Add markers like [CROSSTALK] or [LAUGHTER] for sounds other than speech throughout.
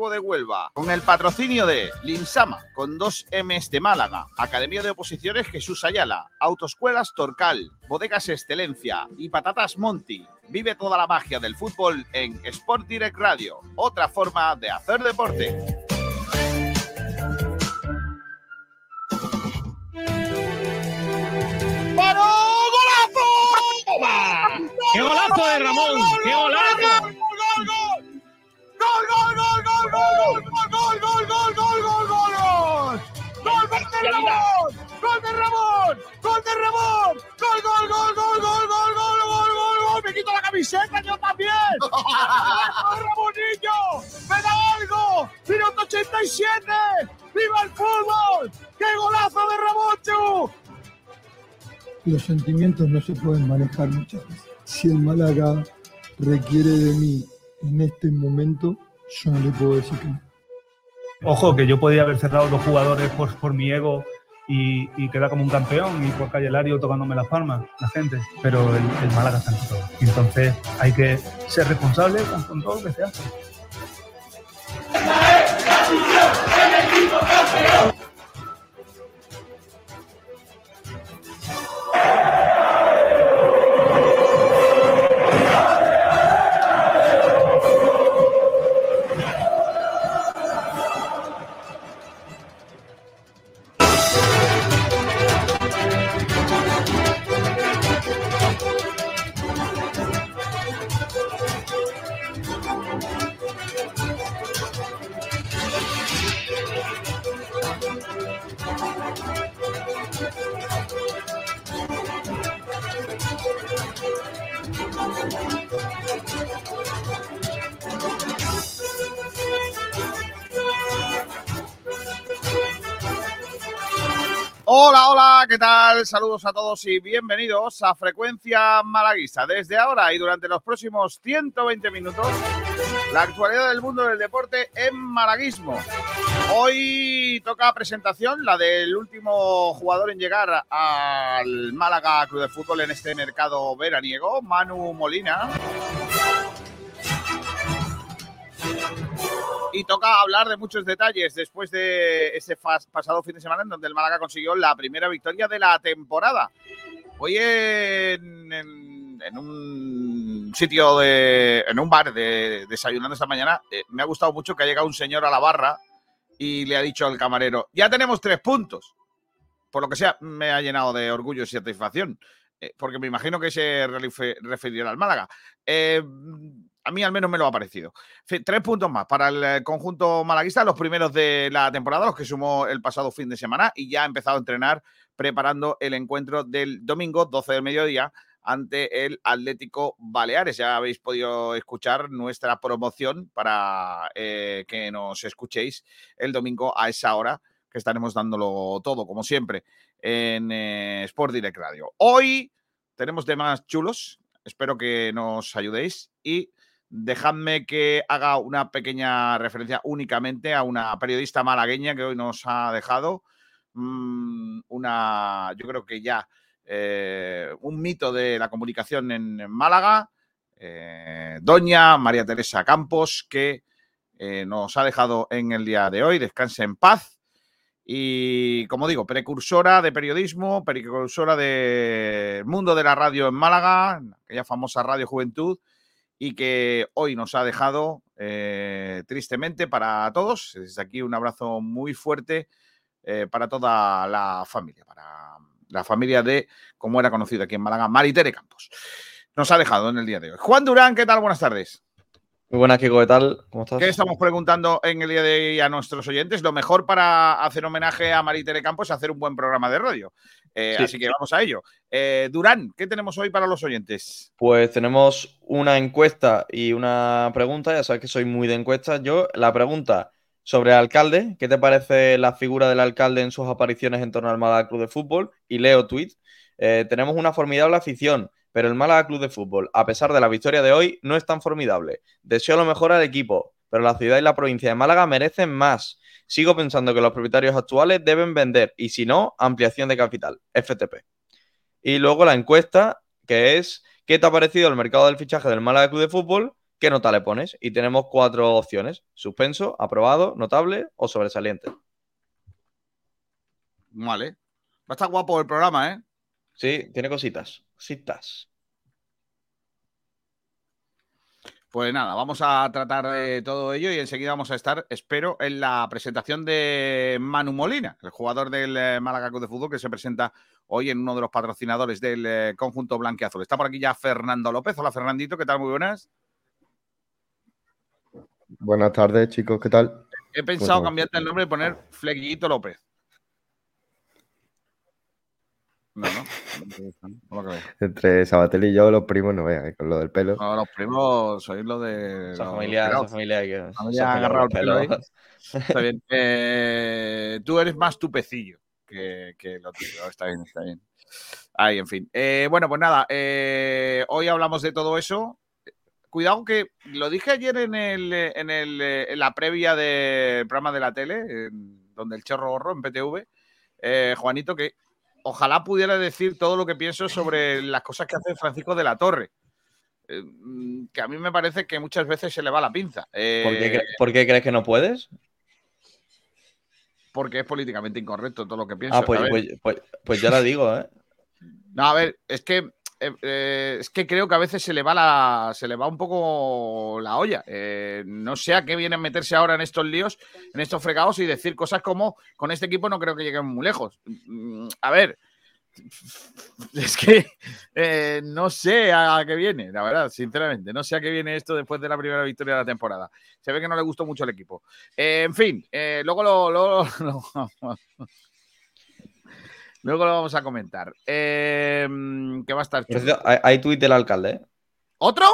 Deportivo de Huelva, con el patrocinio de Linsama, con dos M's de Málaga, Academia de Oposiciones Jesús Ayala, Autoescuelas Torcal, Bodegas Excelencia y Patatas Monti. Vive toda la magia del fútbol en Sport Direct Radio, otra forma de hacer deporte. ¡Paró! ¡Golazo! ¡Qué golazo de Ramón! ¡Qué golazo! ¡Gol de Ramón! ¡Gol de Ramón! ¡Gol de Ramón! ¡Gol, gol, gol, gol, gol, gol, gol, gol, gol, gol! ¡Me quito la camiseta yo también! [LAUGHS] ¡Gol, Ramonillo! ¡Me da algo! ¡Minuto 87! ¡Viva el fútbol! ¡Qué golazo de Ramón, Chu! los sentimientos no se pueden manejar muchas veces. Si el Málaga requiere de mí en este momento, yo no le puedo decir que no. Ojo, que yo podía haber cerrado dos jugadores por, por mi ego y, y quedar como un campeón y por Calle Lario tocándome las palmas, la gente, pero el, el Málaga está en todo. Entonces hay que ser responsable con, con todo lo que se hace. Hola, Saludos a todos y bienvenidos a Frecuencia Malaguista. Desde ahora y durante los próximos 120 minutos, la actualidad del mundo del deporte en malaguismo. Hoy toca presentación, la del último jugador en llegar al Málaga Club de Fútbol en este mercado veraniego, Manu Molina. Y toca hablar de muchos detalles después de ese pasado fin de semana en donde el Málaga consiguió la primera victoria de la temporada. Hoy en, en- un sitio de. en un bar de desayunando esta mañana, eh, me ha gustado mucho que ha llegado un señor a la barra y le ha dicho al camarero: Ya tenemos tres puntos. Por lo que sea, me ha llenado de orgullo y satisfacción. eh, porque me imagino que se refe- referirá al Málaga. Eh, a mí al menos me lo ha parecido. Tres puntos más para el eh, conjunto malaguista, los primeros de la temporada, los que sumó el pasado fin de semana y ya ha empezado a entrenar preparando el encuentro del domingo 12 del mediodía ante el Atlético Baleares. Ya habéis podido escuchar nuestra promoción para eh, que nos escuchéis el domingo a esa hora, que estaremos dándolo todo, como siempre, en eh, Sport Direct Radio. Hoy tenemos temas chulos, espero que nos ayudéis y dejadme que haga una pequeña referencia únicamente a una periodista malagueña que hoy nos ha dejado mm, una, yo creo que ya eh, un mito de la comunicación en, Málaga, eh, doña María Teresa Campos, que eh, nos ha dejado en el día de hoy. Descanse en paz. Y como digo, precursora de periodismo, precursora del mundo de la radio en Málaga, aquella famosa Radio Juventud, y que hoy nos ha dejado eh, tristemente para todos. Desde aquí un abrazo muy fuerte eh, para toda la familia, para la familia de, como era conocido aquí en Málaga, Maritere Campos. Nos ha dejado en el día de hoy. Juan Durán, ¿qué tal? Buenas tardes. Muy buenas, Kiko, ¿qué tal? ¿Cómo estás? ¿Qué estamos preguntando en el día de hoy a nuestros oyentes? Lo mejor para hacer homenaje a Maritere Campos es hacer un buen programa de radio. Eh, Sí. Así que vamos a ello. Eh, Durán, ¿qué tenemos hoy para los oyentes? Pues tenemos una encuesta y una pregunta. Ya sabes que soy muy de encuestas. Yo, la pregunta sobre el alcalde. ¿Qué te parece la figura del alcalde en sus apariciones en torno al Málaga Club de Fútbol? Y leo tweet. Eh, tenemos una formidable afición, pero el Málaga Club de Fútbol, a pesar de la victoria de hoy, no es tan formidable. Deseo lo mejor al equipo, pero la ciudad y la provincia de Málaga merecen más. Sigo pensando que los propietarios actuales deben vender y si no, ampliación de capital, FTP. Y luego la encuesta, que es ¿qué te ha parecido el mercado del fichaje del Málaga Club de Fútbol? ¿qué nota le pones? Y tenemos cuatro opciones: suspenso, aprobado, notable o sobresaliente. Vale. Va a estar guapo el programa, ¿eh? Sí, tiene cositas. Cositas. Pues nada, vamos a tratar de todo ello y enseguida vamos a estar, espero, en la presentación de Manu Molina, el jugador del eh, Málaga Club de Fútbol que se presenta hoy en uno de los patrocinadores del eh, conjunto blanqueazul. Está por aquí ya Fernando López. Hola Fernandito, ¿qué tal? Muy buenas. Buenas tardes, chicos, ¿qué tal? He pensado Bueno. cambiarte el nombre y poner Flequillito López. No, no. No lo creo. Entre Sabatel y yo, los primos, no vean, eh, con lo del pelo. No, los primos sois lo de. Esa familia, esa familia que. Familia agarrado el pelo. [LAUGHS] Está bien. Eh, tú eres más tupecillo que, que lo tuyo. Está bien, está bien. Ahí, en fin. Eh, bueno, pues nada. eh, hoy hablamos de todo eso. Cuidado que lo dije ayer en, el, en, el, en la previa del programa de la tele, en- donde el chorro gorro en PTV, eh, Juanito, que ojalá pudiera decir todo lo que pienso sobre las cosas que hace Francisco de la Torre. Eh, mm, que a mí me parece que muchas veces se le va la pinza. Eh, ¿Por qué, por qué crees que no puedes? porque es políticamente incorrecto todo lo que pienso. Ah, pues, pues, pues, pues ya la digo, ¿eh? No, a ver, es que eh, eh, es que creo que a veces se le va la se le va un poco la olla. Eh, no sé a qué vienen meterse ahora en estos líos, en estos fregados y decir cosas como con este equipo no creo que lleguemos muy lejos. Mm, A ver, [LAUGHS] es que no sé a qué viene, la verdad, sinceramente. No sé a qué viene esto después de la primera victoria de la temporada. Se ve que no le gustó mucho el equipo. En fin, luego lo- [LAUGHS] Luego lo vamos a comentar. Eh, que va a estar Por chulo. cierto, hay, hay tuit del alcalde, ¿eh? ¿Otro?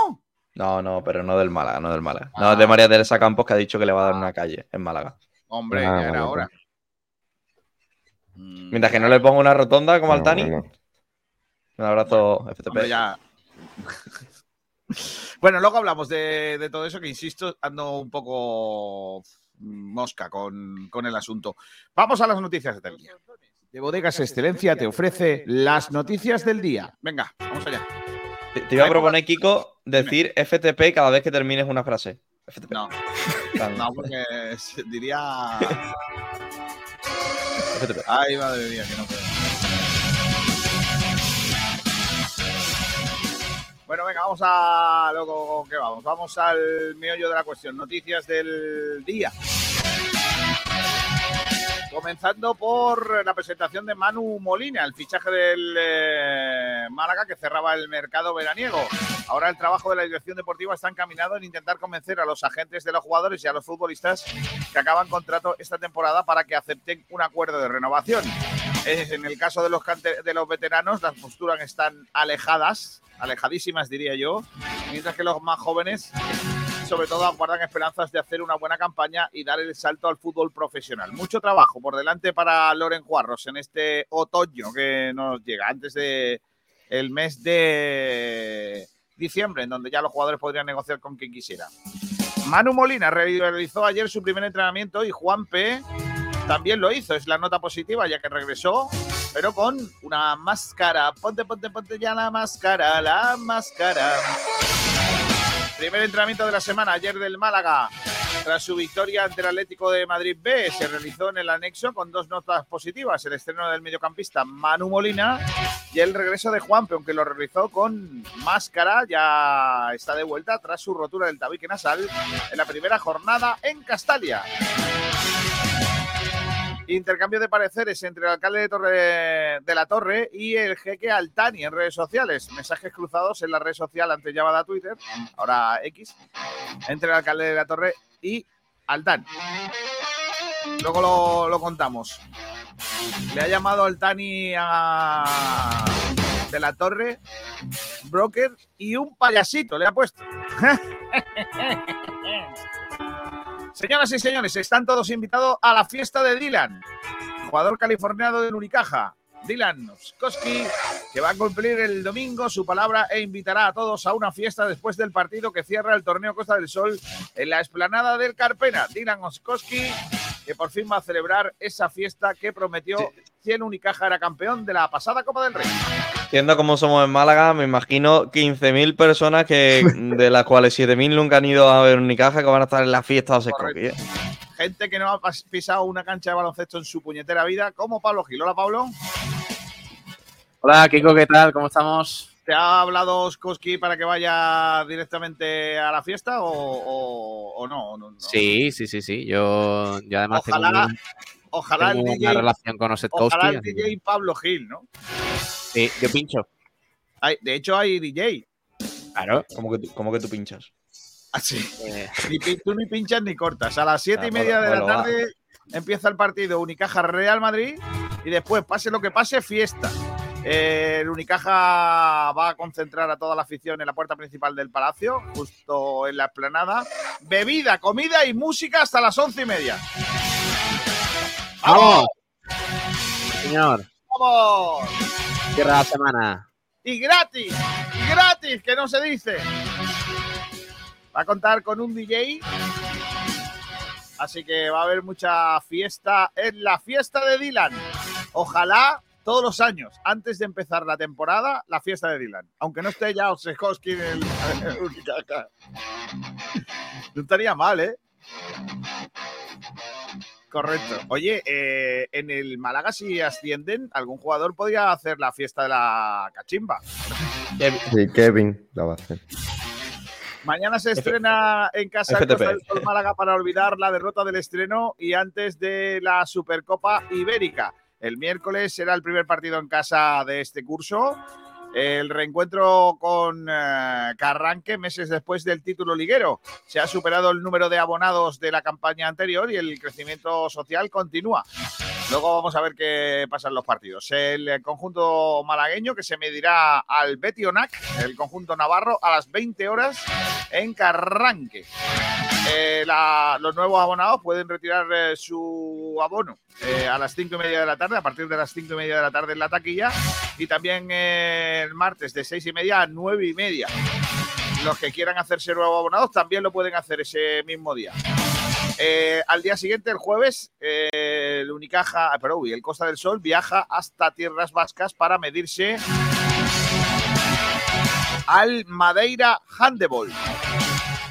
No, no, pero no del Málaga, no del Málaga. No, Ah. de María Teresa Campos que ha dicho que le va a dar una calle en Málaga. Hombre, Ah, ya era hora. Mm, Mientras que no le ponga una rotonda como al No, Tani, no, no. un abrazo FTP. hombre, ya. [LAUGHS] bueno, luego hablamos de, de todo eso, que insisto, ando un poco mosca con, con el asunto. Vamos a las noticias del día. De Bodegas Excelencia te ofrece las noticias del día. Venga, vamos allá. Te, te iba a proponer, Kiko, decir FTP cada vez que termines una frase. FTP. No, no, porque diría. FTP. Ay, madre mía, que no puedo. Bueno, venga, vamos a luego ¿qué vamos? Vamos al meollo de la cuestión. Noticias del día. Comenzando por la presentación de Manu Molina, el fichaje del eh, Málaga que cerraba el mercado veraniego. Ahora el trabajo de la dirección deportiva está encaminado en intentar convencer a los agentes de los jugadores y a los futbolistas que acaban contrato esta temporada para que acepten un acuerdo de renovación. Eh, En el caso de los, de los veteranos, las posturas están alejadas, alejadísimas diría yo, mientras que los más jóvenes sobre todo guardan esperanzas de hacer una buena campaña y dar el salto al fútbol profesional. Mucho trabajo por delante para Loren Juarros en este otoño que nos llega antes de el mes de diciembre, en donde ya los jugadores podrían negociar con quien quisiera. Manu Molina realizó ayer su primer entrenamiento y Juan P también lo hizo. Es la nota positiva ya que regresó, pero con una máscara. Ponte, ponte, ponte ya la máscara, la máscara. Primer entrenamiento de la semana, ayer del Málaga. Tras su victoria ante el Atlético de Madrid B, se realizó en el anexo con dos notas positivas: el estreno del mediocampista Manu Molina y el regreso de Juanpe, aunque lo realizó con máscara. Ya está de vuelta tras su rotura del tabique nasal en la primera jornada en Castalia. Intercambio de pareceres entre el alcalde de, la Torre y el jeque Altani en redes sociales. Mensajes cruzados en la red social antes llamada Twitter, ahora X, entre el alcalde de la Torre y Altani. Luego lo, lo contamos. Le ha llamado Altani a de la Torre, broker y un payasito le ha puesto. [LAUGHS] Señoras y señores, están todos invitados a la fiesta de Dylan, jugador californiano de Unicaja. Dylan Skoski, que va a cumplir el domingo su palabra e invitará a todos a una fiesta después del partido que cierra el torneo Costa del Sol en la explanada del Carpena. Dylan Skoski, que por fin va a celebrar esa fiesta que prometió si el Unicaja era campeón de la pasada Copa del Rey. Siendo como somos en Málaga, me imagino 15.000 personas que, [LAUGHS] de las cuales 7.000 nunca han ido a ver Unicaja que van a estar en la fiesta de Secoqui, ¿eh? Gente que no ha pisado una cancha de baloncesto en su puñetera vida, como Pablo Gil. Hola, Pablo. Hola, Kiko, ¿qué tal? ¿Cómo estamos? ¿Te ha hablado Oskoski para que vaya directamente a la fiesta o, o- o no? O no- no? Sí, sí, sí, sí. Yo, yo además Ojalá, tengo, un- ojalá el DJ, una relación con ojalá el DJ Pablo Gil, ¿no? Sí, yo pincho. Hay- de hecho, hay DJ. Claro. Como que, tú, como que tú pinchas. Así. Eh, [LAUGHS] Ni pi- tú ni pinchas ni cortas. A las siete Ah, y media de bueno, la va. tarde empieza el partido Unicaja Real Madrid y después, pase lo que pase, fiesta. Eh, el Unicaja va a concentrar a toda la afición en la puerta principal del palacio, justo en la explanada. Bebida, comida y música hasta las once y media. ¡Vamos! Señor, ¡Vamos! cierra la semana. Y gratis, gratis, que no se dice. Va a contar con un DJ. Así que va a haber mucha fiesta en la fiesta de Dylan. Ojalá todos los años, antes de empezar la temporada, la fiesta de Dylan. Aunque no esté ya Osekoski en el, el Unicaja. No estaría mal, ¿eh? Correcto. Oye, eh, en el Málaga, si ascienden, algún jugador podría hacer la fiesta de la cachimba. Sí, Kevin la va a hacer. Mañana se estrena en casa el. Costa del Sol Málaga para olvidar la derrota del estreno y antes de la Supercopa Ibérica. El miércoles será el primer partido en casa de este curso. El reencuentro con eh, Carranque meses después del título liguero. Se ha superado el número de abonados de la campaña anterior y el crecimiento social continúa. Luego vamos a ver qué pasa en los partidos. El conjunto malagueño que se medirá al Betionac, el conjunto navarro, a las 20 horas en Carranque. Eh, la- los nuevos abonados pueden retirar eh, su abono eh, a las 5 y media de la tarde, a partir de las 5 y media de la tarde en la taquilla, y también eh, el martes de 6 y media a 9 y media. Los que quieran hacerse nuevos abonados también lo pueden hacer ese mismo día. Eh, al día siguiente, el jueves, eh, el Unicaja, ah, perdón, y el Costa del Sol viaja hasta Tierras Vascas para medirse al Madeira Handebol,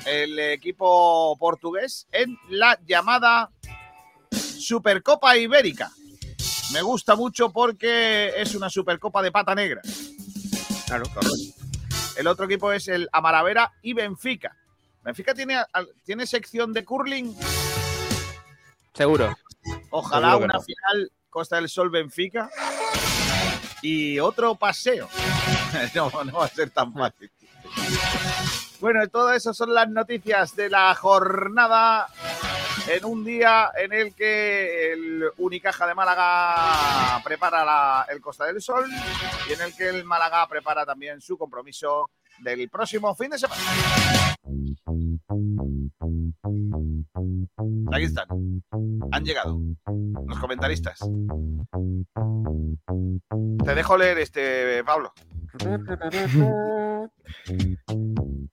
el equipo portugués, en la llamada Supercopa Ibérica. Me gusta mucho porque es una Supercopa de pata negra. Claro, correcto. El otro equipo es el Amaravera y Benfica. Benfica tiene, tiene sección de curling. Seguro. Ojalá Seguro una no. final Costa del Sol Benfica y otro paseo. [LAUGHS] no, no va a ser tan fácil. Bueno, todas esas son las noticias de la jornada en un día en el que el Unicaja de Málaga prepara el Costa del Sol y en el que el Málaga prepara también su compromiso del próximo fin de semana. Aquí están. Han llegado los comentaristas. Te dejo leer este, Pablo.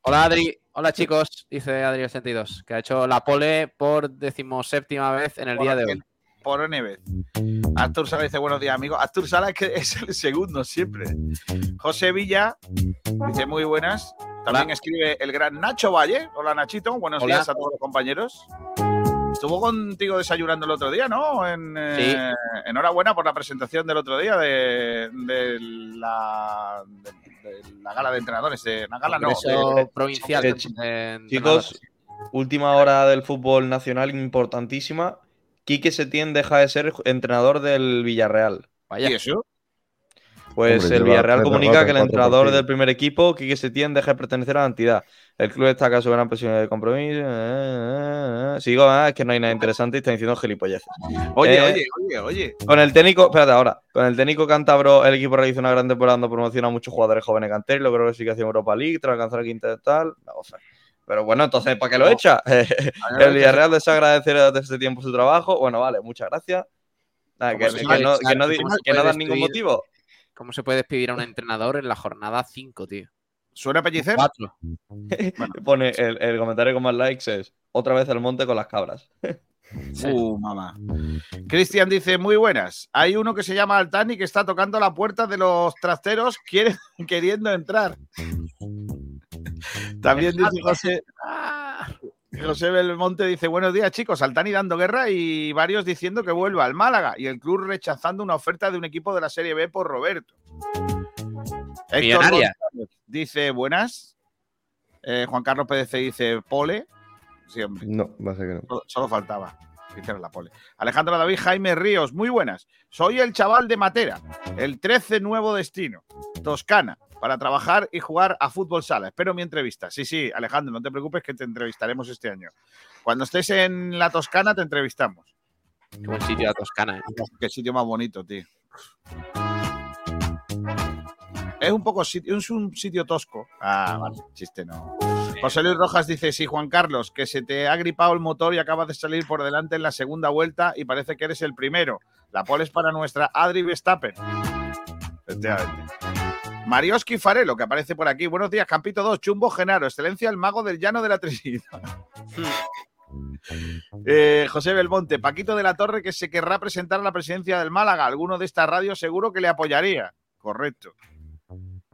Hola Adri, hola chicos, dice Adri82, que ha hecho la pole por decimoséptima vez en el día de hoy. Por Neves. Artur Sala dice buenos días, amigo. Artur Sala que es el segundo siempre. José Villa dice muy buenas. También Hola. escribe el gran Nacho Valle. Hola Nachito, buenos Hola. días a todos los compañeros. Estuvo contigo desayunando el otro día, ¿no? En, eh, Enhorabuena por la presentación del otro día de, de la, de- de la gala de entrenadores. De, la gala no. Congreso provincial. de- de entrenadores. Chicos, última hora del fútbol nacional importantísima. Quique Setién deja de ser entrenador del Villarreal. Vaya. ¿Y eso? Pues Hombre, el Villarreal comunica que el entrenador partidos. del primer equipo, Quique Setién, deja de pertenecer a la entidad. El club destaca su gran presión de compromiso. eh, eh, eh. Sigo, ah, es que no hay nada interesante y está diciendo gilipolleces. Oye, Eh, oye, oye, oye. Con el técnico, espérate ahora, con el técnico cántabro, el equipo realiza una gran temporada dando promoción a muchos jugadores jóvenes canteros, logró clasificación Europa League tras alcanzar la quinta de tal. la cosa. Pero bueno, entonces, ¿para qué lo echa? [LAUGHS] el Villarreal desea agradecer desde este tiempo su trabajo. Bueno, vale, muchas gracias. Nada, que, ¿Cómo se que puede no, que no di- ¿Cómo se que no dan ningún motivo. ¿Cómo se puede despedir a un entrenador en la jornada 5, tío? ¿Suena pellicer? Cuatro. [LAUGHS] Pone el, el comentario con más likes es otra vez el monte con las cabras. [LAUGHS] Uh, mamá. Cristian dice, muy buenas. Hay uno que se llama Altani que está tocando la puerta de los trasteros quiere, [LAUGHS] queriendo entrar. También dice José, José Belmonte dice, buenos días chicos, Altani dando guerra y varios diciendo que vuelva al Málaga y el club rechazando una oferta de un equipo de la Serie B por Roberto. Héctor dice, buenas. Eh, Juan Carlos Pérez dice, pole. Sí, hombre. No, va a ser que no. Solo, solo faltaba. la pole. Alejandro David Jaime Ríos, muy buenas. Soy el chaval de Matera, el 13 nuevo destino, Toscana, para trabajar y jugar a fútbol sala. Espero mi entrevista. Sí, sí, Alejandro, no te preocupes que te entrevistaremos este año. Cuando estés en la Toscana te entrevistamos. Qué buen sitio la Toscana. ¿eh? Qué sitio más bonito, tío. Es un poco sitio, es un sitio tosco. Ah, vale, chiste no. José Luis Rojas dice, sí, Juan Carlos, que se te ha gripado el motor y acabas de salir por delante en la segunda vuelta y parece que eres el primero. La pole es para nuestra Adri Verstappen. Efectivamente. Marioski Farelo, que aparece por aquí. Buenos días, Campito 2, Chumbo Genaro, excelencia el mago del llano de la Trinidad. [LAUGHS] Eh, José Belmonte, Paquito de la Torre, que se querrá presentar a la presidencia del Málaga. Alguno de esta radio seguro que le apoyaría. Correcto.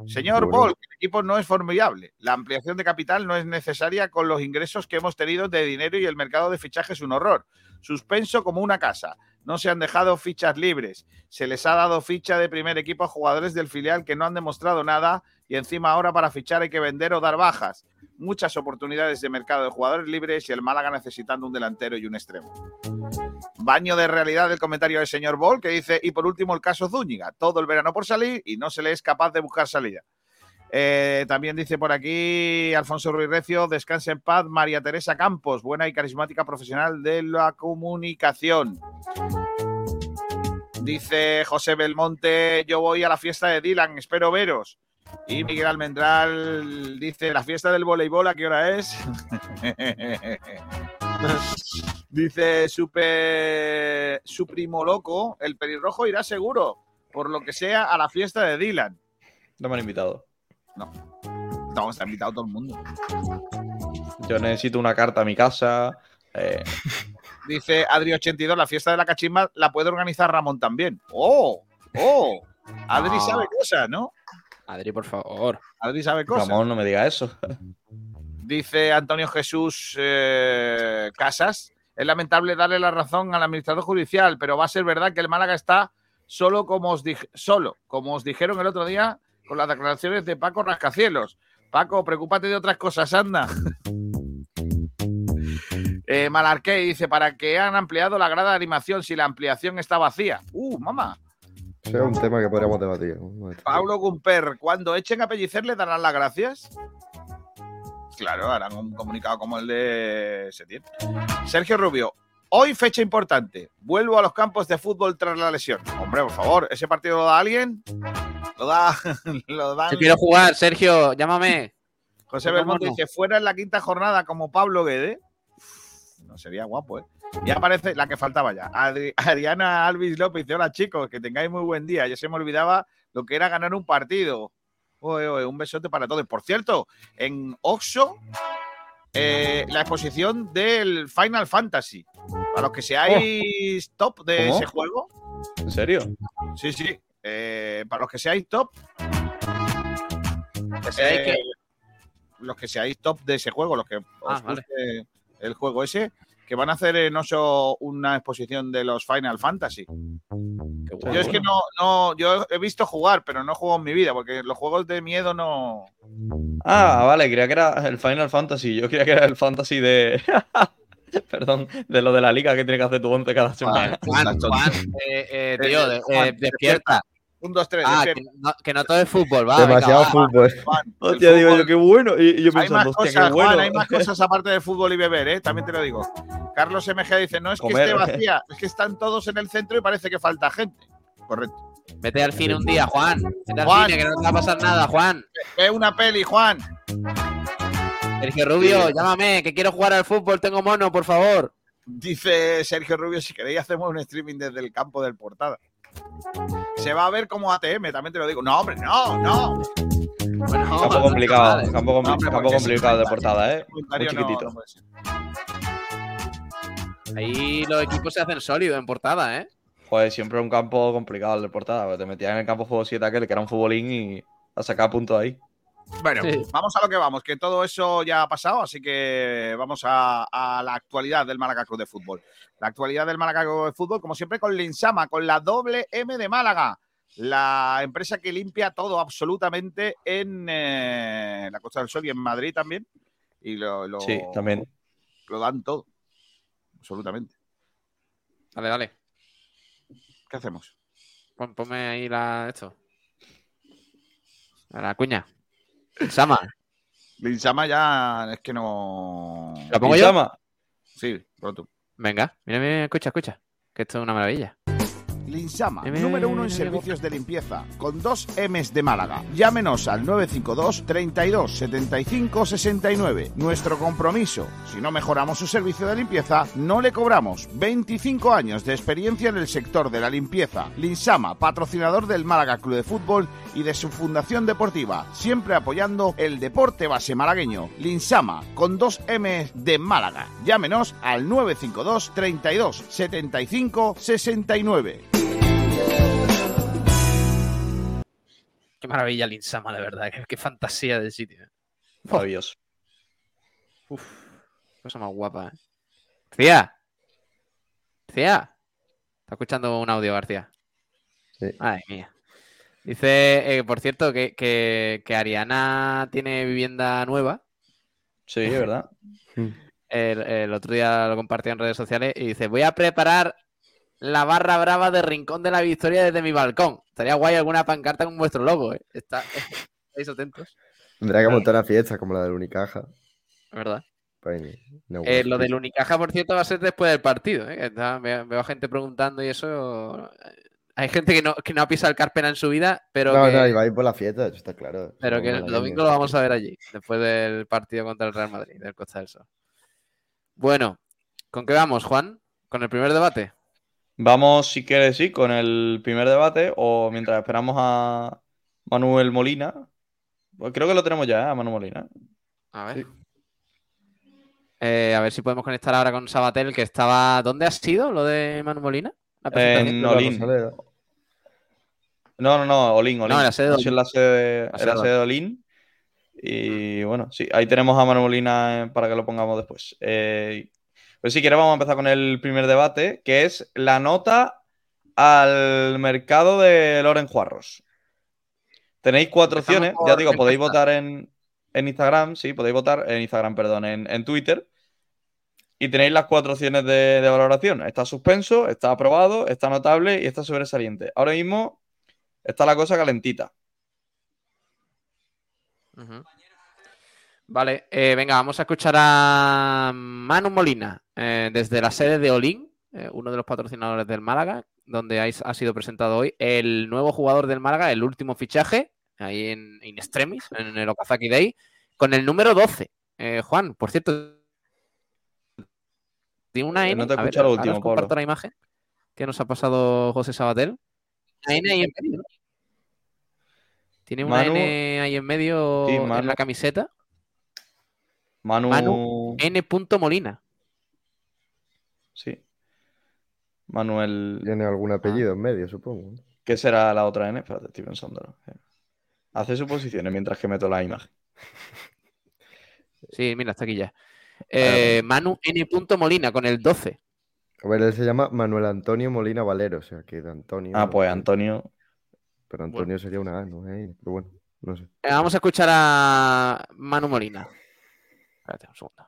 Señor Seguro. Paul, el equipo no es formidable. La ampliación de capital no es necesaria con los ingresos que hemos tenido de dinero y el mercado de fichajes es un horror. Suspenso como una casa. No se han dejado fichas libres. Se les ha dado ficha de primer equipo a jugadores del filial que no han demostrado nada y encima ahora para fichar hay que vender o dar bajas. Muchas oportunidades de mercado de jugadores libres y el Málaga necesitando un delantero y un extremo. Baño de realidad del comentario del señor Ball que dice, y por último el caso Zúñiga, todo el verano por salir y no se le es capaz de buscar salida. Eh, también dice por aquí Alfonso Ruiz Recio, descanse en paz, María Teresa Campos, buena y carismática profesional de la comunicación. Dice José Belmonte, yo voy a la fiesta de Dylan, espero veros. Y Miguel Almendral dice, la fiesta del voleibol, ¿a qué hora es? [LAUGHS] dice Super, su primo loco, el pelirrojo irá seguro, por lo que sea, a la fiesta de Dylan. No me han invitado. No, está invitado todo el mundo. Yo necesito una carta a mi casa. eh, Dice Adri82, la fiesta de la cachimba la puede organizar Ramón también. ¡Oh! ¡Oh! Adri No. sabe cosas, ¿no? Adri, por favor. Adri sabe cosas. Ramón, no me diga eso. Dice Antonio Jesús eh, Casas. Es lamentable darle la razón al administrador judicial, pero va a ser verdad que el Málaga está solo como os, solo, como os dijeron el otro día con las declaraciones de Paco Rascacielos. Paco, preocúpate de otras cosas, anda. [LAUGHS] Eh, Malarqué dice, ¿para qué han ampliado la grada de animación si la ampliación está vacía? Uh, mamá. Ese es un tema que podríamos debatir. ¿no? Paulo Gumper, cuando echen a Pellicer le darán las gracias. Claro, harán un comunicado como el de Setién. Sergio Rubio, hoy fecha importante. Vuelvo a los campos de fútbol tras la lesión. Hombre, por favor, ¿ese partido lo da alguien? Lo da. [LAUGHS] Lo dan- Yo quiero jugar, Sergio, llámame. José ¿Cómo Belmonte dice: fuera en la quinta jornada como Pablo Guede. Sería guapo, ¿eh? Y aparece la que faltaba ya. Adri- Adriana Alvis López dice: Hola chicos, que tengáis muy buen día. Ya se me olvidaba lo que era ganar un partido. Oye, oye, un besote para todos. Por cierto, en Oxo, eh, la exposición del Final Fantasy. Para los que seáis top de ¿Cómo? ese juego. ¿En serio? Sí, sí. Eh, para los que seáis top. seáis eh, los que seáis top de ese juego, los que os Ah, vale. guste el juego ese, que van a hacer en Oso una exposición de los Final Fantasy. Yo es que no, no, yo he visto jugar, pero no juego en mi vida, porque los juegos de miedo no. Ah, vale, creía que era el Final Fantasy. Yo creía que era el Fantasy de. [LAUGHS] Perdón, de lo de la liga que tiene que hacer tu 11 cada semana. Juan, Exacto. Juan, eh, eh, tío, Eh, de- Juan, eh, despierta. Un, dos, tres, Ah, que no, que no todo es fútbol, va. Demasiado venga, va. fútbol. Hostia, digo yo, qué bueno. Y, y yo Hay más pensando, hostia, cosas, qué bueno. Juan, hay más cosas aparte de fútbol y beber, ¿eh? También te lo digo. Carlos MG dice, no es que esté vacía, es que están todos en el centro y parece que falta gente. Correcto. Vete al cine un día, Juan. Vete al Juan. cine, que no te va a pasar nada, Juan. Ve una peli, Juan. Sergio Rubio, llámame, que quiero jugar al fútbol, tengo mono, por favor. Dice Sergio Rubio, si queréis hacemos un streaming desde el campo del Portada. Se va a ver como ATM, también te lo digo. No, hombre, no, no. Bueno, Campo complicado, vale. campo, compli- No, hombre, campo complicado de portada, ¿eh? Muy chiquitito. no ser. Ahí los equipos se hacen sólidos en portada, ¿eh? Joder, siempre un campo complicado el de portada. porque Te metías en el campo Juego 7 aquel, que era un futbolín y a sacar puntos ahí. Bueno, Sí. vamos a lo que vamos, que todo eso ya ha pasado, así que vamos a, a la actualidad del Málaga Club de Fútbol. La actualidad del Málaga Club de Fútbol, como siempre, con Linsama, con la doble M de Málaga, la empresa que limpia todo absolutamente en eh, la Costa del Sol y en Madrid también. Y lo, lo- Sí, también. lo dan todo, absolutamente. Dale, dale. ¿Qué hacemos? Pon- ponme ahí la, esto. A la cuña. Sama. Linsama ya es que no. ¿Lo pongo yo? Sí, pronto. Venga, mira, mira, escucha, escucha. Que esto es una maravilla. Linsama, número uno en servicios de limpieza, con dos M's de Málaga. Llámenos al 952 32 75 69. Nuestro compromiso, si no mejoramos su servicio de limpieza, no le cobramos. 25 años de experiencia en el sector de la limpieza. Linsama, patrocinador del Málaga Club de Fútbol y de su fundación deportiva, siempre apoyando el deporte base malagueño. Linsama, con dos M de Málaga. Llámenos al 952 32 75 69. Qué maravilla el Insama, de verdad. Qué, qué fantasía del sitio. maravilloso. Uf, cosa más guapa, ¿eh? García. García. Está escuchando un audio, García. Sí. Ay, mía. Dice, eh, por cierto, que, que- que Ariana tiene vivienda nueva. Sí, es verdad. El, el otro día lo compartió en redes sociales y dice, voy a preparar la barra brava de Rincón de la Victoria desde mi balcón. Estaría guay alguna pancarta con vuestro logo, ¿eh? Está, ¿Estáis atentos? Tendrá que montar una fiesta como la del Unicaja. ¿Verdad? Pues, no, Eh, lo del Unicaja, por cierto, va a ser después del partido. ¿eh? Está- veo, veo a gente preguntando y eso. Hay gente que no, que no ha pisado el Carpena en su vida, pero no, que, no, iba a ir por la fiesta, eso está claro. pero Somos que el domingo lo vamos a ver allí, después del partido contra el Real Madrid, del Costa del Sol. Bueno, ¿con qué vamos, Juan? ¿Con el primer debate? Vamos, si quieres, sí, con el primer debate o mientras esperamos a Manuel Molina. Pues creo que lo tenemos ya, ¿eh? a Manuel Molina. A ver. Eh, a ver si podemos conectar ahora con Sabatel, que estaba. ¿Dónde ha sido lo de Manu Molina? La. En. Rosaleda. No, no, no, Olin, Olin. No, en la sede de Ha sido en la sede, La en sede la de sede de Olin. Y bueno, sí, ahí tenemos a Manuel Molina eh, para que lo pongamos después. Eh, pues si quieres, vamos a empezar con el primer debate, que es la nota al mercado de Loren Juarros. Tenéis cuatro opciones, ya digo, podéis votar en, en Instagram, sí, podéis votar en Instagram, perdón, en, en Twitter. Y tenéis las cuatro opciones de, de valoración. Está suspenso, está aprobado, está notable y está sobresaliente. Ahora mismo está la cosa calentita. Vale, eh, venga, vamos a escuchar a Manu Molina eh, desde la sede de Olin, eh, uno de los patrocinadores del Málaga, donde hay- ha sido presentado hoy el nuevo jugador del Málaga, el último fichaje, ahí en In Extremis, en el Okazaki Day, con el número 12. Eh, Juan, por cierto, tiene una N. no te a ver, lo ahora os último, comparto la imagen que nos ha pasado José Sabatel. Una N ahí en medio. Tiene una Manu- N ahí en medio Sí, en la camiseta. Manu. Manu. N. Molina. Sí. Manuel. Tiene algún apellido en medio, supongo. ¿Qué será la otra N? Espérate, estoy pensándolo. Hace suposiciones mientras que meto la imagen. Sí, mira, está aquí ya. Eh, Manu N. Molina con el 12. A ver, él se llama Manuel Antonio Molina Valero, o sea que de Antonio. Ah, pues. Antonio. Pero Antonio sería una A, no es Pero bueno, no sé. Eh, vamos a escuchar a Manu Molina. Espérate un segundo.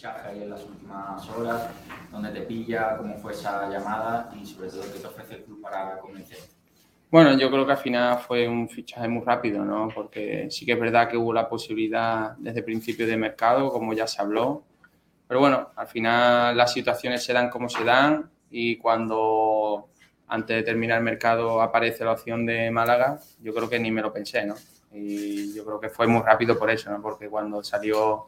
Fichaje ahí en las últimas horas, dónde te pilla, cómo fue esa llamada y sobre todo qué te ofrece el club para convencer. Bueno, yo creo que al final fue un fichaje muy rápido, ¿no? Porque sí que es verdad que hubo la posibilidad desde principio de mercado, como ya se habló. Pero bueno, al final las situaciones se dan como se dan y cuando antes de terminar el mercado aparece la opción de Málaga, yo creo que ni me lo pensé, ¿no? Y yo creo que fue muy rápido por eso, ¿no? Porque cuando salió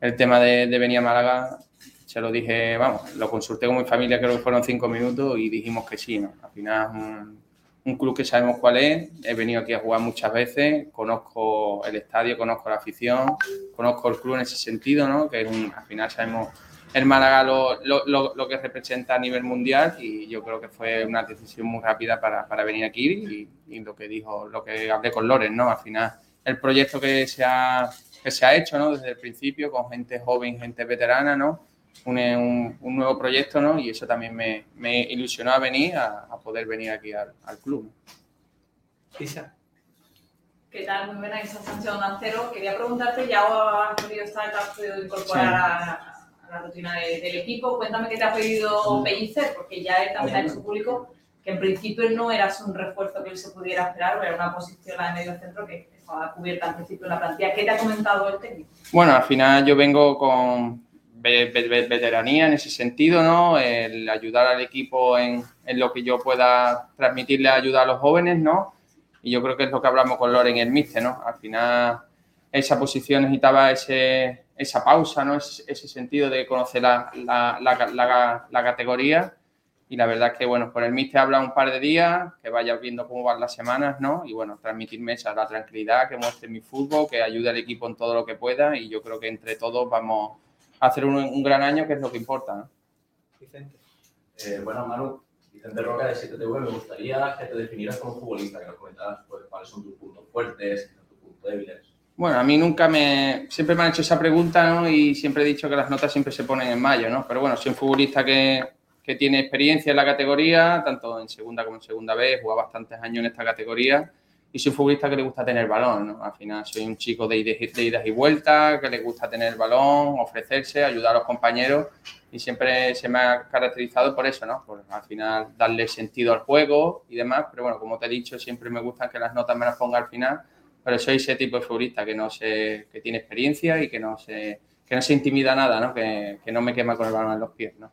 el tema de, venir a Málaga, se lo dije, vamos, lo consulté con mi familia, creo que fueron cinco minutos y dijimos que sí, ¿no? Al final es un, un club que sabemos cuál es, he venido aquí a jugar muchas veces, conozco el estadio, conozco la afición, conozco el club en ese sentido, ¿no? que al final sabemos el Málaga lo, lo- lo- lo que representa a nivel mundial y yo creo que fue una decisión muy rápida para, para venir aquí y, y lo que dijo, lo que hablé con Loren, ¿no? Al final el proyecto que se ha, que se ha hecho ¿no? desde el principio con gente joven, gente veterana, ¿no? Un, un- un nuevo proyecto, ¿no? Y eso también me, me ilusionó a venir, a, a poder venir aquí al, al club. ¿Qué tal? Muy buena, Isa Sánchez Onda Cero. Quería preguntarte, ya has podido estar, te has podido incorporar Sí. a, a la rutina de- del equipo. Cuéntame qué te ha pedido Pellicer, porque ya él también ha hecho público que en principio no eras un refuerzo que él se pudiera esperar, era una posición de medio centro que estaba cubierta al principio en la plantilla. ¿Qué te ha comentado el técnico? Bueno, al final yo vengo con ve- ve- ve- veteranía en ese sentido, ¿no? El ayudar al equipo en, en lo que yo pueda transmitirle ayuda a los jóvenes, ¿no? Y yo creo que es lo que hablamos con Loren y el Mister, ¿no? Al final esa posición necesitaba ese, esa pausa, ¿no? Ese, ese sentido de conocer la, la, la, la- la categoría. Y la verdad es que, bueno, con el Mister habla un par de días, que vaya viendo cómo van las semanas, ¿no? Y bueno, transmitirme esa la tranquilidad, que muestre mi fútbol, que ayude al equipo en todo lo que pueda. Y yo creo que entre todos vamos a hacer un, un gran año, que es lo que importa, ¿no? Vicente. Eh, bueno, Manu, Vicente Roca de 7TV, me gustaría que te definieras como futbolista, que nos comentaras pues, cuáles son tus puntos fuertes, tus puntos débiles. Bueno, a mí nunca me. Siempre me han hecho esa pregunta, ¿no? Y siempre he dicho que las notas siempre se ponen en mayo, ¿no? Pero bueno, soy un futbolista que, que tiene experiencia en la categoría, tanto en segunda como en segunda vez, jugado bastantes años en esta categoría. Y soy un futbolista que le gusta tener balón, ¿no? Al final soy un chico de idas y vueltas, que le gusta tener el balón, ofrecerse, ayudar a los compañeros. Y siempre se me ha caracterizado por eso, ¿no? Por al final darle sentido al juego y demás. Pero bueno, como te he dicho, siempre me gustan que las notas me las ponga al final pero soy ese tipo de futbolista que no se, que tiene experiencia y que no se, que no se intimida nada, ¿no? Que, que no me quema con el balón en los pies, ¿no?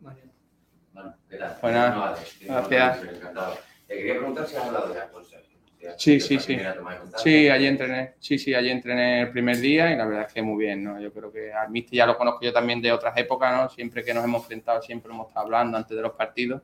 Bueno, ¿qué tal? Buenas. No, vale, Gracias. Encantado. Te quería preguntar si has hablado ya con Sergio. Si has Sí, sí, sí. de. Sí, allí entrené. Sí, sí, allí entrené el primer día y la verdad es que muy bien, ¿no? Yo creo que al Mister ya lo conozco yo también de otras épocas, ¿no? Siempre que nos hemos enfrentado, siempre hemos estado hablando antes de los partidos.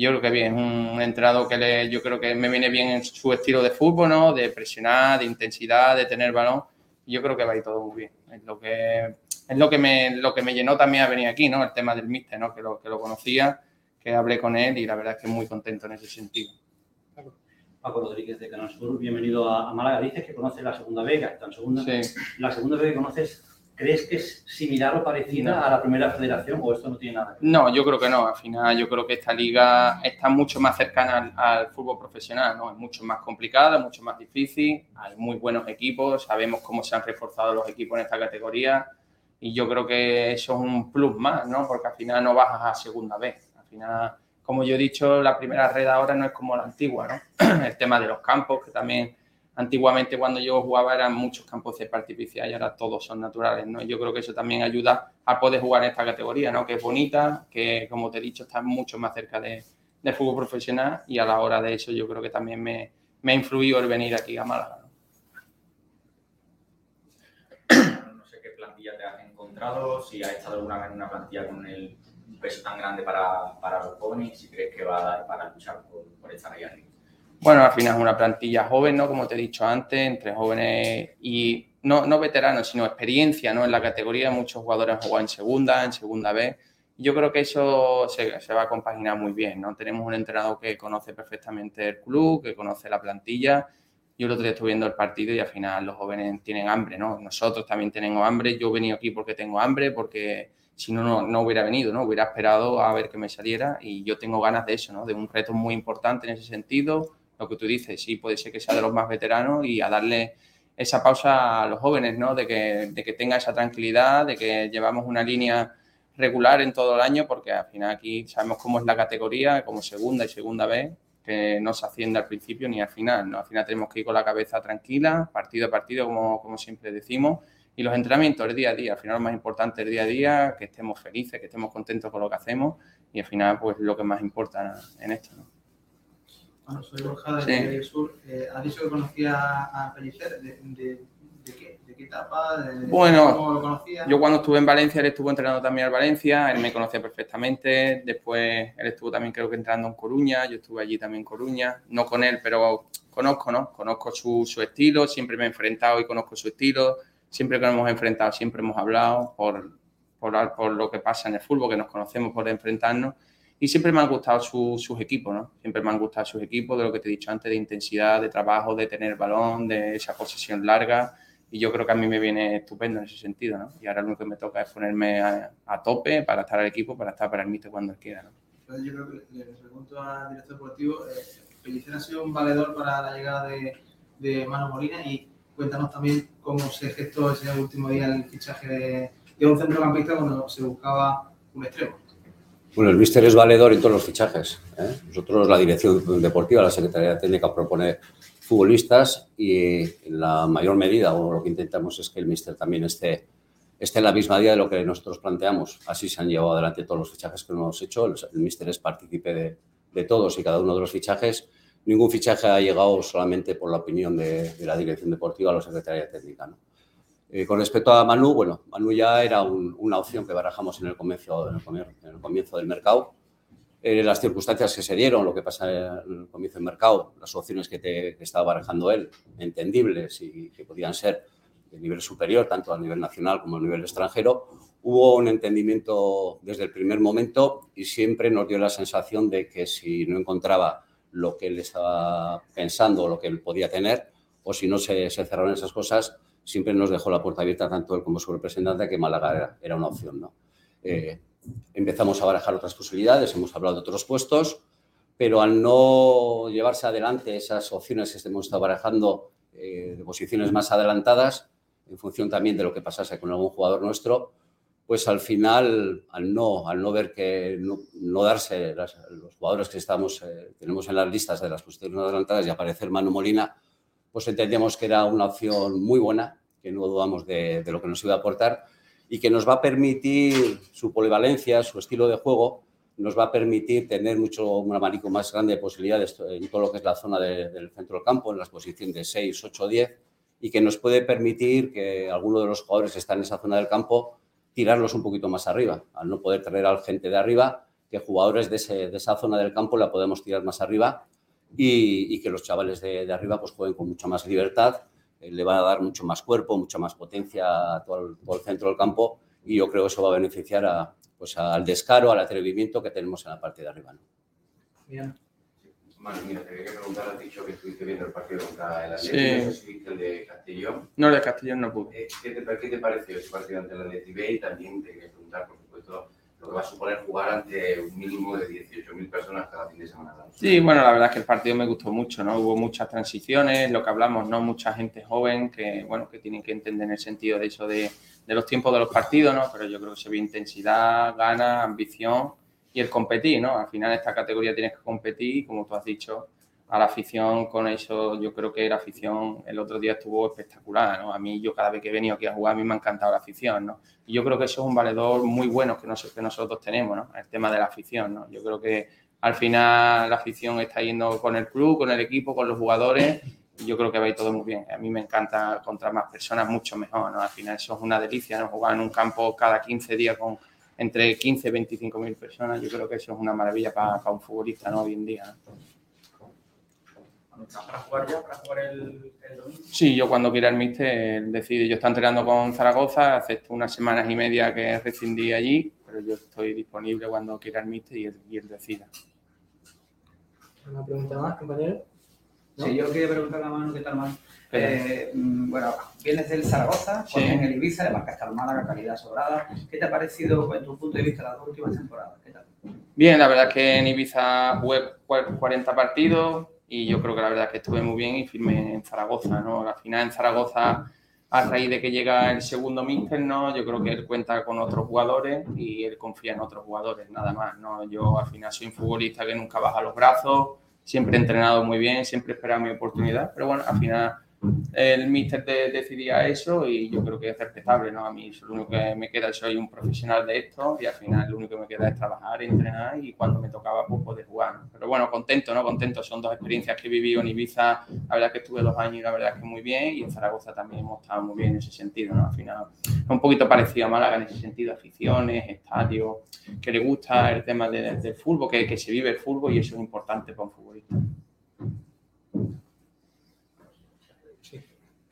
Yo creo que bien, es un entrenador que le, yo creo que me viene bien en su estilo de fútbol, ¿no? De presionar, de intensidad, de tener balón. Yo creo que va a ir todo muy bien. Es lo que, es lo que, me, lo que me llenó también a venir aquí, ¿no? El tema del Mister, ¿no? Que lo, que lo conocía, que hablé con él y la verdad es que muy contento en ese sentido. Paco Rodríguez de Canal Sur, bienvenido a, a Málaga. Dices que conoces la segunda B, que está en segunda. Sí. La segunda B que conoces, ¿crees que es similar o parecida No. a la primera federación o esto no tiene nada que ver? No, yo creo que no. Al final, yo creo que esta liga está mucho más cercana al, al fútbol profesional, ¿no? Es mucho más complicada, mucho más difícil. Hay muy buenos equipos, sabemos cómo se han reforzado los equipos en esta categoría y yo creo que eso es un plus más, ¿no? Porque al final no bajas a segunda vez. Al final, como yo he dicho, la primera red ahora no es como la antigua, ¿no? [CLEARS THROAT] El tema de los campos, que también antiguamente cuando yo jugaba eran muchos campos de artificial y ahora todos son naturales, ¿no? Yo creo que eso también ayuda a poder jugar en esta categoría, ¿no? Que es bonita, que como te he dicho está mucho más cerca de, del fútbol profesional y a la hora de eso yo creo que también me, me ha influido el venir aquí a Málaga. ¿no? Sé qué plantilla te has encontrado, si has estado alguna vez en una plantilla con el peso tan grande para, para los jóvenes y si crees que va a dar para luchar por, por estar ahí arriba. Bueno, al final es una plantilla joven, ¿no? Como te he dicho antes, entre jóvenes y no, no veteranos, sino experiencia, ¿no? En la categoría muchos jugadores han jugado en segunda, en segunda B. Yo creo que eso se, se va a compaginar muy bien, ¿no? Tenemos un entrenador que conoce perfectamente el club, que conoce la plantilla. Yo el otro día estuve viendo el partido y al final los jóvenes tienen hambre, ¿no? Nosotros también tenemos hambre. Yo he venido aquí porque tengo hambre, porque si no, no, no hubiera venido, ¿no? Hubiera esperado a ver que me saliera y yo tengo ganas de eso, ¿no? De un reto muy importante en ese sentido. Lo que tú dices, sí, puede ser que sea de los más veteranos y a darle esa pausa a los jóvenes, ¿no? De que, de que tenga esa tranquilidad, de que llevamos una línea regular en todo el año, porque al final aquí sabemos cómo es la categoría, como segunda y segunda vez, que no se asciende al principio ni al final, ¿no? Al final tenemos que ir con la cabeza tranquila, partido a partido, como, como siempre decimos, y los entrenamientos, el día a día, al final lo más importante el día a día, que estemos felices, que estemos contentos con lo que hacemos, y al final, pues lo que más importa en esto, ¿no? Bueno, soy Borja de Sí. Sur. Eh, ¿Has dicho que conocía a Pellicer? ¿De, de, de qué? ¿De qué qué etapa? Bueno, ¿Cómo lo conocías? Yo cuando estuve en Valencia, él estuvo entrenando también al Valencia, él me conocía perfectamente, después él estuvo también creo que entrenando en Coruña, yo estuve allí también en Coruña, no con él, pero conozco, ¿no? Conozco su, su estilo, siempre me he enfrentado y conozco su estilo, siempre que nos hemos enfrentado, siempre hemos hablado por, por, por lo que pasa en el fútbol, que nos conocemos por enfrentarnos y siempre me han gustado su- sus equipos, ¿no? Siempre me han gustado sus equipos, de lo que te he dicho antes, de intensidad, de trabajo, de tener balón, de esa posesión larga. Y yo creo que a mí me viene estupendo en ese sentido, ¿no? Y ahora lo que me toca es ponerme a, a tope para estar al equipo, para estar para el míster cuando quiera, ¿no? Yo creo que le pregunto al director deportivo, eh, Pellicer ha sido un valedor para la llegada de, de Manu Molina y cuéntanos también cómo se gestó ese último día el fichaje de, de un centrocampista cuando se buscaba un extremo. Bueno, el míster es valedor en todos los fichajes. ¿eh? Nosotros, la dirección deportiva, la Secretaría Técnica propone futbolistas y en la mayor medida, o lo que intentamos es que el míster también esté, esté en la misma día de lo que nosotros planteamos. Así se han llevado adelante todos los fichajes que hemos hecho. El, el míster es partícipe de, de todos y cada uno de los fichajes. Ningún fichaje ha llegado solamente por la opinión de, la dirección deportiva o la Secretaría Técnica. Eh, con respecto a Manu, bueno, Manu ya era un- una opción que barajamos en el comienzo, en el comienzo, en el comienzo del mercado. Eh, las circunstancias que se dieron, lo que pasa en el comienzo del mercado, las opciones que, te- estaba barajando él, entendibles y que podían ser de nivel superior, tanto a nivel nacional como a nivel extranjero, hubo un entendimiento desde el primer momento y siempre nos dio la sensación de que si no encontraba lo que él estaba pensando lo que él podía tener, o si no se, se cerraron esas cosas, siempre nos dejó la puerta abierta tanto él como su representante que Málaga era, era una opción. ¿no? Eh, empezamos a barajar otras posibilidades, hemos hablado de otros puestos, pero al no llevarse adelante esas opciones que hemos estado barajando eh, de posiciones más adelantadas, en función también de lo que pasase con algún jugador nuestro, pues al final, al no, al no ver que no, darse las- los jugadores que estamos, eh, tenemos en las listas de las posiciones adelantadas y aparecer Manu Molina, pues entendíamos que era una opción muy buena, que no dudamos de, lo que nos iba a aportar y que nos va a permitir su polivalencia, su estilo de juego, nos va a permitir tener mucho, un abanico más grande de posibilidades en todo lo que es la zona de- del centro del campo, en las posiciones de 6, 8, 10, y que nos puede permitir que alguno de los jugadores que están en esa zona del campo tirarlos un poquito más arriba, al no poder traer a gente de arriba, que jugadores de, ese- de esa zona del campo la podemos tirar más arriba y, y que los chavales de, de arriba pues jueguen con mucha más libertad, eh, le va a dar mucho más cuerpo, mucha más potencia a todo el, todo el centro del campo y yo creo que eso va a beneficiar a, pues, al descaro, al atrevimiento que tenemos en la parte de arriba. ¿no? Bien. Manu, mira, te quería preguntar, has dicho que estuviste viendo el partido contra el Sí. Atlético, no sé si viste el de Castellón. No, el de Castellón no pude. Eh, ¿Qué te, qué te pareció ese partido ante el Atlético B? Y también te quería preguntar, por supuesto, lo que va a suponer jugar ante un mínimo de 18.000 personas cada fin de semana. Sí, bueno, la verdad es que el partido me gustó mucho, ¿no? Hubo muchas transiciones, lo que hablamos, ¿no? Mucha gente joven que, bueno, que tienen que entender en el sentido de eso de, de los tiempos de los partidos, ¿no? Pero yo creo que se ve intensidad, gana, ambición y el competir, ¿no? Al final esta categoría tienes que competir como tú has dicho, a la afición con eso, yo creo que la afición el otro día estuvo espectacular, ¿no? A mí, yo cada vez que he venido aquí a jugar, a mí me ha encantado la afición, ¿no? Y yo creo que eso es un valedor muy bueno que, nos- que nosotros tenemos, ¿no? El tema de la afición, ¿no? Yo creo que al final la afición está yendo con el club, con el equipo, con los jugadores. Y yo creo que va a ir todo muy bien. A mí me encanta contra más personas, mucho mejor, ¿no? Al final eso es una delicia, ¿no? Jugar en un campo cada 15 días con entre 15 y 25 mil personas, yo creo que eso es una maravilla para, para un futbolista, ¿no? Hoy en día, ¿no? ¿Estás para jugar ya? ¿Para jugar el, el domingo? Sí, yo cuando quiera el míster decide. Yo estoy entrenando con Zaragoza, hace unas semanas y media que rescindí allí, pero yo estoy disponible cuando quiera el míster y él, y él decida. ¿Una pregunta más, compañero? ¿No? Sí, yo quería preguntarle a Manu qué tal, Manu. Espera. Eh, mm, bueno, vienes del Zaragoza, Sí. juegas en el Ibiza, además que hasta el Málaga, calidad sobrada. ¿Qué te ha parecido, en tu punto de vista, las dos últimas temporadas? ¿Qué tal? Bien, la verdad es que en Ibiza jugué cua- 40 partidos y yo creo que la verdad que estuve muy bien y firmé en Zaragoza, ¿no? Al final en Zaragoza, a raíz de que llega el segundo míster, ¿no? Yo creo que él cuenta con otros jugadores y él confía en otros jugadores, nada más, ¿no? Yo al final soy un futbolista que nunca baja los brazos, siempre he entrenado muy bien, siempre he esperado mi oportunidad, pero bueno, al final el míster de- decidía eso y yo creo que es respetable, ¿no? A mí lo único que me queda, soy un profesional de esto y al final lo único que me queda es trabajar, entrenar y cuando me tocaba pues poder jugar. ¿no? Pero bueno, contento, ¿no? Contento. Son dos experiencias que he vivido en Ibiza, la verdad que estuve dos años y la verdad que muy bien y en Zaragoza también hemos estado muy bien en ese sentido, ¿no? Al final un poquito parecido a Málaga en ese sentido, aficiones, estadios, que le gusta el tema de- del fútbol, que, que se vive el fútbol y eso es importante para un futbolista.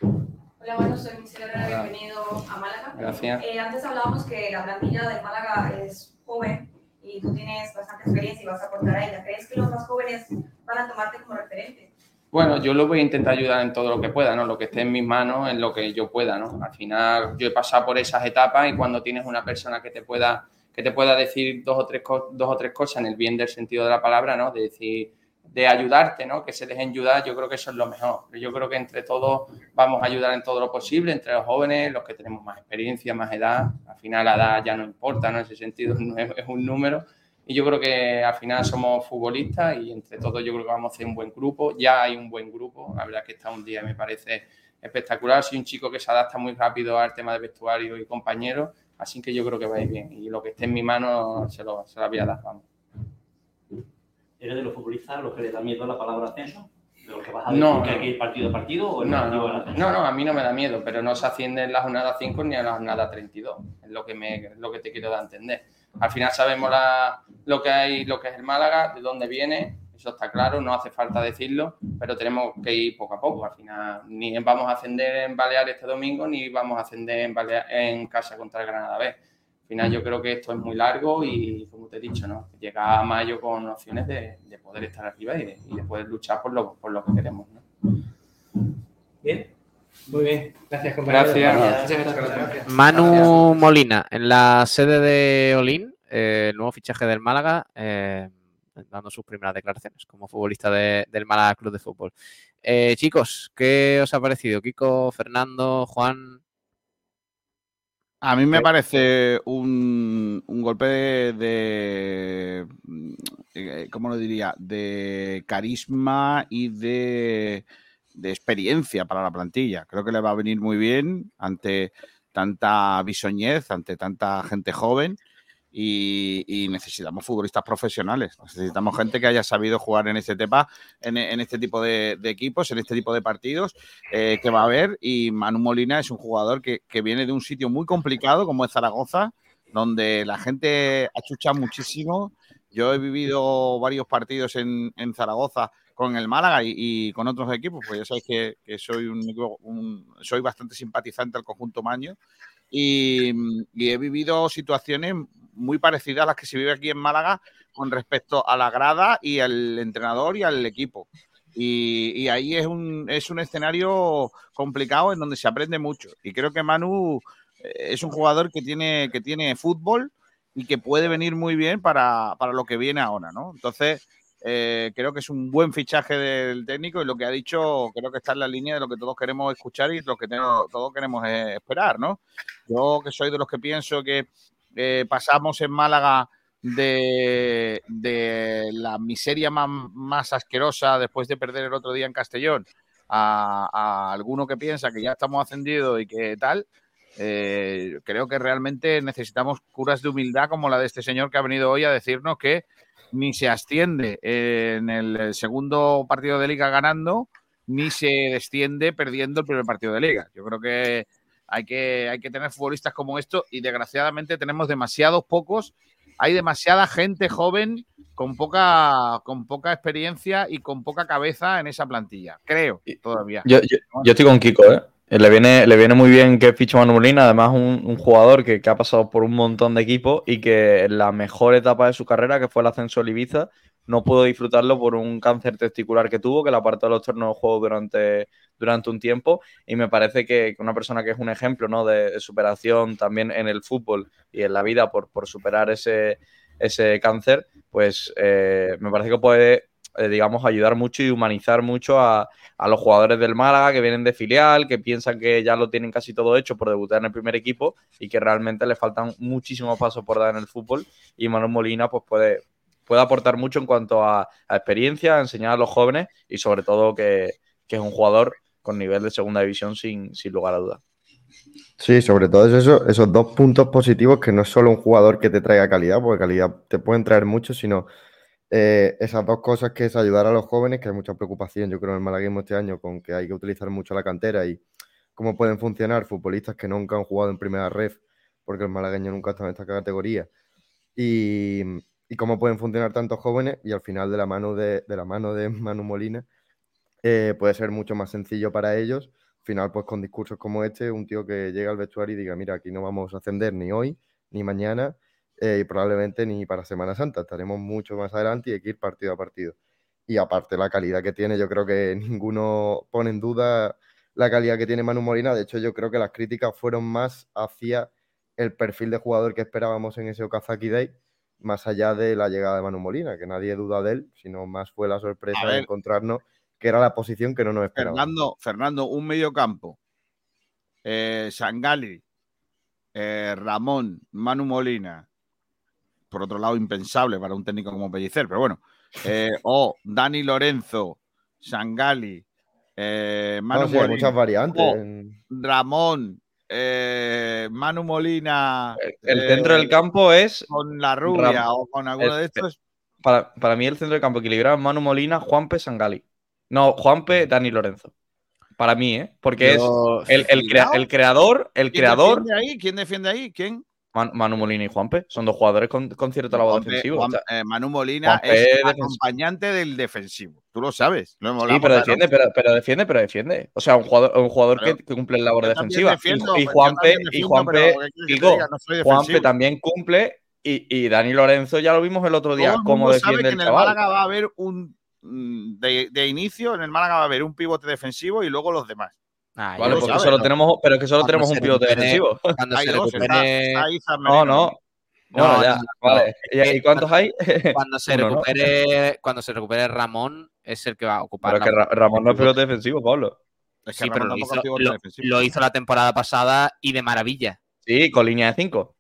Hola, Manu, soy Michelle bienvenido a Málaga. Gracias. Eh, antes hablábamos que la plantilla de Málaga es joven y tú tienes bastante experiencia y vas a aportar a ella. ¿Crees que los más jóvenes van a tomarte como referente? Bueno, yo lo voy a intentar ayudar en todo lo que pueda, ¿no? Lo que esté en mis manos, en lo que yo pueda, ¿no? Al final, yo he pasado por esas etapas y cuando tienes una persona que te pueda, que te pueda decir dos o, tres dos o tres cosas en el bien del sentido de la palabra, ¿no? De decir, de ayudarte, ¿no? Que se dejen ayudar, yo creo que eso es lo mejor. Yo creo que entre todos vamos a ayudar en todo lo posible, entre los jóvenes, los que tenemos más experiencia, más edad. Al final la edad ya no importa, ¿no? En ese sentido [LAUGHS] no es, un número. Y yo creo que al final somos futbolistas y entre todos yo creo que vamos a hacer un buen grupo. Ya hay un buen grupo. La verdad que está un día me parece espectacular. Soy un chico que se adapta muy rápido al tema de vestuario y compañeros. Así que yo creo que va a ir bien. Y lo que esté en mi mano se lo, se la voy a dar. Vamos. ¿Eres de los futbolistas a los que le da miedo la palabra ascenso? ¿De los que vas a decir No, que hay que ir partido a partido o No, no, ascenso? no, no, a mí no me da miedo, pero no se asciende en la jornada 5 ni en la jornada 32. Es lo que, me, lo que te quiero dar a entender. Al final sabemos la- lo, que hay, lo que es el Málaga, de dónde viene, eso está claro, no hace falta decirlo, pero tenemos que ir poco a poco. Al final, ni vamos a ascender en Baleares este domingo, ni vamos a ascender en, Balea- en casa contra el Granada B. Al final, yo creo que esto es muy largo y, como te he dicho, ¿no? llega a mayo con opciones de, de poder estar arriba y de, y de poder luchar por lo, por lo que queremos. ¿no? Bien. Muy bien. Gracias, compañero. Gracias. Gracias. Manu Molina, en la sede de Olin, eh, el nuevo fichaje del Málaga, eh, dando sus primeras declaraciones como futbolista de- del Málaga Club de Fútbol. Eh, chicos, ¿qué os ha parecido? Kiko, Fernando, Juan. A mí me parece un, un golpe de, de, mm, eh, ¿cómo lo diría? De carisma y de, de experiencia para la plantilla. Creo que le va a venir muy bien ante tanta bisoñez, ante tanta gente joven y, necesitamos futbolistas profesionales. Necesitamos gente que haya sabido jugar en este tema, en, este tipo de, equipos, en este tipo de partidos eh, que va a haber. Y Manu Molina es un jugador que, que viene de un sitio muy complicado como es Zaragoza, donde la gente achucha muchísimo. Yo he vivido varios partidos en, Zaragoza con el Málaga y, con otros equipos, pues ya sabéis que, soy bastante simpatizante al conjunto Maño y he vivido situaciones muy parecidas a las que se vive aquí en Málaga con respecto a la grada y al entrenador y al equipo. Y, ahí es un, es un escenario complicado en donde se aprende mucho. Y creo que Manu eh, es un jugador que tiene, que tiene fútbol y que puede venir muy bien para, para lo que viene ahora, ¿no? Entonces, eh, creo que es un buen fichaje del técnico y lo que ha dicho creo que está en la línea de lo que todos queremos escuchar y lo que todos queremos esperar, ¿no? Yo que soy de los que pienso que eh, pasamos en Málaga de, la miseria más, asquerosa después de perder el otro día en Castellón a, a alguno que piensa que ya estamos ascendidos y que tal, eh, creo que realmente necesitamos curas de humildad como la de este señor que ha venido hoy a decirnos que ni se asciende en el segundo partido de liga ganando, ni se desciende perdiendo el primer partido de liga. Yo creo que hay que, hay que tener futbolistas como esto y desgraciadamente tenemos demasiados pocos. Hay demasiada gente joven con poca, con poca experiencia y con poca cabeza en esa plantilla. Creo, todavía. Yo, yo- yo estoy con Kiko, ¿eh? Le viene, le viene muy bien que fiche Manu Molina, además un, un jugador que, que ha pasado por un montón de equipos y que en la mejor etapa de su carrera, que fue el ascenso al Ibiza, no pudo disfrutarlo por un cáncer testicular que tuvo, que la apartó de los torneos de juego durante, durante un tiempo. Y me parece que una persona que es un ejemplo ¿no? de, superación también en el fútbol y en la vida por, por superar ese, ese cáncer, pues eh, me parece que puede, eh, digamos, ayudar mucho y humanizar mucho a, a los jugadores del Málaga que vienen de filial, que piensan que ya lo tienen casi todo hecho por debutar en el primer equipo y que realmente le faltan muchísimos pasos por dar en el fútbol. Y Manuel Molina, pues puede, puede aportar mucho en cuanto a, experiencia, a enseñar a los jóvenes y sobre todo que, es un jugador con nivel de segunda división sin, lugar a dudas. Sí, sobre todo es eso, esos dos puntos positivos que no es solo un jugador que te traiga calidad, porque calidad te pueden traer mucho, sino eh, esas dos cosas que es ayudar a los jóvenes, que hay mucha preocupación, yo creo, en el malaguismo este año, con que hay que utilizar mucho la cantera y cómo pueden funcionar futbolistas que nunca han jugado en primera ref, porque el malagueño nunca estado en esta categoría, y, y cómo pueden funcionar tantos jóvenes, y al final de la mano de, la mano de [LAUGHS] Manu Molina, eh, puede ser mucho más sencillo para ellos. Al final, pues con discursos como este, un tío que llega al vestuario y diga, mira, aquí no vamos a ascender ni hoy, ni mañana, eh, y probablemente ni para Semana Santa. Estaremos mucho más adelante y hay que ir partido a partido. Y aparte la calidad que tiene, yo creo que [LAUGHS] ninguno pone en duda la calidad que tiene Manu Molina. De hecho, yo creo que las críticas fueron más hacia el perfil de jugador que esperábamos en ese Okazaki Day, más allá de la llegada de Manu Molina, que nadie duda de él, sino más fue la sorpresa de encontrarnos que era la posición que no nos esperábamos. Fernando, Fernando, un mediocampo. Eh, Sangali, eh, Ramón, Manu Molina. Por otro lado, impensable para un técnico como Pellicer, pero bueno. Eh, [LAUGHS] o Dani Lorenzo, Sangali, eh, Manu No, sí, Molina, muchas variantes. Ramón, eh, Manu Molina. El eh, centro del campo es. Con la rubia Ram- o con alguno el- de estos. Para, para mí, el centro del campo equilibrado es Manu Molina, Juanpe, Sangali. No, Juanpe, Dani Lorenzo. Para mí, ¿eh? Porque es el, el crea- el creador, el ¿Quién creador, defiende ahí? ¿Quién defiende ahí? ¿Quién? Man- Manu Molina y Juanpe. Son dos jugadores con, con cierto labor defensivo. Juan- o sea, eh, Manu Molina Juanpe es defensivo. acompañante del defensivo. Tú lo sabes. Lo Sí, pero defiende, pero, pero defiende, pero defiende. O sea, un jugador, un jugador que, que cumple labor yo también defensiva. Y- defiendo, y, yo Juanpe, también y Juanpe, Juanpe también cumple. Y, y Dani Lorenzo ya lo vimos el otro día, Todo el cómo sabe defiende que el en el chaval. Málaga va a haber un. mm, De, de inicio, en el Málaga va a haber un pivote defensivo y luego los demás. Ah, Vale, porque sabes, solo ¿no? tenemos, pero es que solo Cuando tenemos un pivote recupere- defensivo. Cuando Hay se dos, está- recupere. está Izar No, no. No, Bueno, ya, no, vale. no. ¿Y, y cuántos hay? Cuando se Uno, ¿no? recupere, cuando se recupere Ramón, es el que va a ocupar. Pero es que la- Ra- Ramón no es pivote defensivo, Pablo. Es que Sí, pero lo hizo, lo- lo hizo la temporada pasada y de maravilla. Sí, con línea de 5.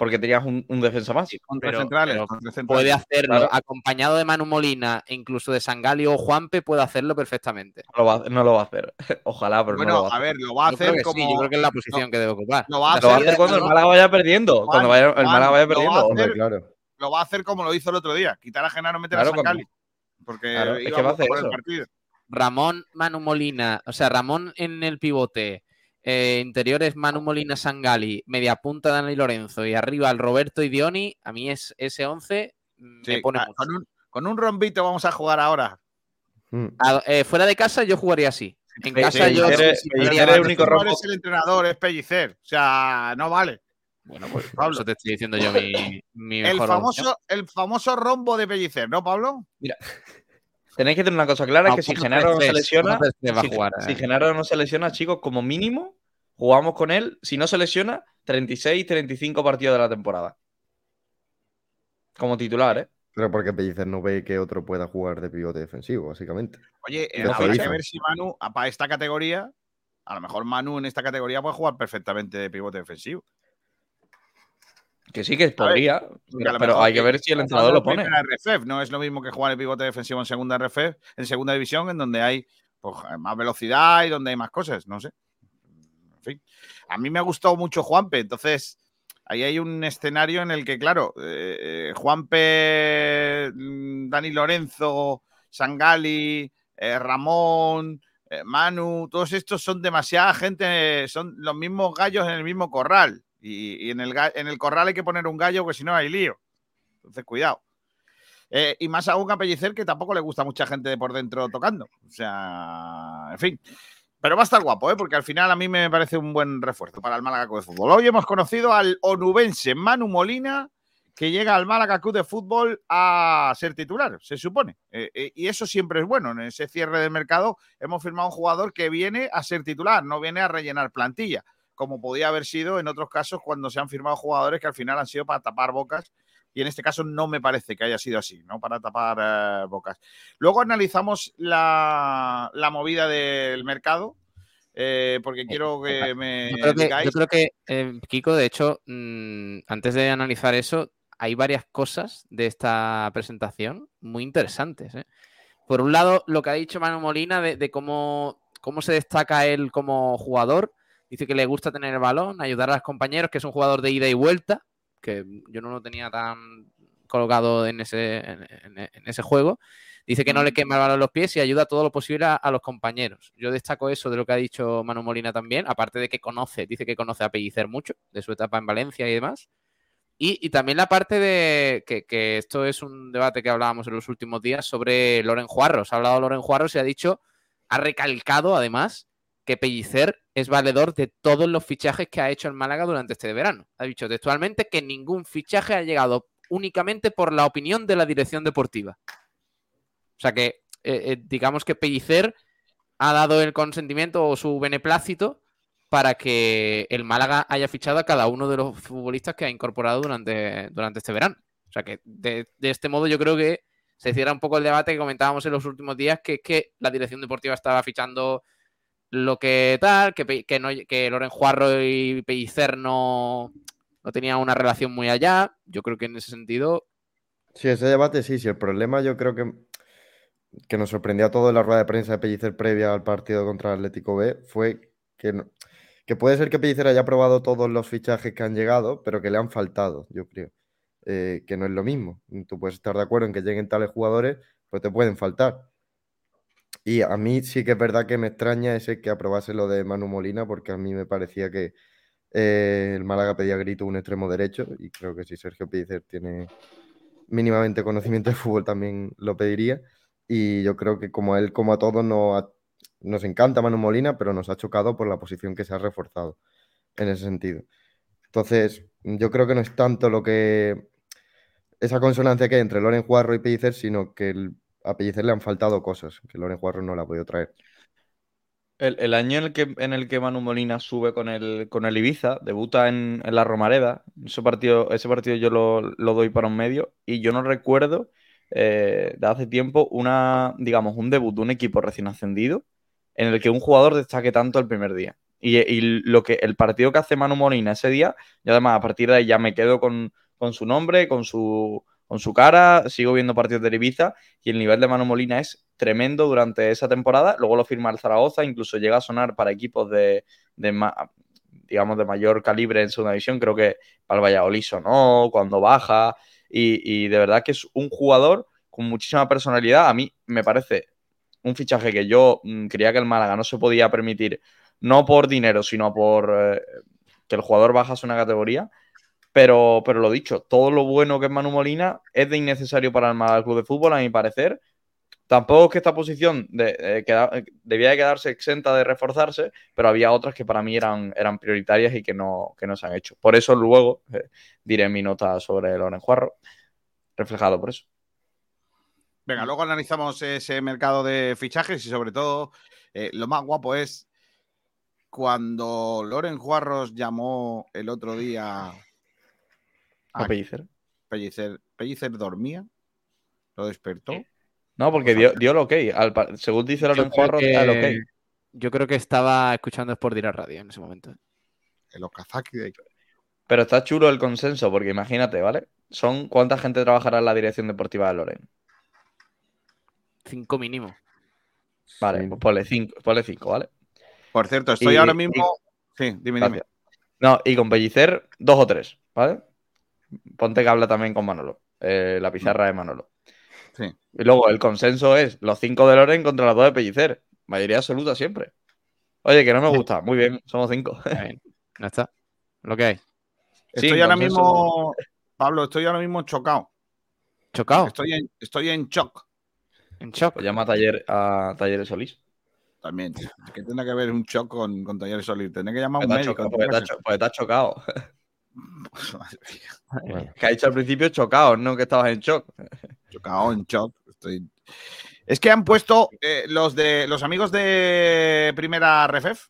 Porque tenías un, un defensa más. Pero- centrales. pero centrales. Puede hacerlo Claro. acompañado de Manu Molina e incluso de Sangali o Juanpe, puede hacerlo perfectamente. No lo va, no lo va a hacer. [LAUGHS] Ojalá, pero no lo Bueno, va a a ver, lo va a Yo hacer como. sí, yo creo que es la posición que debe ocupar. Lo va a Lo va a hacer, cuando el Málaga vaya perdiendo. Cuando vaya, el Málaga vaya lo va a perdiendo. hacer- Hombre, claro. lo va a hacer como lo hizo el otro día. Quitar a Genaro, meter Claro, a Sancali. Porque Claro, es que va a hacer por el partido. Ramón, Manu Molina, o sea, Ramón en el pivote, eh, interiores Manu Molina Sangali, media punta Dani Lorenzo y arriba el Roberto y Dioni, a mí es ese 11 me Sí, pone ah, mucho. con, un, con un rombito vamos a jugar ahora. Mm. A- eh, fuera de casa yo jugaría así. En casa yo sí- el único rombo- eres el entrenador, es Pellicer. O sea, no vale. Bueno, pues Pablo. eso te estoy diciendo yo mi, mi El famoso, opción. el famoso rombo de Pellicer, ¿no, Pablo? Mira, tenéis que tener una cosa clara: es No, que si ¿cómo Genaro no se lesiona, va a si, jugar, si eh? Genaro no se lesiona, chicos, como mínimo, jugamos con él. Si no se lesiona, 36, 35 partidos de la temporada. Como titular, ¿eh? Pero porque Pellicer no ve que otro pueda jugar de pivote defensivo, básicamente. Oye, eh, habrá que ver si Manu, a- para esta categoría, a lo mejor Manu en esta categoría puede jugar perfectamente de pivote defensivo. Que sí que podría, pero, hay que ver si el entrenador lo pone. no es lo mismo que jugar el pivote defensivo en segunda RFEF, en segunda división, en donde hay pues, más velocidad y donde hay más cosas, no sé. En fin. A mí me ha gustado mucho Juanpe, entonces ahí hay un escenario en el que, claro, eh, eh, Juanpe, mm, Dani Lorenzo, Sangali, eh, Ramón, eh, Manu, todos estos son demasiada gente, son los mismos gallos en el mismo corral. Y, en, el, en el corral hay que poner un gallo, que si no hay lío. Entonces, cuidado. Eh, y más aún a Pellicer, que tampoco le gusta mucha gente de por dentro tocando. O sea, en fin. Pero va a estar guapo, ¿eh? porque al final a mí me parece un buen refuerzo para el Málaga Club de Fútbol. Hoy hemos conocido al onubense Manu Molina, que llega al Málaga Club de Fútbol a ser titular, se supone. Eh, eh, y eso siempre es bueno. En ese cierre del mercado hemos firmado un jugador que viene a ser titular, no viene a rellenar plantilla, como podía haber sido en otros casos cuando se han firmado jugadores que al final han sido para tapar bocas. Y en este caso no me parece que haya sido así, ¿no? Para tapar eh, bocas. Luego analizamos la, la movida del mercado, eh, porque quiero que me Yo creo que, digáis- yo creo que, eh, Kiko, de hecho, mm, antes de analizar eso, hay varias cosas de esta presentación muy interesantes. ¿eh? Por un lado, lo que ha dicho Manu Molina de, de cómo cómo se destaca él como jugador. Dice que le gusta tener el balón, ayudar a los compañeros, que es un jugador de ida y vuelta, que yo no lo tenía tan colocado en ese, en, en- en ese juego. Dice que no le quema el balón los pies y ayuda todo lo posible a, a los compañeros. Yo destaco eso de lo que ha dicho Manu Molina también, aparte de que conoce, dice que conoce a Pellicer mucho, de su etapa en Valencia y demás. Y, y también la parte de que, que esto es un debate que hablábamos en los últimos días sobre Loren Juarros. Ha hablado Loren Juarros y ha dicho, ha recalcado además que Pellicer es valedor de todos los fichajes que ha hecho el Málaga durante este verano. Ha dicho textualmente que ningún fichaje ha llegado únicamente por la opinión de la dirección deportiva. O sea que, eh, eh, digamos que Pellicer ha dado el consentimiento o su beneplácito para que el Málaga haya fichado a cada uno de los futbolistas que ha incorporado durante, durante este verano. O sea que de, de este modo yo creo que se cierra un poco el debate que comentábamos en los últimos días, que es que la dirección deportiva estaba fichando lo que tal, que, que, no, que Loren Juarro y Pellicer no, no tenían una relación muy allá. Yo creo que en ese sentido Sí, ese debate sí, sí. El problema yo creo que, que nos sorprendió a todos en la rueda de prensa de Pellicer previa al partido contra Atlético B fue que, no- que puede ser que Pellicer haya probado todos los fichajes que han llegado, pero que le han faltado, yo creo. Eh, que no es lo mismo. Tú puedes estar de acuerdo en que lleguen tales jugadores, pero te pueden faltar. Y a mí sí que es verdad que me extraña ese que aprobase lo de Manu Molina, porque a mí me parecía que eh, el Málaga pedía grito un extremo derecho, y creo que si Sergio Pellicer tiene mínimamente conocimiento de fútbol también lo pediría. Y yo creo que como a él, como a todos, ha- nos encanta Manu Molina, pero nos ha chocado por la posición que se ha reforzado en ese sentido. Entonces, yo creo que no es tanto lo que esa consonancia que hay entre Loren Juarro y Pellicer, sino que a Pellicer le han faltado cosas, que Loren Juarro no la ha podido traer. El, año en el que, en el que Manu Molina sube con el, con el Ibiza, debuta en, en la Romareda, ese partido, ese partido yo lo, lo doy para un medio y yo no recuerdo eh, de hace tiempo una, digamos, un debut de un equipo recién ascendido en el que un jugador destaque tanto el primer día. Y, y lo que, el partido que hace Manu Molina ese día, y además a partir de ahí ya me quedo con, con su nombre, con su, con su cara, sigo viendo partidos de Ibiza y el nivel de Manu Molina es tremendo durante esa temporada. Luego lo firma el Zaragoza, incluso llega a sonar para equipos de, de digamos, de mayor calibre en segunda división. Creo que para el Valladolid sonó cuando baja y, de verdad que es un jugador con muchísima personalidad. A mí me parece un fichaje que yo mm, creía que el Málaga no se podía permitir, no por dinero, sino por eh, que el jugador bajase una categoría. Pero, pero lo dicho, todo lo bueno que es Manu Molina es de innecesario para el Club de Fútbol, a mi parecer. Tampoco es que esta posición de- eh, eh, debía de quedarse exenta de reforzarse, pero había otras que para mí eran, eran prioritarias y que no, que no se han hecho. Por eso luego eh, diré mi nota sobre Loren Juarro, reflejado por eso. Venga, luego analizamos ese mercado de fichajes y sobre todo lo más guapo es cuando Loren Juarros llamó el otro día A Pellicer. Pellicer. Pellicer dormía, lo despertó. No, porque dio, dio el ok. Al según dice Loren Yo creo Juarro, que- el ok. Yo creo que estaba escuchando Sport Direct Radio en ese momento. El Okazaki de Pero está chulo el consenso, porque imagínate, ¿vale? Son cuánta gente trabajará en la dirección deportiva de Loren. Cinco mínimo. Vale, pues ponle cinco, ponle cinco, ¿vale? Por cierto, estoy Y- ahora y- mismo. Sí, dime, Gracias. No, y con Pellicer, dos o tres, ¿vale? Ponte que habla también con Manolo, eh, la pizarra de Manolo. Sí. Y luego el consenso es los cinco de Loren contra los dos de Pellicer. Mayoría absoluta siempre. Oye, que no me gusta. Muy bien, somos cinco. Ya está. Lo que hay. Estoy Sí, ahora consenso. mismo. Pablo, estoy ahora mismo chocado. ¿Chocado? Estoy en, estoy en shock. En shock. Pues llama a, taller, a Talleres Solís. También. Es que tendrá que haber un shock con, con Talleres Solís. Tendré que llamar a un Pues médico. chocado, porque te has chocado. Que ha dicho al principio chocado, no que estabas en shock. Chocado, en shock. Estoy... Es que han puesto eh, los de los amigos de Primera Refef.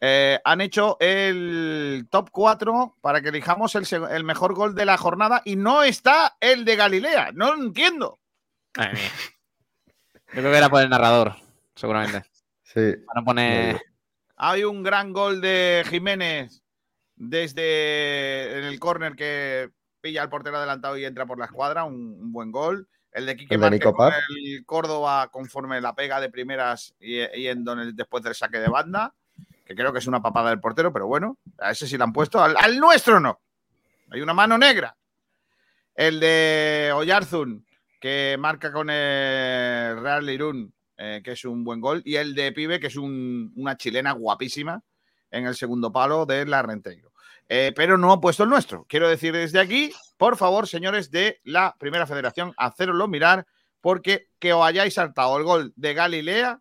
eh, han hecho el top 4 para que elijamos el, mejor gol de la jornada y no está el de Galilea. No lo entiendo. Mía. Yo creo que era por el narrador, seguramente. Sí. Para poner. Hay un gran gol de Jiménez desde en el córner que pilla al portero adelantado y entra por la escuadra. Un, un buen gol. El de Quique Márquez con el Córdoba conforme la pega de primeras y, y en donde después del saque de banda, que creo que es una papada del portero, pero bueno, a ese sí la han puesto, al, al nuestro no. Hay una mano negra. El de Oyarzun, que marca con el Real Irún, eh, que es un buen gol, y el de Pibe, que es un- una chilena guapísima en el segundo palo de la Renteiro. Eh, pero no ha puesto el nuestro. Quiero decir desde aquí, por favor, señores de la Primera Federación, hacéroslo mirar, porque que os hayáis saltado el gol de Galilea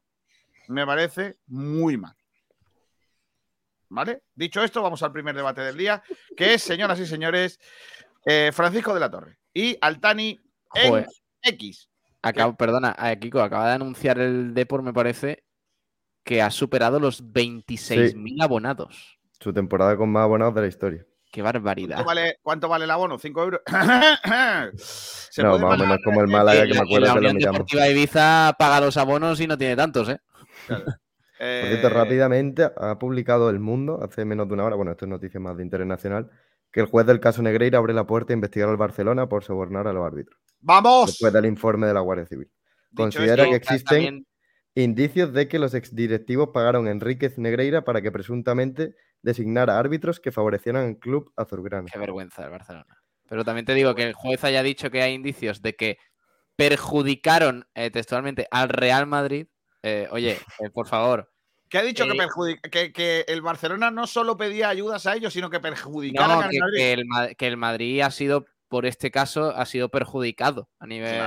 me parece muy mal. ¿Vale? Dicho esto, vamos al primer debate del día, que es, señoras y señores, eh, Francisco de la Torre y Altani en. X. Acabo, perdona, eh, Kiko, acaba de anunciar el Depor, me parece, que ha superado los 26.000 abonados. Su temporada con más abonados de la historia. Qué barbaridad. ¿Cuánto vale, cuánto vale el abono? ¿5 euros? [CLEARS THROAT] [LAUGHS] Se No, puede más o menos como el Málaga, que me la- acuerdo la que lo Unión. Deportiva Ibiza paga los abonos y no tiene tantos, ¿eh? Por cierto, rápidamente ha publicado El Mundo hace menos de una hora, bueno, esto es noticia más de interés nacional, que el juez del caso Negreira abre la puerta a investigar al Barcelona por sobornar a los árbitros. ¡Vamos! Después del informe de la Guardia Civil. Considera esto, que existen también- indicios de que los exdirectivos pagaron a Enríquez Negreira para que presuntamente designara árbitros que favorecieran al club azulgrana. Qué vergüenza el Barcelona. Pero también te digo que el juez haya dicho que hay indicios de que perjudicaron eh, textualmente al Real Madrid. Eh, oye, [LAUGHS] eh, por favor. Que ha dicho que, perjudica- que, que el Barcelona no solo pedía ayudas a ellos, sino que perjudicaran No, al que, Madrid. que el, que el Madrid ha sido, por este caso, ha sido perjudicado a nivel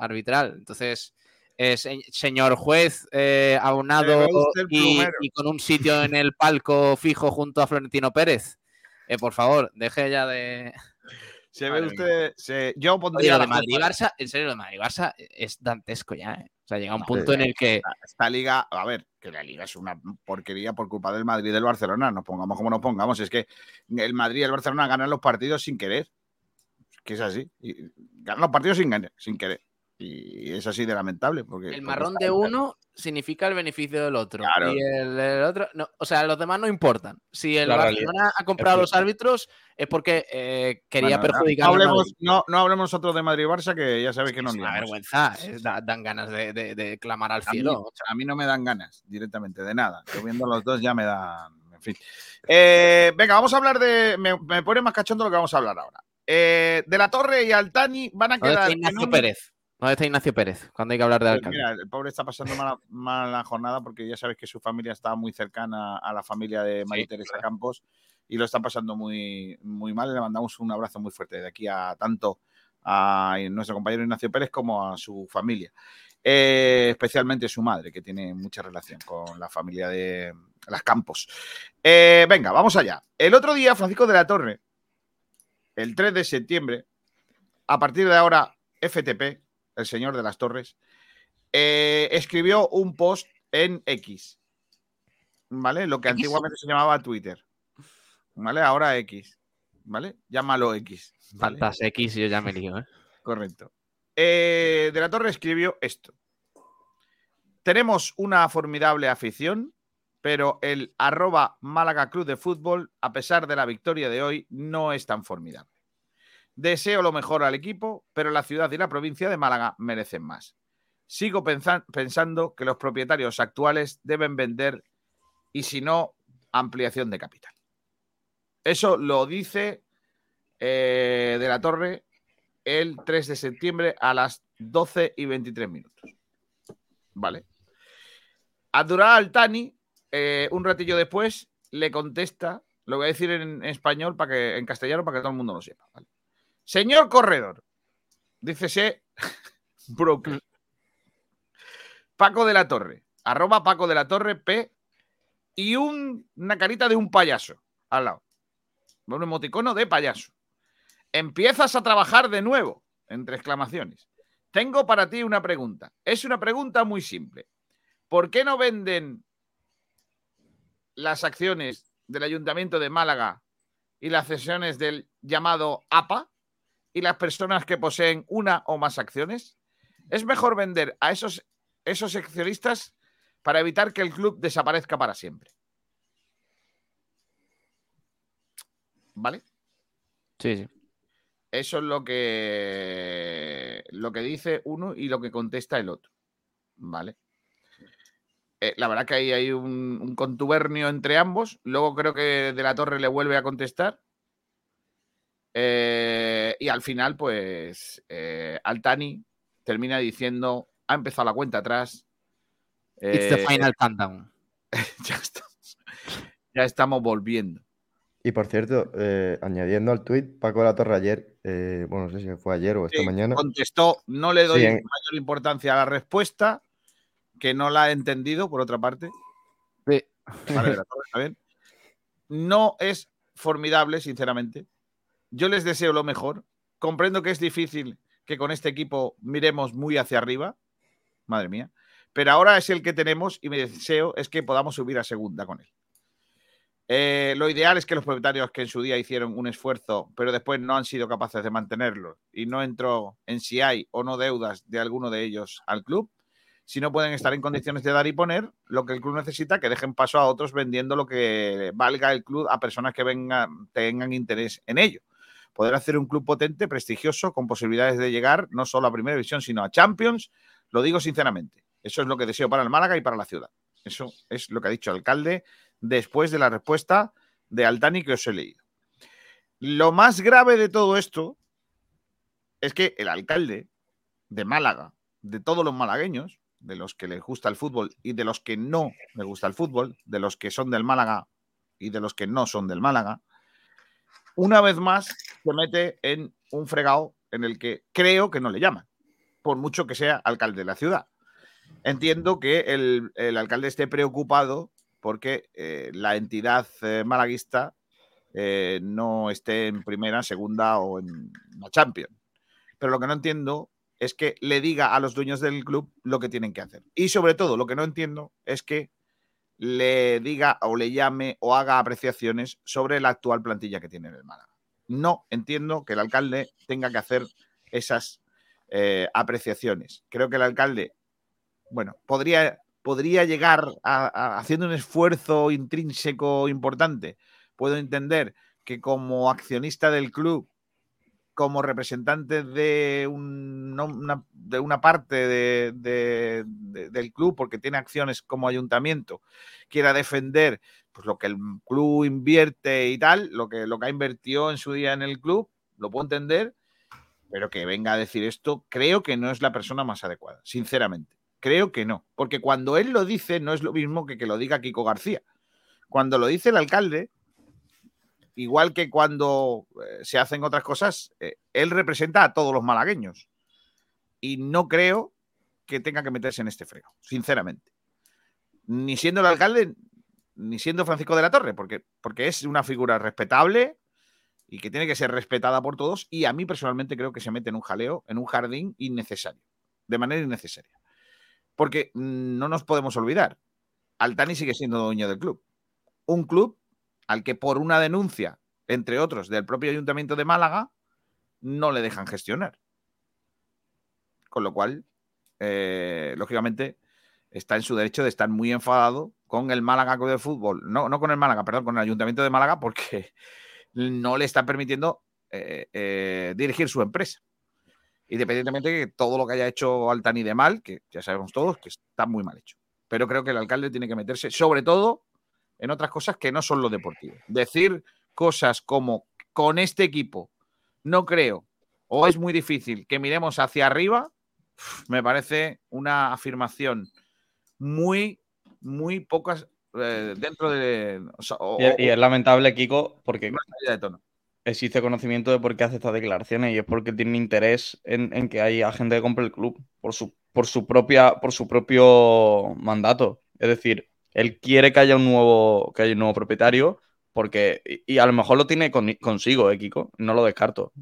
arbitral. Entonces, eh, se- señor juez eh, el y, con un sitio en el palco fijo junto a Florentino Pérez, eh, por favor, deje ya de. [LAUGHS] Se ve usted. se- yo Oye, pondría. lo de la culpa- Madrid-Barça, en serio, lo de Madrid-Barça es dantesco ya. ¿eh? O sea, llega un punto en el que. esta- Esta liga, a ver, que la liga es una porquería por culpa del Madrid y del Barcelona. Nos pongamos como nos pongamos. Es que el Madrid y el Barcelona ganan los partidos sin querer. Que es así. Y ganan los partidos sin, ganar- sin querer. Y es así de lamentable. Porque, El marrón de uno significa el beneficio del otro. Claro. Y el, el otro. No, o sea, los demás no importan. Si el La Barcelona realidad. ha comprado los árbitros es porque eh, quería Bueno, perjudicar no, hablemos, no, no hablemos nosotros de Madrid y Barça, que ya sabéis que no Es una vergüenza. es- da- dan ganas de, de- de clamar al A mí, cielo. a mí no me dan ganas directamente de nada. Yo viendo los dos ya me dan. En fin. Eh, venga, vamos a hablar de. Me, me pone más cachondo lo que vamos a hablar ahora. Eh, de la Torre y Altani van a ¿Dónde quedar. en Ignacio un- Pérez? ¿Dónde está Ignacio Pérez? Cuando hay que hablar de Pues alcalde. mira, el pobre está pasando mala, mala jornada porque ya sabes que su familia está muy cercana a la familia de María Teresa Campos y lo está pasando muy, muy mal. Le mandamos un abrazo muy fuerte de aquí a tanto a nuestro compañero Ignacio Pérez como a su familia. Eh, especialmente su madre, que tiene mucha relación con la familia de las Campos. Eh, venga, vamos allá. El otro día, Francisco de la Torre, el 3 de septiembre, a partir de ahora, FTP, el señor de las Torres, eh, escribió un post en X, ¿vale? Lo que ¿X? antiguamente se llamaba Twitter, ¿vale? Ahora X, ¿vale? Llámalo X. ¿vale? X yo ya me lío, ¿eh? [LAUGHS] Correcto. Eh, de la Torre escribió esto. Tenemos una formidable afición, pero el arroba Málaga Club de Fútbol, a pesar de la victoria de hoy, no es tan formidable. Deseo lo mejor al equipo, pero la ciudad y la provincia de Málaga merecen más. Sigo pensa- pensando que los propietarios actuales deben vender y si no, ampliación de capital. Eso lo dice eh, de la Torre el 3 de septiembre a las 12 y 23 minutos. ¿Vale? Abdullah Altani, eh, un ratillo después, le contesta, lo voy a decir en español, para que, en castellano, para que todo el mundo lo sepa. ¿vale? Señor corredor, dícese [LAUGHS] broker. Paco de la Torre, arroba Paco de la Torre, P, y un- una carita de un payaso al lado. Un emoticono de payaso. Empiezas a trabajar de nuevo, entre exclamaciones. Tengo para ti una pregunta. Es una pregunta muy simple. ¿Por qué no venden las acciones del Ayuntamiento de Málaga y las cesiones del llamado APA y las personas que poseen una o más acciones? Es mejor vender a esos, esos accionistas para evitar que el club desaparezca para siempre. ¿Vale? Sí, sí. Eso es lo que lo que dice uno y lo que contesta el otro. ¿Vale? Eh, la verdad que ahí hay un, un contubernio entre ambos. Luego creo que De la Torre le vuelve a contestar. Eh, y al final, pues, eh, Altani termina diciendo, ha empezado la cuenta atrás. It's the Eh, final countdown. [LAUGHS] ya, estamos, ya estamos volviendo. Y por cierto, eh, añadiendo al tuit, Paco de la Torre ayer, eh, bueno, no sé si fue ayer o esta Sí, mañana. Contestó, no le doy Sí, en- mayor importancia a la respuesta, que no la he entendido, por otra parte. Vale, de la Torre, está bien. No es formidable, sinceramente. Yo les deseo lo mejor. Comprendo que es difícil que con este equipo miremos muy hacia arriba. Madre mía. Pero ahora es el que tenemos y mi deseo es que podamos subir a segunda con él. Eh, lo ideal es que los propietarios que en su día hicieron un esfuerzo, pero después no han sido capaces de mantenerlo y no entró en si hay o no deudas de alguno de ellos al club, si no pueden estar en condiciones de dar y poner lo que el club necesita, que dejen paso a otros vendiendo lo que valga el club a personas que vengan, tengan interés en ello. Poder hacer un club potente, prestigioso, con posibilidades de llegar no solo a Primera División, sino a Champions, lo digo sinceramente. Eso es lo que deseo para el Málaga y para la ciudad. Eso es lo que ha dicho el alcalde después de la respuesta de Altani que os he leído. Lo más grave de todo esto es que el alcalde de Málaga, de todos los malagueños, de los que les gusta el fútbol y de los que no les gusta el fútbol, de los que son del Málaga y de los que no son del Málaga, una vez más se mete en un fregado en el que creo que no le llaman, por mucho que sea alcalde de la ciudad. Entiendo que el, el alcalde esté preocupado porque eh, la entidad eh, malaguista eh, no esté en primera, segunda o en la Champions. Pero lo que no entiendo es que le diga a los dueños del club lo que tienen que hacer. Y sobre todo, lo que no entiendo es que le diga o le llame o haga apreciaciones sobre la actual plantilla que tiene en el Málaga. No entiendo que el alcalde tenga que hacer esas eh, apreciaciones. Creo que el alcalde, bueno, podría, podría llegar a, haciendo un esfuerzo intrínseco importante. Puedo entender que como accionista del club como representante de, una, parte de- de- de- del club, porque tiene acciones como ayuntamiento, quiera defender pues, lo que el club invierte y tal, lo que, lo que ha invertido en su día en el club, lo puedo entender, pero que venga a decir esto, creo que no es la persona más adecuada, sinceramente. Creo que no, porque cuando él lo dice no es lo mismo que que lo diga Kiko García. Cuando lo dice el alcalde, igual que cuando eh, se hacen otras cosas, eh, él representa a todos los malagueños. Y no creo que tenga que meterse en este frego, sinceramente. Ni siendo el alcalde, ni siendo Francisco de la Torre, porque, porque es una figura respetable y que tiene que ser respetada por todos. Y a mí personalmente creo que se mete en un jaleo, en un jardín innecesario, de manera innecesaria. Porque mm, no nos podemos olvidar, Altani sigue siendo dueño del club. Un club al que por una denuncia, entre otros, del propio Ayuntamiento de Málaga, no le dejan gestionar. Con lo cual, eh, lógicamente, está en su derecho de estar muy enfadado con el Málaga Club de Fútbol. No, no con el Málaga, perdón, con el Ayuntamiento de Málaga, porque no le está permitiendo eh, eh, dirigir su empresa. Independientemente de que todo lo que haya hecho Altani de mal, que ya sabemos todos que está muy mal hecho. Pero creo que el alcalde tiene que meterse, sobre todo, en otras cosas que no son lo deportivo. Decir cosas como con este equipo no creo o es muy difícil que miremos hacia arriba, me parece una afirmación muy, muy pocas eh, dentro de... o sea, o- Y, es- y es lamentable, Kiko, porque existe conocimiento de por qué hace estas declaraciones y es porque tiene interés en, en que haya gente que compre el club por su, por su propia, por su propio mandato. Es decir, él quiere que haya un nuevo, que haya un nuevo propietario, porque, y, y a lo mejor lo tiene con- consigo, eh, Kiko, no lo descarto.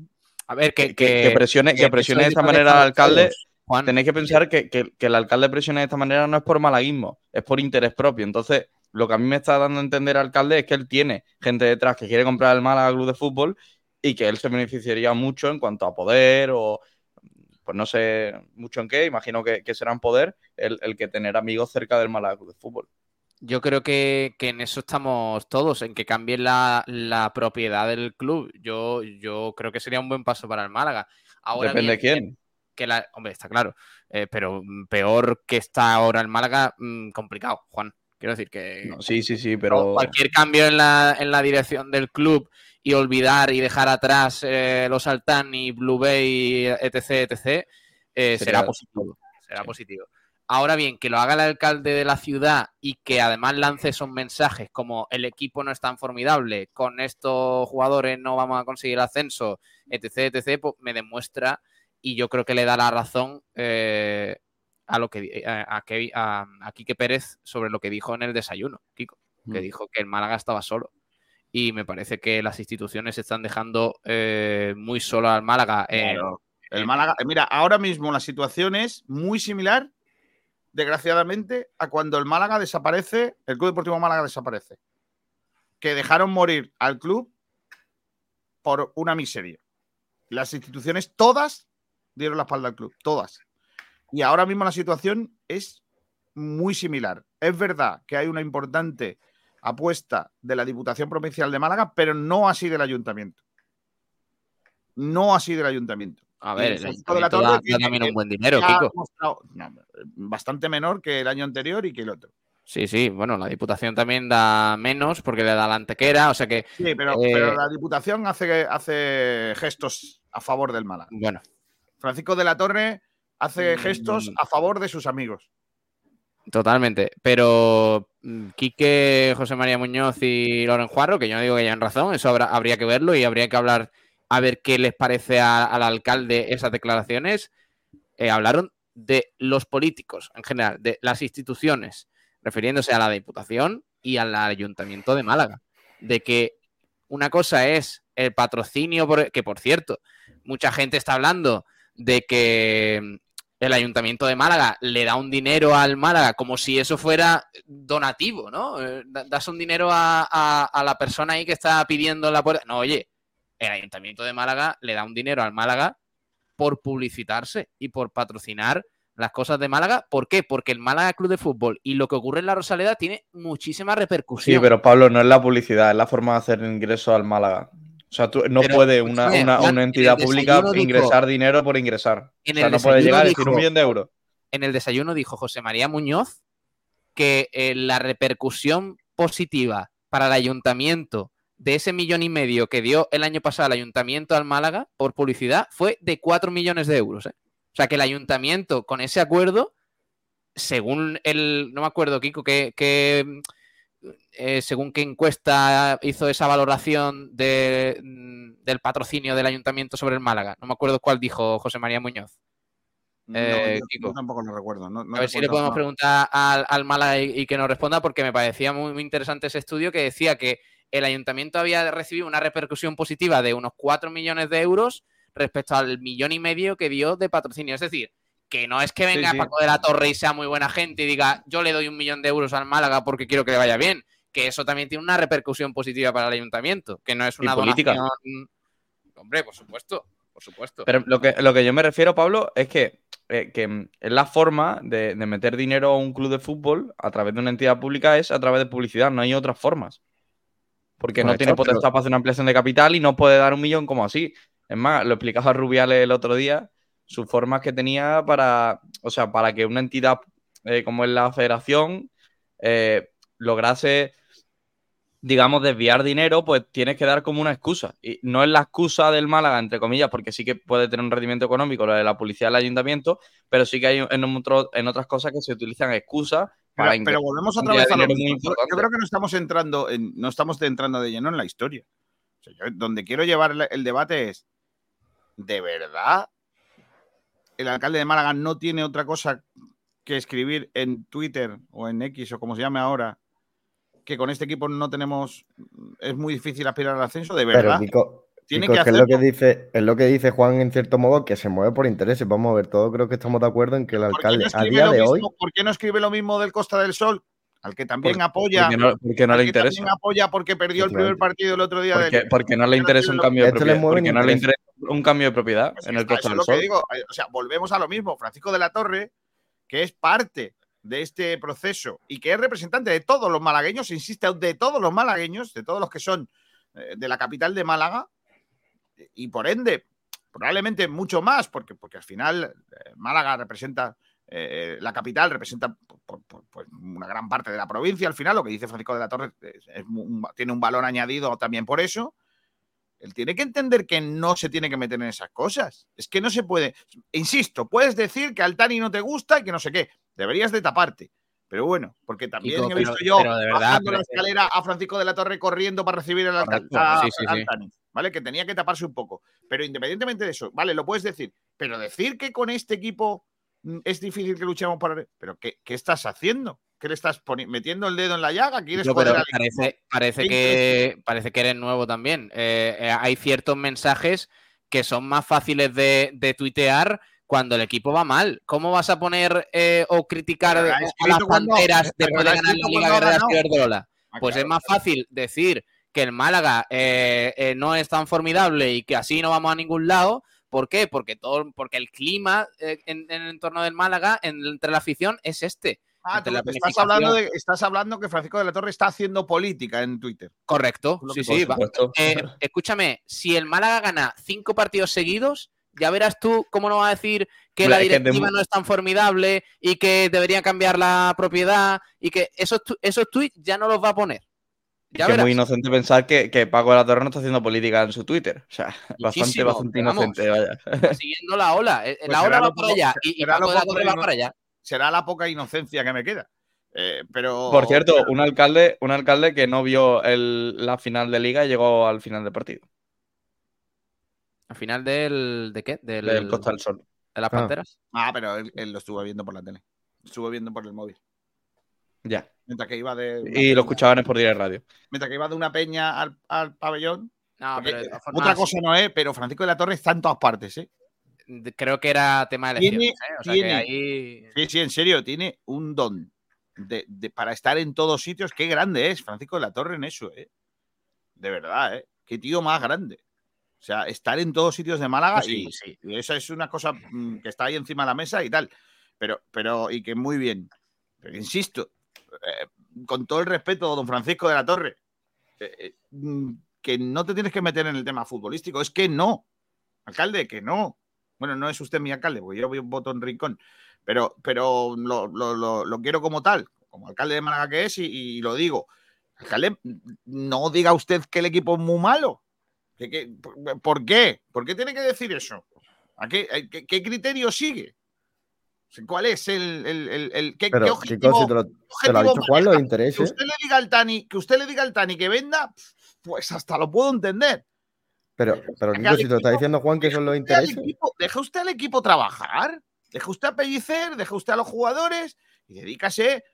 A ver, que, que, que presione, que presione de esta manera al alcalde. Tenéis que pensar que, que- que el alcalde presione de esta manera no es por malaguismo, es por interés propio. Entonces, lo que a mí me está dando a entender el alcalde es que él tiene gente detrás que quiere comprar el Málaga Club de Fútbol y que él se beneficiaría mucho en cuanto a poder o, pues no sé mucho en qué, imagino que, que será en poder el, el que tener amigos cerca del Málaga Club de Fútbol. Yo creo que, que en eso estamos todos, en que cambien la, la propiedad del club. Yo, yo creo que sería un buen paso para el Málaga. Ahora Depende bien, de quién. que la. Hombre, está claro. eh, pero peor que está ahora el Málaga, mm, complicado, Juan. Quiero decir que. No, sí, sí, sí, pero. Cualquier cambio en la, en la dirección del club y olvidar y dejar atrás eh, los Altani, Blue Bay, etc., etc., eh, será positivo. Será positivo. Ahora bien, que lo haga el alcalde de la ciudad y que además lance esos mensajes como el equipo no es tan formidable, con estos jugadores no vamos a conseguir el ascenso, etc., etc., pues me demuestra y yo creo que le da la razón eh, a lo que di- a, a Quique Pérez sobre lo que dijo en el desayuno, Kiko, que Mm. dijo que el Málaga estaba solo. Y me parece que las instituciones están dejando eh, muy solo al Málaga. Claro. El Málaga, eh, mira, ahora mismo la situación es muy similar, desgraciadamente, a cuando el Málaga desaparece, el Club Deportivo Málaga desaparece. Que dejaron morir al club por una miseria. Las instituciones todas dieron la espalda al club, todas. Y ahora mismo la situación es muy similar. Es verdad que hay una importante apuesta de la Diputación Provincial de Málaga, pero no así del Ayuntamiento. No así del Ayuntamiento. A ver, el Francisco de la Torre da- da tiene- también un buen dinero, Kiko. mostrado- no, bastante menor que el año anterior y que el otro. Sí, sí, bueno, la Diputación también da menos porque le da la antequera, o sea que... Sí, pero, eh, pero la Diputación hace, hace gestos a favor del Málaga. Bueno. Francisco de la Torre hace Mm. gestos a favor de sus amigos. Totalmente. Pero mm, Quique, José María Muñoz y Loren Juarro, que yo no digo que hayan razón, eso habrá- habría que verlo y habría que hablar a ver qué les parece al alcalde esas declaraciones. Eh, hablaron de los políticos en general, de las instituciones, refiriéndose a la Diputación y al Ayuntamiento de Málaga. De que una cosa es el patrocinio, por- que por cierto, mucha gente está hablando de que el Ayuntamiento de Málaga le da un dinero al Málaga como si eso fuera donativo, ¿no? Eh, da- Das un dinero a, a- la persona ahí que está pidiendo en la puerta. No, oye, el Ayuntamiento de Málaga le da un dinero al Málaga por publicitarse y por patrocinar las cosas de Málaga. ¿Por qué? Porque el Málaga Club de Fútbol y lo que ocurre en la Rosaleda tiene muchísima repercusión. Sí, pero Pablo, no es la publicidad, es la forma de hacer ingreso al Málaga. O sea, tú, no Pero, puede una, una- entidad el pública dijo- ingresar dinero por ingresar. En o sea, el no puede llegar y decir un millón de euros. en el desayuno dijo José María Muñoz que eh, la repercusión positiva para el ayuntamiento de ese millón y medio que dio el año pasado el ayuntamiento al Málaga por publicidad fue de 4 millones de euros. ¿eh? O sea que el ayuntamiento con ese acuerdo, según el, no me acuerdo, Kiko, que, que, eh, según qué encuesta hizo esa valoración de, mm, del patrocinio del ayuntamiento sobre el Málaga. No me acuerdo cuál dijo José María Muñoz. No, Eh, yo- Kiko. yo tampoco lo recuerdo. no- no a ver si le podemos nada. preguntar al, al Málaga y, y que nos responda, porque me parecía muy, muy interesante ese estudio que decía que el ayuntamiento había recibido una repercusión positiva de unos 4 millones de euros respecto al millón y medio que dio de patrocinio. Es decir, que no es que venga sí. Paco de la Torre y sea muy buena gente y diga yo le doy un millón de euros al Málaga porque quiero que le vaya bien. Que eso también tiene una repercusión positiva para el ayuntamiento, que no es una política. donación. Hombre, por supuesto, por supuesto. Pero lo que, lo que yo me refiero, Pablo, es que, eh, que es la forma de, de meter dinero a un club de fútbol a través de una entidad pública es a través de publicidad, no hay otras formas. Porque no Correcto, tiene pero- potestad para hacer una ampliación de capital y no puede dar un millón como así. Es más, lo explicaba Rubiales el otro día, sus formas que tenía para, o sea, para que una entidad eh, como es la federación eh, lograse digamos, desviar dinero, pues tienes que dar como una excusa. Y no es la excusa del Málaga, entre comillas, porque sí que puede tener un rendimiento económico lo de la publicidad del ayuntamiento, pero sí que hay en, otro- en otras cosas que se utilizan excusas para Pero, volvemos otra vez a lo mismo. Yo, creo que no estamos entrando en, no estamos entrando de lleno en la historia. O sea, yo donde quiero llevar el, el debate es, ¿de verdad el alcalde de Málaga no tiene otra cosa que escribir en Twitter o en X o como se llame ahora? Que con este equipo no tenemos, es muy difícil aspirar al ascenso, de Pero verdad. Tiene que es, que es lo que dice, es lo que dice Juan en cierto modo, que se mueve por intereses. Vamos a ver, todos creo que estamos de acuerdo en que el ¿Por qué, no alcalde a día de hoy por qué no escribe lo mismo del Costa del Sol? Al que también Porque- apoya. porque no- porque no al le que interesa. también apoya porque perdió el primer partido el otro día. Porque, del- porque no le interesa un cambio de propiedad. Porque en no le interesa un cambio de propiedad en el Costa es del lo que Sol. digo. O sea, volvemos a lo mismo. Francisco de la Torre, que es parte de este proceso y que es representante de todos los malagueños, insiste, de todos los malagueños, de todos los que son eh, de la capital de Málaga, y por ende probablemente mucho más, porque, porque al final eh, Málaga representa, eh, la capital representa por- por una gran parte de la provincia, al final lo que dice Francisco de la Torre es- tiene un valor añadido también por eso. Él tiene que entender que no se tiene que meter en esas cosas. Es que no se puede. Insisto, puedes decir que Altani no te gusta y que no sé qué. Deberías de taparte. Pero bueno, porque también he visto pero- yo pero de verdad, bajando pero la escalera a Francisco de la Torre corriendo para recibir al a- sí, sí, a. Altani, ¿vale? Que tenía que taparse un poco. Pero independientemente de eso, vale, lo puedes decir. Pero decir que con este equipo mm, es difícil que luchemos para. ¿Pero qué, qué estás haciendo? ¿Qué le estás metiendo el dedo en la llaga? ¿Quieres pero parece, parece, ¿Qué que, parece que eres nuevo también. Eh, eh, hay ciertos mensajes que son más fáciles de, de tuitear cuando el equipo va mal. ¿Cómo vas a poner eh, o criticar a las panteras después de ganar la Liga Guerrera. Iberdrola? Ah, Pues es más fácil decir que el Málaga eh, eh, no es tan formidable y que así no vamos a ningún lado. ¿Por qué? Porque todo, porque el clima eh, en, en el entorno del Málaga, en- entre la afición, es este. Ah, tú estás hablando, de, estás hablando que Francisco de la Torre está haciendo política en Twitter. Correcto, sí, sí. va- eh, escúchame, si el Málaga gana cinco partidos seguidos, ya verás tú cómo no va a decir que la es que de directiva no es tan formidable y que debería cambiar la propiedad y que esos, tu- esos tweets ya no los va a poner. Ya que es muy inocente pensar que, que Paco de la Torre no está haciendo política en su Twitter. O sea, [LAUGHS] bastante, Muchísimo, bastante inocente, vaya. Siguiendo la ola. eh, Pues la ola va para allá y, y Paco de la Torre de va para allá. Será la poca inocencia que me queda. Eh, pero. Por cierto, un alcalde, un alcalde que no vio el- la final de liga y llegó al final del partido. Al final del. ¿De qué? Del, Del Costa del Sol. ¿De las Ah. panteras? Ah, pero él, él lo estuvo viendo por la tele. Lo estuvo viendo por el móvil. Ya. Mientras que iba de. Y peña- lo escuchaban en Sport Direct Radio. Mientras que iba de una peña al, al pabellón. No, porque, pero Otra cosa no es, pero Francisco de la Torre está en todas partes, ¿eh? De- Creo que era tema de elecciones. ¿eh? O sea que tiene- ahí. Sí, sí, en serio, tiene un don de, de- para estar en todos sitios. Qué grande es Francisco de la Torre en eso, ¿eh? De verdad, ¿eh? Qué tío más grande. O sea, estar en todos sitios de Málaga Pues sí, y, sí. y eso es una cosa mm, que está ahí encima de la mesa y tal. Pero, pero, y que muy bien. Pero insisto, eh, con todo el respeto, don Francisco de la Torre, eh, eh, mm, que no te tienes que meter en el tema futbolístico. Es que no. Alcalde, que no. Bueno, no es usted mi alcalde, porque yo voto en Rincón. Pero, pero lo, lo- lo- lo quiero como tal, como alcalde de Málaga que es, y, y lo digo. Alcalde, no diga usted que el equipo es muy malo. ¿Que- que- por- ¿Por qué? ¿Por qué tiene que decir eso? ¿A qué, a qué- qué criterio sigue? ¿Cuál es el, el- el- el- qué, Pero, objetivo, si te lo, te ha dicho intereses. Que usted le diga al Tani, que usted le diga al Tani que venda, pues hasta lo puedo entender. Pero, pero Kiko, si te lo está diciendo Juan que son los intereses. deje usted al equipo trabajar, deje usted a Pellicer, deje usted a los jugadores y dedícase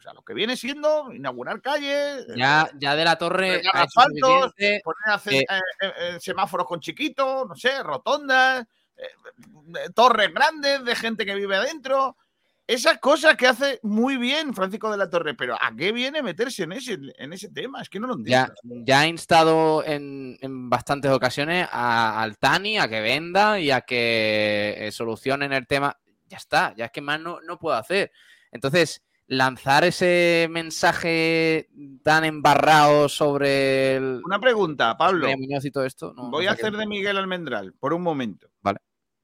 pues, a lo que viene siendo inaugurar calles, Ya, ya de la torre asfaltos, poner eh, eh, eh, eh, semáforos con chiquitos, no sé, rotondas, eh, eh, torres grandes de gente que vive adentro. Esas cosas que hace muy bien Francisco de la Torre, pero ¿a qué viene meterse en ese, en ese tema? Es que no lo entiendo. Ya, ya ha instado en, en bastantes ocasiones a- al Tani a que venda y a que eh, solucionen el tema. Ya está, ya es que más no, no puedo hacer. Entonces, lanzar ese mensaje tan embarrado sobre el. Una pregunta, Pablo. Y todo esto. no- Voy no a qué- hacer de Miguel Almendral por un momento. Vale.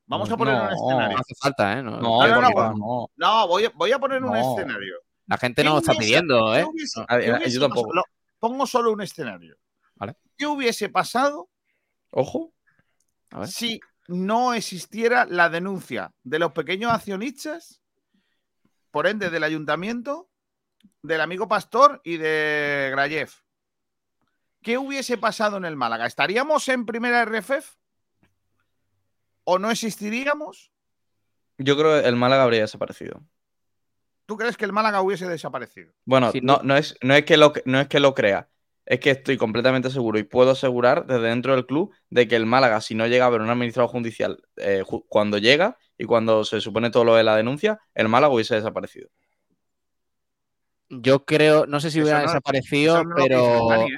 Vamos a poner un escenario. No hace falta, ¿eh? No, No, no, no, no, no. No, voy, a- voy a poner un No. escenario. La gente no ¿Qué lo está pidiendo, ¿eh? hubiese- No. qué hubiese pasado? Pongo solo un escenario. Vale. ¿Qué hubiese pasado Ojo. si no existiera la denuncia de los pequeños accionistas, por ende del ayuntamiento, del amigo Pastor y de Grayev? ¿Qué hubiese pasado en el Málaga? ¿Estaríamos en primera RFF? ¿O no existiríamos? Yo creo que el Málaga habría desaparecido. ¿Tú crees que el Málaga hubiese desaparecido? Bueno, no, no, es, no, es que lo, no es que lo crea, es que estoy completamente seguro y puedo asegurar desde dentro del club de que el Málaga, si no llega a haber un administrador judicial eh, ju- cuando llega y cuando se supone todo lo de la denuncia, el Málaga hubiese desaparecido. Yo creo, no sé si hubiera no- desaparecido, no pero. ¿eh?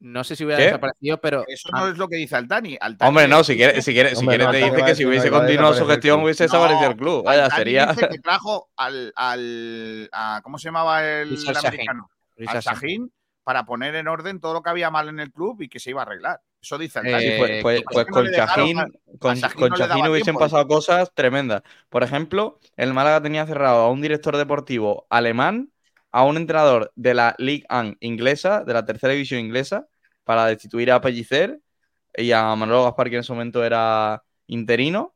No sé si hubiera ¿Qué? desaparecido, pero. Eso no es lo que dice Altani. Altani Hombre, no, si quiere, si quiere, si Hombre, quiere no, te dice que si hubiese continuado su el gestión hubiese desaparecido el club. Vaya, Altani sería. dice que trajo al, al a- ¿cómo se llamaba el Shahin. americano? Al Shahin para poner en orden todo lo que había mal en el club y que se iba a arreglar. Eso dice el Sí, Tani. pues, pues- pues no con a- con, no hubiesen tiempo. pasado cosas tremendas. Por ejemplo, el Málaga tenía cerrado a un director deportivo alemán, a un entrenador de la Ligue 1 inglesa, de la tercera división inglesa, para destituir a Pellicer y a Manolo Gaspar, que en ese momento era interino.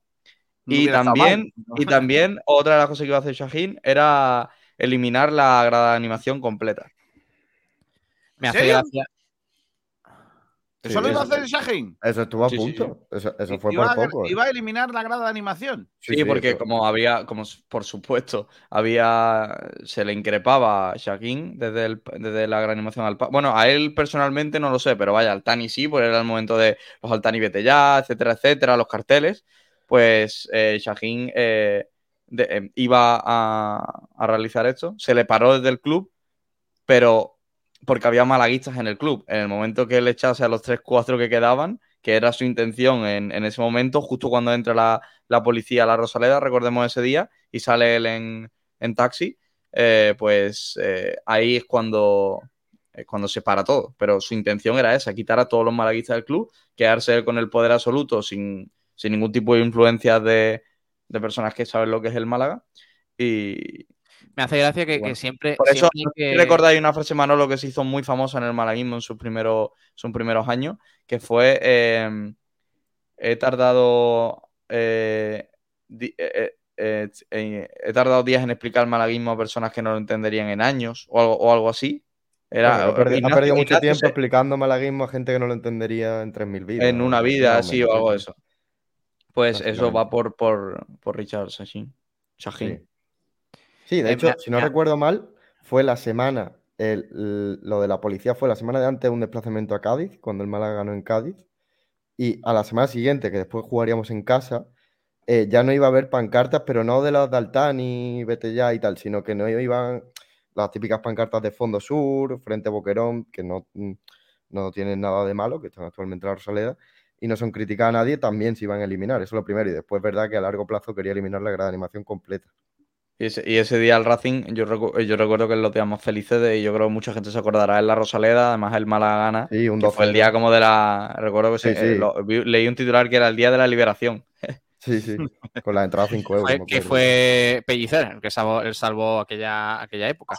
No Y también, mal. y también otra de las cosas que iba a hacer Shahin era eliminar la grada de animación completa. Me hace gracia. ¿Eso lo iba a hacer el Shahin? Eso estuvo a Sí, sí, punto. Eso, eso fue Iba, por a, poco. ¿eh? iba a eliminar la grada de animación. Sí, sí, porque eso. como había, como por supuesto, había, se le increpaba a Shaquín desde, el- desde la gran animación al Bueno, a él personalmente no lo sé, pero vaya, al Tani sí, porque era el momento de los Altani vete ya, etcétera, etcétera, los carteles. Pues eh, eh, de- eh, iba a, a realizar esto, se le paró desde el club, pero porque había malaguistas en el club. En el momento que él echase a los 3-4 que quedaban, que era su intención en, ese momento, justo cuando entra la, policía a la Rosaleda, recordemos ese día, y sale él en, taxi, eh, pues eh, ahí es cuando, es cuando se para todo. Pero su intención era esa, quitar a todos los malaguistas del club, quedarse él con el poder absoluto sin, ningún tipo de influencia de, de personas que saben lo que es el Málaga. Y, Me hace gracia que, siempre. por eso siempre que- recordáis una frase Manolo que se hizo muy famosa en el malaguismo en sus primeros, sus primeros años, que fue eh, he tardado eh, di- eh, eh, eh, he tardado días en explicar el malaguismo a personas que no lo entenderían en años o algo, o algo así. Era, ha perdido, ha Ignacio- perdido mucho Ignacio tiempo se- explicando malaguismo a gente que no lo entendería en 3.000 vidas. en una ¿no? vida Más así o algo de sí. eso. Pues eso va por, por, por Richard Sachin. Shahin. Sí. Sí, de Eh, hecho, me- si no me- recuerdo mal, fue la semana, el- lo de la policía fue la semana de antes de un desplazamiento a Cádiz, cuando el Málaga ganó en Cádiz, y a la semana siguiente, que después jugaríamos en casa, eh, ya no iba a haber pancartas, pero no de las de Altani, vete ya y tal, sino que no iban las típicas pancartas de Fondo Sur, Frente Boquerón, que no, mm, no tienen nada de malo, que están actualmente en la Rosaleda, y no son criticadas a nadie, también se iban a eliminar, eso es lo primero, y después es verdad que a largo plazo quería eliminar la grada de animación completa. Y ese, y ese día el Racing, yo, recu- yo recuerdo que es los días más felices de, y yo creo que mucha gente se acordará en la Rosaleda, además el Málaga gana, Sí, un que fue el 2-0. día como de la, recuerdo que Sí, se- eh, sí. lo- vi- leí un titular que era el día de la liberación. [LAUGHS] Sí, sí, con la entrada a 5 euros. que fue Pellicer el que salvó, el salvó aquella, aquella época.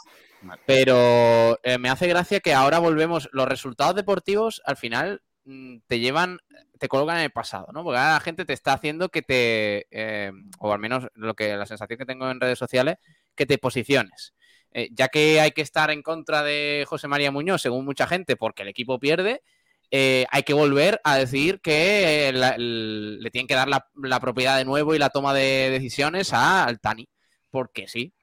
Pero eh, me hace gracia que ahora volvemos. Los resultados deportivos al final te llevan, te colocan en el pasado, ¿no? Porque ahora la gente te está haciendo que te, eh, o al menos lo que la sensación que tengo en redes sociales, que te posiciones. Eh, ya que hay que estar en contra de José María Muñoz, según mucha gente, porque el equipo pierde, eh, hay que volver a decir que le tienen que dar la, propiedad de nuevo y la toma de decisiones a Altani. Porque sí,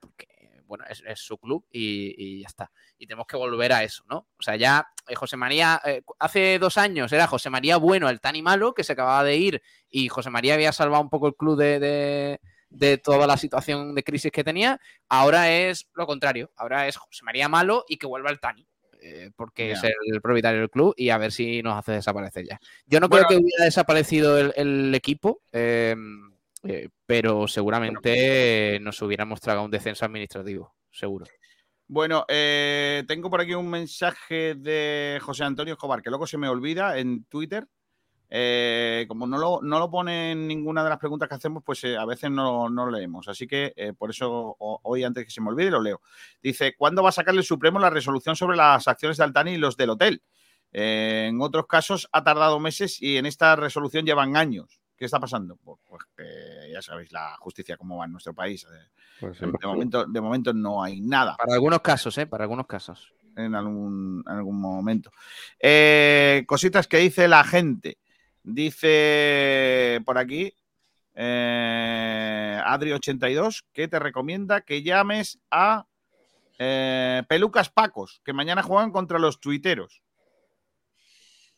bueno, es, es su club y, y ya está. Y tenemos que volver a eso, ¿no? O sea, ya eh, José María, eh, hace dos años era José María bueno, Altani malo, que se acababa de ir y José María había salvado un poco el club de, de- de toda la situación de crisis que tenía. Ahora es lo contrario, ahora es José María malo y que vuelva Altani. eh, porque es el propietario del club y a ver si nos hace desaparecer ya. Yo no Bueno, creo que hubiera desaparecido el, el equipo, eh, eh, pero seguramente nos hubiéramos tragado un descenso administrativo, seguro. Bueno, eh, tengo por aquí un mensaje de José Antonio Escobar, que luego se me olvida en Twitter. Eh, como no lo, no lo pone en ninguna de las preguntas que hacemos, pues a veces no, no lo leemos. Así que por eso hoy, antes que se me olvide, lo leo. Dice, ¿cuándo va a sacar el Supremo la resolución sobre las acciones de Altani y los del hotel? En otros casos ha tardado meses y en esta resolución llevan años. ¿Qué está pasando? Pues, pues que ya sabéis la justicia cómo va en nuestro país. Eh, Pues sí. de, [LAUGHS] momento, de momento no hay nada Para algunos casos, ¿eh? Para algunos casos. en algún, en algún momento. Eh, cositas que dice la gente. Dice por aquí eh, Adri82 que te recomienda que llames a eh, Pelucas Pacos, que mañana juegan contra los tuiteros.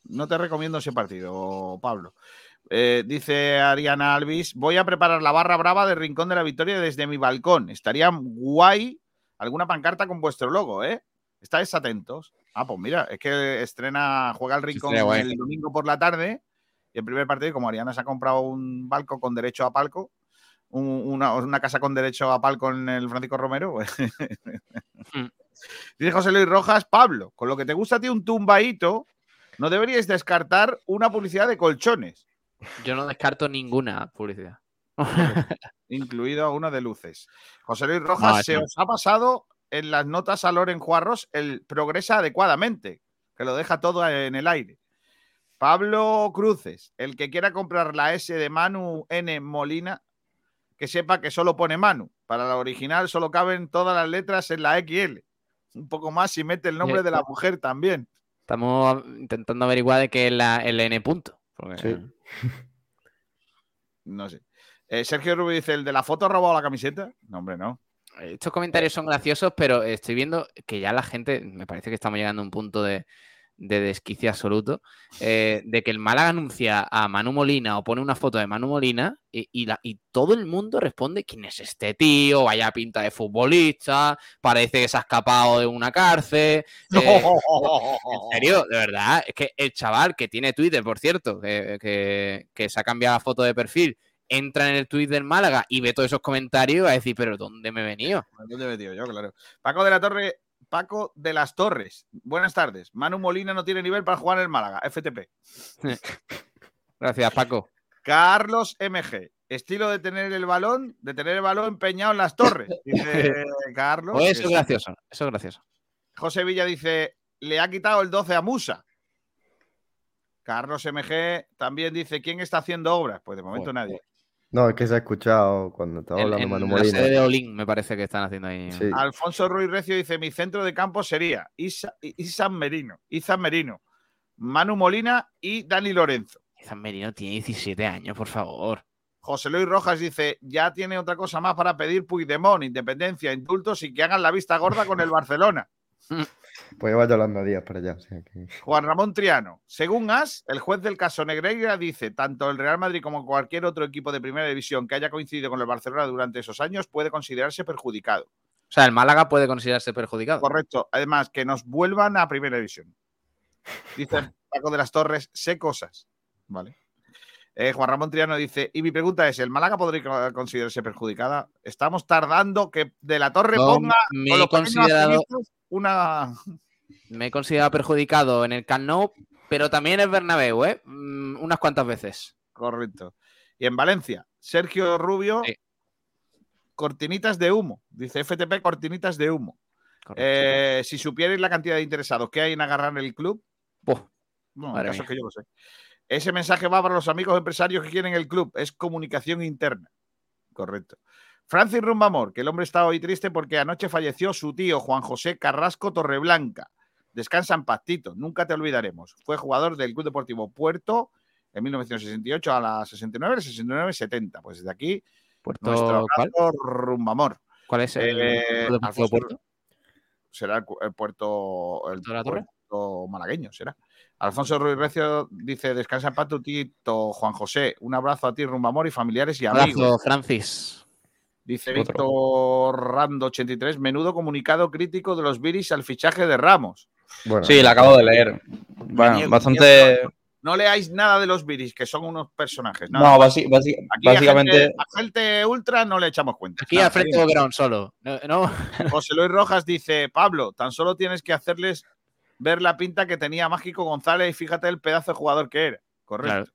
No te recomiendo ese partido, Pablo. Eh, dice Ariana Alvis, voy a preparar la barra brava del Rincón de la Victoria desde mi balcón. Estaría guay alguna pancarta con vuestro logo, ¿eh? Estáis atentos. Ah, pues mira, es que estrena, juega el Rincón el domingo por la tarde y el primer partido, como Ariana se ha comprado un balco con derecho a palco, un- una, una casa con derecho a palco en el Francisco Romero. pues. [LAUGHS] Dice José Luis Rojas, Pablo, con lo que te gusta a ti un tumbaíto, no deberíais descartar una publicidad de colchones, Yo no descarto ninguna publicidad. [LAUGHS] incluido una de luces. José Luis Rojas, No, se no. os ha pasado en las notas a Loren Juarros el progresa adecuadamente, que lo deja todo en el aire. Pablo Cruces, el que quiera comprar la S de Manu N Molina, que sepa que solo pone Manu. Para la original solo caben todas las letras en la XL. Un poco más si mete el nombre Sí. de la mujer también. Estamos intentando averiguar de qué es la, el N punto. porque- No sé. Eh, Sergio Rubio dice, ¿el de la foto ha robado la camiseta? No, hombre, no. Estos comentarios son graciosos, pero estoy viendo que ya la gente, me parece que estamos llegando a un punto de, de desquicia absoluto, eh, de que el Málaga anuncia a Manu Molina o pone una foto de Manu Molina y, y la- y todo el mundo responde, ¿quién es este tío? Vaya pinta de futbolista, parece que se ha escapado de una cárcel. [LAUGHS] eh, en serio, de verdad, es que el chaval que tiene Twitter, por cierto, que, que- que se ha cambiado la foto de perfil, entra en el tweet del Málaga y ve todos esos comentarios y va a decir, pero ¿dónde me he venido? ¿Dónde he metido yo? Claro. Paco de la Torre, Paco de las Torres. Buenas tardes. Manu Molina no tiene nivel para jugar en el Málaga. FTP. [LAUGHS] Gracias, Paco. Carlos MG. Estilo de tener el balón, de tener el balón empeñado en las torres. Dice [LAUGHS] Carlos. Pues eso es gracioso, eso es gracioso. José Villa dice, le ha quitado el 12 a Musa. Carlos MG también dice, ¿quién está haciendo obras? Pues de momento nadie. No, es que se ha escuchado cuando estaba En, hablando en Manu la Molina. sede de Olin me parece que están haciendo ahí. Sí. Alfonso Ruiz Recio dice: Mi centro de campo sería Isa, Isan Merino, Izan Merino, Manu Molina y Dani Lorenzo. Izan Merino tiene 17 años, por favor. José Luis Rojas dice: Ya tiene otra cosa más para pedir Puigdemont, independencia, indultos y que hagan la vista gorda con el Barcelona. [LAUGHS] Pues lleva Yolanda Díaz para allá. o sea que- Juan Ramón Triano. Según As, el juez del caso Negreira dice: tanto el Real Madrid como cualquier otro equipo de primera división que haya coincidido con el Barcelona durante esos años puede considerarse perjudicado. O sea, el Málaga puede considerarse perjudicado. Correcto. Además, que nos vuelvan a primera división. Dice Paco de las Torres, sé cosas. Vale. Eh, Juan Ramón Triano dice, y mi pregunta es, ¿el Málaga podría considerarse perjudicada? Estamos tardando que de la Torre Yo ponga me con he los considerado- una... [LAUGHS] Me he considerado perjudicado en el Camp Nou, pero también en Bernabéu, ¿eh? Mm, unas cuantas veces. Correcto. Y en Valencia, Sergio Rubio, cortinitas de humo. Dice FTP, cortinitas de humo. Eh, si supierais la cantidad de interesados que hay en agarrar el club, Buah, no, el caso es que yo lo sé. Ese mensaje va para los amigos empresarios que quieren el club. Es comunicación interna. Correcto. Francis Rumbamor, que el hombre está hoy triste porque anoche falleció su tío Juan José Carrasco Torreblanca. Descansa en paz, Tito. Nunca te olvidaremos. Fue jugador del Club Deportivo Puerto en 1968 a la 69, 69, 70. Pues desde aquí, Puerto, nuestro abrazo, Rumbamor. ¿Cuál es el Eh, Puerto? Será el, puerto, el de la Torre? puerto malagueño, será. Alfonso Ruiz Recio dice: Descansa en paz tu tito, Juan José. Un abrazo a ti, Rumbamor, y familiares y Abrazo, amigos. Francis. Dice Otro. Víctor Rando 83, menudo comunicado crítico de los Viris al fichaje de Ramos. Bueno, Sí, la acabo de leer. Bueno, niego, bastante. No leáis nada de los Viris, que son unos personajes. No, nada. basi- basi- Aquí a básicamente. gente, a gente ultra no le echamos cuenta. Aquí Nada, al frente del ground solo. No, no. José Luis Rojas dice, Pablo, tan solo tienes que hacerles ver la pinta que tenía Mágico González y fíjate el pedazo de jugador que era. Correcto.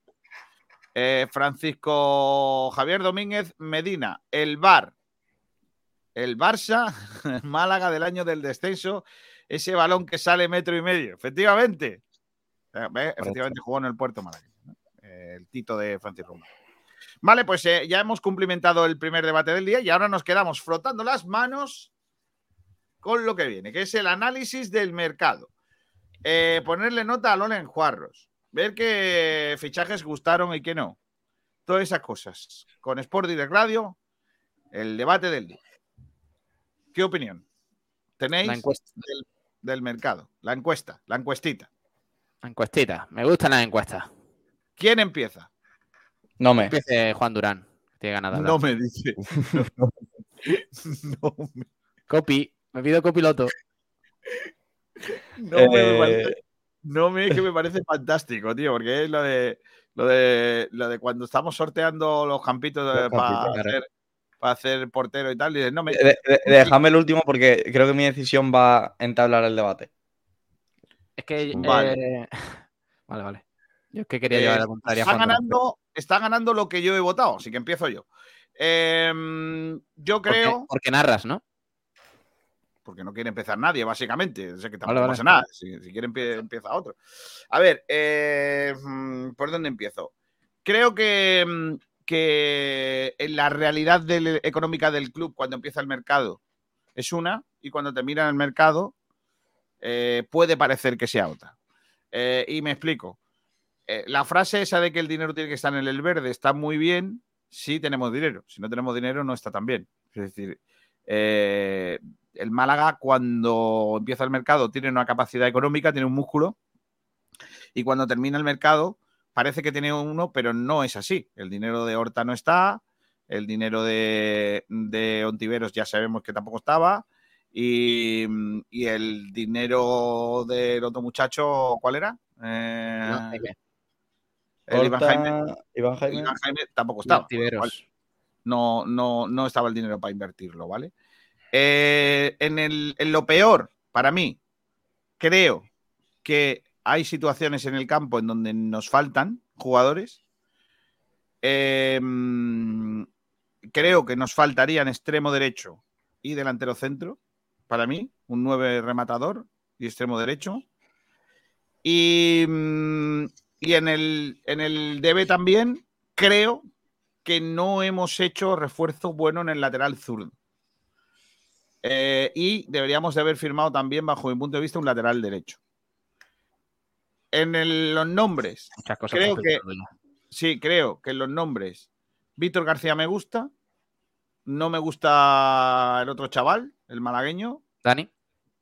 Eh, Francisco Javier Domínguez Medina, el Bar. El Barça, [LAUGHS] Málaga del año del descenso, ese balón que sale metro y medio. Efectivamente. Eh, Efectivamente jugó en el Puerto Málaga. ¿no? Eh, El Tito de Francis Roma. Vale, pues eh, ya hemos cumplimentado el primer debate del día y ahora nos quedamos frotando las manos con lo que viene, que es el análisis del mercado. Eh, ponerle nota a Lola en Juarros, ver qué fichajes gustaron y qué no. Todas esas cosas. Con Sport Direct Radio, el debate del día. ¿Qué opinión tenéis La encuesta. Del, del mercado? La encuesta, la encuestita. Encuestita. Me gustan las encuestas. ¿Quién empieza? No me. Empiece Juan Durán. que. [LAUGHS] No me dice. No, no me, Copy. Me pido copiloto. [LAUGHS] [LAUGHS] no me- me Eh, parece, no me- es que me parece fantástico, tío, porque es lo de lo de lo de cuando estamos sorteando los campitos de- para hacer para hacer portero y tal, y dices, no me De- de- déjame el último porque creo que mi decisión va a entablar el debate. Es que Vale. eh, [LAUGHS] vale, vale. Yo es que quería Eh, llevar la contraria a está, ganando, está ganando lo que yo he votado, así que empiezo yo. Em, yo Porque- creo. Porque narras, ¿no? Porque no quiere empezar nadie, básicamente. O sea que tampoco Vale, vale. pasa nada. Si, si quiere, empie- empieza otro. A ver, eh, mm, ¿por dónde empiezo? Creo que, mm, que en la realidad del- económica del club, cuando empieza el mercado, es una, y cuando termina el mercado, eh, puede parecer que sea otra. Eh, y me explico. Eh, la frase esa de que el dinero tiene que estar en el verde está muy bien si tenemos dinero. Si no tenemos dinero, no está tan bien. Es decir, eh, el Málaga, cuando empieza el mercado, tiene una capacidad económica, tiene un músculo, y cuando termina el mercado, parece que tiene uno, pero no es así. El dinero de Horta no está, el dinero de, de Ontiveros ya sabemos que tampoco estaba, y, y el dinero del otro muchacho, ¿cuál era? Eh, el Iván Jaime, Iván Jaime. Iván Jaime tampoco estaba. No, no, no estaba el dinero para invertirlo, ¿vale? Eh, en, lo peor, para mí, creo que hay situaciones en el campo en donde nos faltan jugadores. Mm, creo que nos faltarían extremo derecho y delantero centro, para mí, un 9 rematador y extremo derecho. Y, mm, en el, en el DB también creo que no hemos hecho refuerzo bueno en el lateral zurdo. Eh, y deberíamos de haber firmado también, bajo mi punto de vista, un lateral derecho. En el- los nombres, Muchas cosas creo que sí, creo que en los nombres, Víctor García me gusta, no me gusta el otro chaval, el malagueño, Dani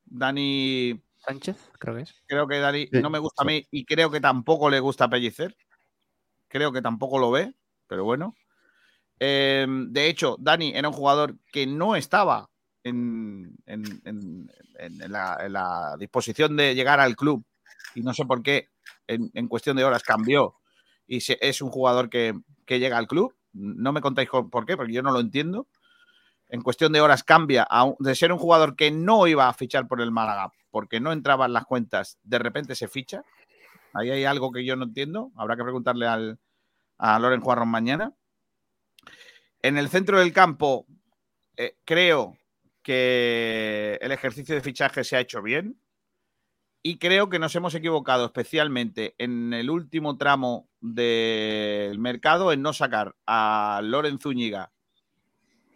Dani Sánchez, creo que es. Creo que Dani Sí, no me gusta a mí y creo que tampoco le gusta Pellicer. Creo que tampoco lo ve, pero bueno. Eh, de hecho, Dani era un jugador que no estaba en, la, disposición de llegar al club y no sé por qué en, cuestión de horas cambió y se- es un jugador que, que llega al club. No me contáis co- por qué, porque yo no lo entiendo. En cuestión de horas cambia de ser un jugador que no iba a fichar por el Málaga porque no entraba en las cuentas, de repente se ficha. Ahí hay algo que yo no entiendo. Habrá que preguntarle al, a Loren Juarron mañana. En el centro del campo, eh, creo que el ejercicio de fichaje se ha hecho bien. Y creo que nos hemos equivocado, especialmente en el último tramo del mercado, en no sacar a Loren Zúñiga,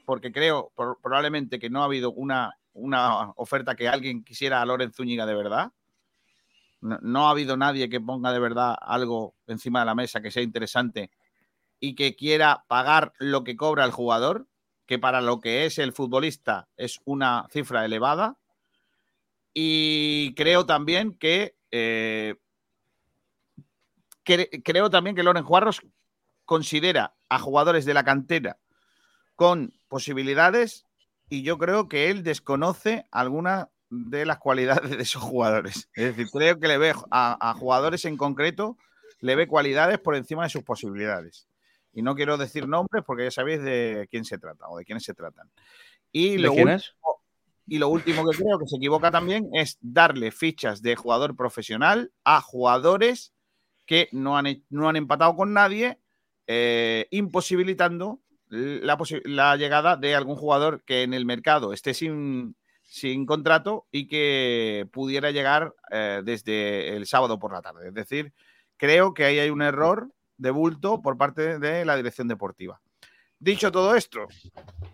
porque creo probablemente que no ha habido una, una oferta que alguien quisiera a Loren Zúñiga de verdad. No ha habido nadie que ponga de verdad algo encima de la mesa que sea interesante y que quiera pagar lo que cobra el jugador, que para lo que es el futbolista es una cifra elevada. Y creo también que eh, cre- creo también que Loren Juarros considera a jugadores de la cantera con posibilidades y yo creo que él desconoce alguna de las cualidades de esos jugadores. Es decir, creo que le ve a jugadores en concreto, le ve cualidades por encima de sus posibilidades. Y no quiero decir nombres porque ya sabéis de quién se trata o de quiénes se tratan. Y ¿De lo último- es? y lo último que creo que se equivoca también es darle fichas de jugador profesional a jugadores que no han, he- no han empatado con nadie, eh, imposibilitando la, la llegada de algún jugador que en el mercado esté sin, sin contrato y que pudiera llegar eh, desde el sábado por la tarde. Es decir, creo que ahí hay un error de bulto por parte de la dirección deportiva. Dicho todo esto,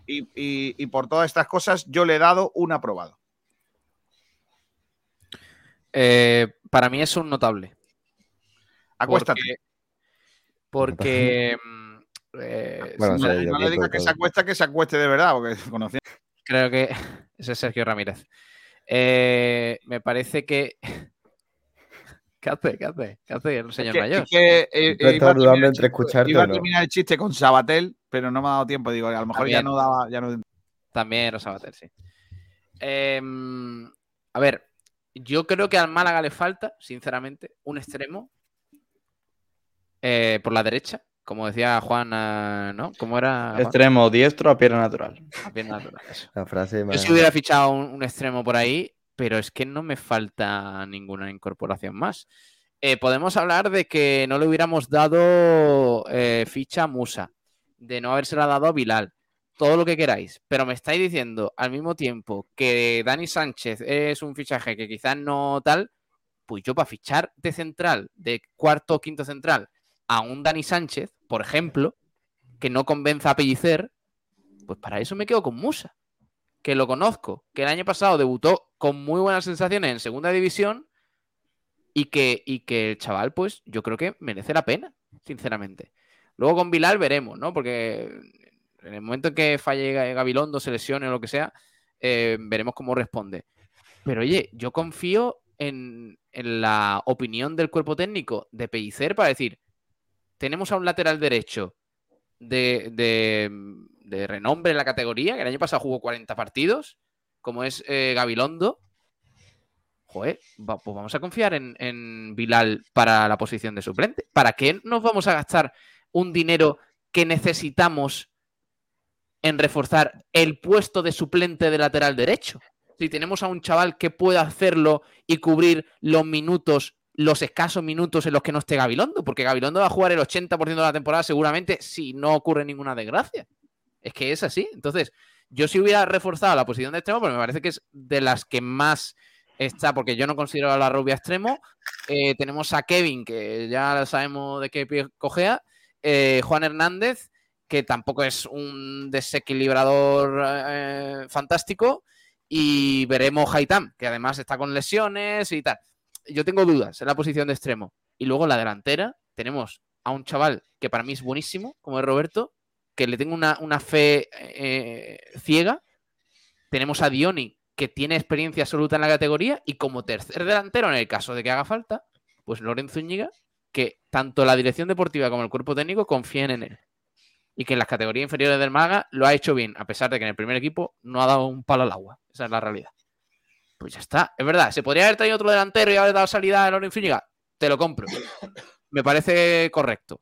y, y- y por todas estas cosas, yo le he dado un aprobado. Eh, para mí es un notable. Acuéstate. Porque. porque, mm, eh, Bueno, no, le- no digas que se acuesta, que se acueste de verdad, porque [LAUGHS] conocía. Creo que [LAUGHS] ese es Sergio Ramírez. Eh, me parece que. ¿Qué hace? ¿Qué hace? ¿Qué hace el señor que- mayor? es que, eh, eh, iba a dudando terminar el entre chiste- escucharte iba a o no. terminar el chiste con Sabatel, pero no me ha dado tiempo. Digo, a lo mejor ya no daba. Ya no... También los Sabater, sí. Em, a ver, yo creo que al Málaga le falta, sinceramente, un extremo eh, por la derecha, como decía Juan, eh, ¿no? ¿Cómo era? Juan? Extremo diestro a pierna natural. A pierna natural, eso. La frase Yo si hubiera fichado un, un extremo por ahí, pero es que no me falta ninguna incorporación más. eh, podemos hablar de que no le hubiéramos dado eh, ficha a Musa, de no habérsela dado a Bilal, todo lo que queráis, pero me estáis diciendo al mismo tiempo que Dani Sánchez es un fichaje que quizás no tal, pues yo para fichar de central, de cuarto o quinto central, a un Dani Sánchez, por ejemplo, que no convenza a Pellicer, pues para eso me quedo con Musa, que lo conozco, que el año pasado debutó con muy buenas sensaciones en segunda división y que, y que el chaval, pues yo creo que merece la pena, sinceramente. Luego con Bilal veremos, ¿no? Porque en el momento en que falle Gabilondo, se lesione o lo que sea, eh, veremos cómo responde. Pero oye, yo confío en, en la opinión del cuerpo técnico de Pellicer para decir, tenemos a un lateral derecho de, de, de renombre en la categoría, que el año pasado jugó 40 partidos, como es eh, Gabilondo. Joder, pues vamos a confiar en, en Bilal para la posición de suplente. ¿Para qué nos vamos a gastar un dinero que necesitamos en reforzar el puesto de suplente de lateral derecho? Si tenemos a un chaval que pueda hacerlo y cubrir los minutos, los escasos minutos en los que no esté Gabilondo, porque Gabilondo va a jugar el 80% de la temporada seguramente si no ocurre ninguna desgracia. Es que es así. Entonces, yo si hubiera reforzado la posición de extremo, porque me parece que es de las que más está, porque yo no considero a la rubia extremo. Eh, tenemos a Kevin, que ya sabemos de qué pie cojea. eh, Juan Hernández, que tampoco es un desequilibrador eh, fantástico. Y veremos Haitam, que además está con lesiones y tal. Yo tengo dudas en la posición de extremo. Y luego en la delantera tenemos a un chaval que para mí es buenísimo, como es Roberto, que le tengo una, una fe eh, ciega. Tenemos a Dioni, que tiene experiencia absoluta en la categoría, y como tercer delantero, en el caso de que haga falta, pues Lorenzo Zúñiga, que tanto la dirección deportiva como el cuerpo técnico confían en él. Y que en las categorías inferiores del Málaga lo ha hecho bien, a pesar de que en el primer equipo no ha dado un palo al agua. Esa es la realidad. Pues ya está. Es verdad, ¿se podría haber traído otro delantero y haber dado salida a Lorenzo Zúñiga? Te lo compro. Me parece correcto.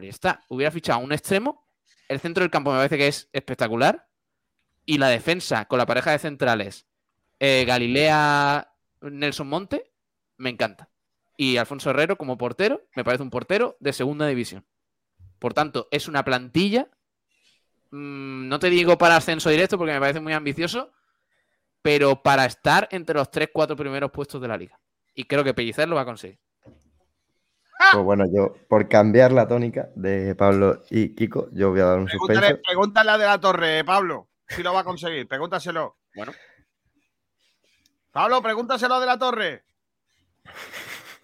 Pero ya está. Hubiera fichado un extremo. El centro del campo me parece que es espectacular. Y la defensa con la pareja de centrales eh, Galilea Nelson Monte me encanta. Y Alfonso Herrero como portero me parece un portero de segunda división. Por tanto, es una plantilla. mm, no te digo para ascenso directo porque me parece muy ambicioso. Pero para estar entre los 3-4 primeros puestos de la liga. Y creo que Pellicer lo va a conseguir. Pues bueno, yo, por cambiar la tónica de Pablo y Kiko, yo voy a dar un Pregúntale, suspenso. pregúntale a de la Torre, Pablo, si lo va a conseguir. Pregúntaselo. Bueno. Pablo, pregúntaselo a de la Torre.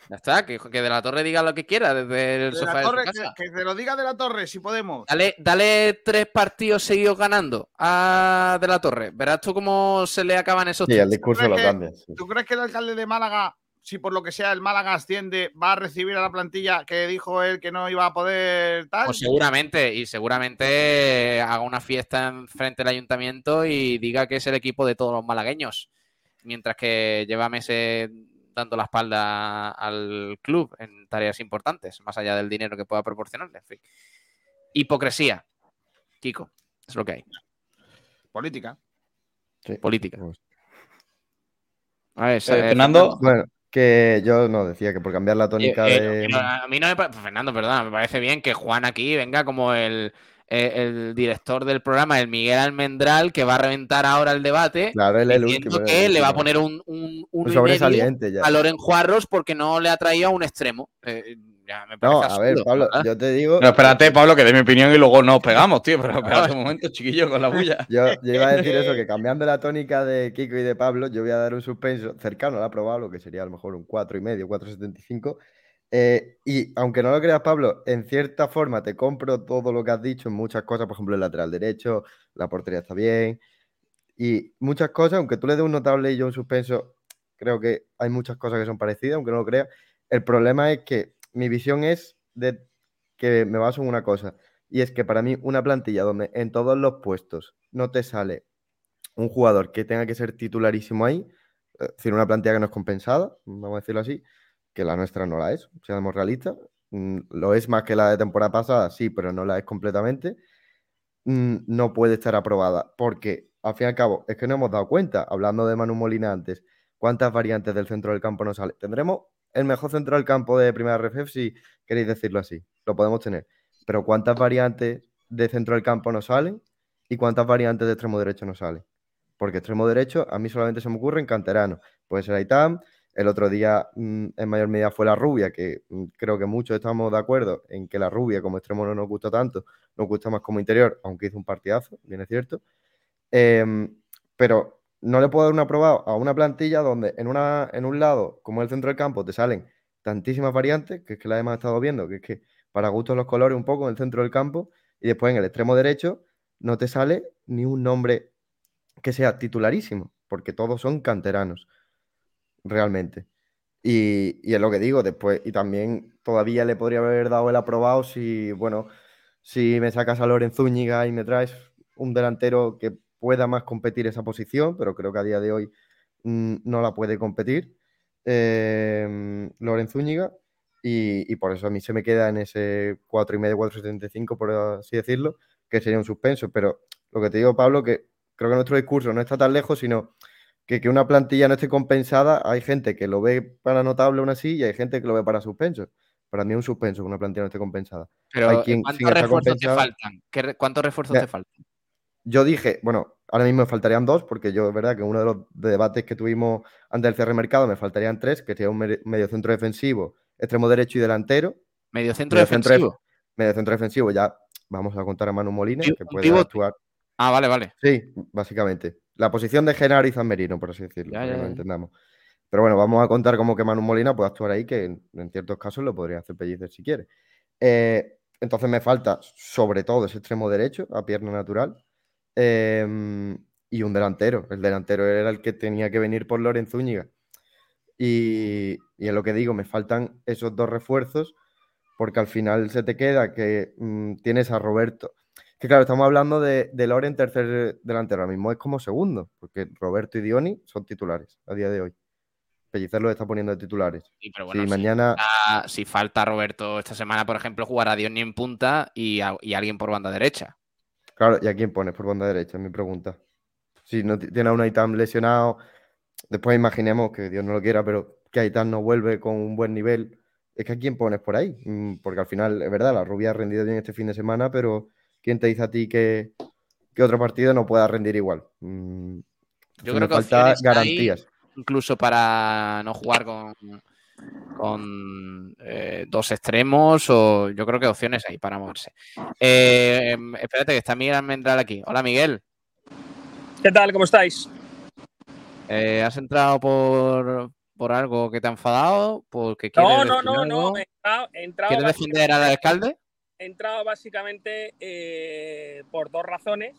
Ya está, que, que de la torre diga lo que quiera desde el De sofá la de su Torre, casa. que, que te lo diga de la Torre, si podemos. Dale, dale tres partidos seguidos ganando a De la Torre. Verás tú cómo se le acaban esos Sí, tres. el discurso lo cambia. sí. ¿Tú crees que el alcalde de Málaga, si por lo que sea el Málaga asciende, va a recibir a la plantilla que dijo él que no iba a poder tal? Pues seguramente, y seguramente haga una fiesta en frente del ayuntamiento y diga que es el equipo de todos los malagueños. Mientras que lleva meses dando la espalda al club en tareas importantes, más allá del dinero que pueda proporcionarle. En fin. Hipocresía, Kiko, es lo que hay. Política. Sí. Política. Pues- A ver, Eh, eh, Fernando, Bueno, que yo no decía que por cambiar la tónica Eh, eh, de. no, a mí no me parece, Fernando, perdona, me parece bien que Juan aquí venga como el, eh, el director del programa, el Miguel Almendral, que va a reventar ahora el debate, Claro, él el último. que le va a poner un, un, Un sobresaliente ya. a Loren Juarros porque no le ha traído a un extremo. Eh, ya me parece No, a ver, Pablo, ¿verdad? yo te digo. no, espérate, Pablo, que dé mi opinión y luego nos pegamos, tío. Pero [LAUGHS] espérate un momento, chiquillo, con la bulla. Yo, yo iba a decir eso, que [LAUGHS] cambiando la tónica de Kiko y de Pablo, yo voy a dar un suspenso cercano a la probable, que sería a lo mejor un 4,5, 4,75. Eh, y aunque no lo creas, Pablo, en cierta forma te compro todo lo que has dicho en muchas cosas, por ejemplo, el lateral derecho, la portería está bien, y muchas cosas, aunque tú le des un notable y yo un suspenso, creo que hay muchas cosas que son parecidas, aunque no lo creas. El problema es que mi visión es de que me baso en una cosa, y es que para mí una plantilla donde en todos los puestos no te sale un jugador que tenga que ser titularísimo ahí, es decir, una plantilla que no es compensada, vamos a decirlo así, que la nuestra no la es, seamos realistas. Mm, Lo es más que la de temporada pasada, sí, pero no la es completamente. Mm, No puede estar aprobada, porque al fin y al cabo, es que no hemos dado cuenta, hablando de Manu Molina antes, cuántas variantes del centro del campo nos sale. Tendremos el mejor centro del campo de primera RFF, si queréis decirlo así. Lo podemos tener. Pero ¿cuántas variantes de centro del campo nos salen? ¿Y cuántas variantes de extremo derecho nos salen? Porque extremo derecho a mí solamente se me ocurre en canterano. Puede ser Aitam, el otro día mm, en mayor medida fue la rubia, que mm, creo que muchos estamos de acuerdo en que la rubia como extremo no nos gusta tanto, nos gusta más como interior, aunque hizo un partidazo, bien es cierto. Em, pero no le puedo dar un aprobado a una plantilla donde en, una, en un lado, como el centro del campo, te salen tantísimas variantes, que es que la hemos estado viendo, que es que para gustos los colores un poco en el centro del campo, y después en el extremo derecho no te sale ni un nombre que sea titularísimo, porque todos son canteranos, realmente. Y, y es lo que digo después, y también todavía le podría haber dado el aprobado si, bueno, si me sacas a Loren Zúñiga y me traes un delantero que pueda más competir esa posición, pero creo que a día de hoy mm, no la puede competir. Eh, Loren Zúñiga. Y, y, por eso a mí se me queda en ese 4,5, 4,75, por así decirlo, que sería un suspenso. Pero lo que te digo, Pablo, que creo que nuestro discurso no está tan lejos, sino que, que una plantilla no esté compensada, hay gente que lo ve para notable aún así y hay gente que lo ve para suspenso. Para mí es un suspenso que una plantilla no esté compensada. Pero quien, ¿cuántos refuerzos te faltan? ¿Qué, ¿Cuántos refuerzos te faltan? Yo dije, bueno, ahora mismo me faltarían dos, porque yo, es verdad que uno de los debates que tuvimos antes del cierre de mercado me faltarían tres, que sería un me- medio centro defensivo, extremo derecho y delantero. Medio centro Medio defensivo. def- medio centro defensivo, ya vamos a contar a Manu Molina, que puede actuar. Ah, vale, vale. Sí, básicamente. La posición de Genaro y Zamberino, por así decirlo, Ya, ya, que lo entendamos. Pero bueno, vamos a contar como que Manu Molina puede actuar ahí, que en, en ciertos casos lo podría hacer Pellicer si quiere. Eh, entonces me falta sobre todo ese extremo derecho, a pierna natural, eh, y un delantero. El delantero era el que tenía que venir por Loren Zúñiga. Y, y es lo que digo, me faltan esos dos refuerzos, porque al final se te queda que mm, tienes a Roberto. Que claro, estamos hablando de, de Loren tercer delantero, ahora mismo es como segundo, porque Roberto y Dioni son titulares a día de hoy. Pellicer los está poniendo de titulares. Sí, pero bueno, si si mañana. falta- si falta Roberto esta semana, por ejemplo, jugar a Diony en punta y, a- y alguien por banda derecha. Claro, ¿y a quién pones por banda derecha? Es mi pregunta. Si no ti- tiene a un Aitam lesionado, después imaginemos que Dios no lo quiera, pero que Aitam no vuelve con un buen nivel. Es que a quién pones por ahí, Mm, porque al final, es verdad, la rubia ha rendido bien este fin de semana, pero ¿quién te dice a ti que, que otro partido no pueda rendir igual? Mm, Yo creo que falta garantías. incluso para no jugar con, con eh, dos extremos, o yo creo que opciones hay para moverse. Eh, em, espérate, que está Miguel Almendral aquí. Hola, Miguel. ¿Qué tal? ¿Cómo estáis? Eh, ¿Has entrado por, por algo que te ha enfadado? ¿Porque No, quieres no, no, algo? no. He entrado, he entrado ¿Quieres defender al alcalde? he entrado básicamente por dos razones.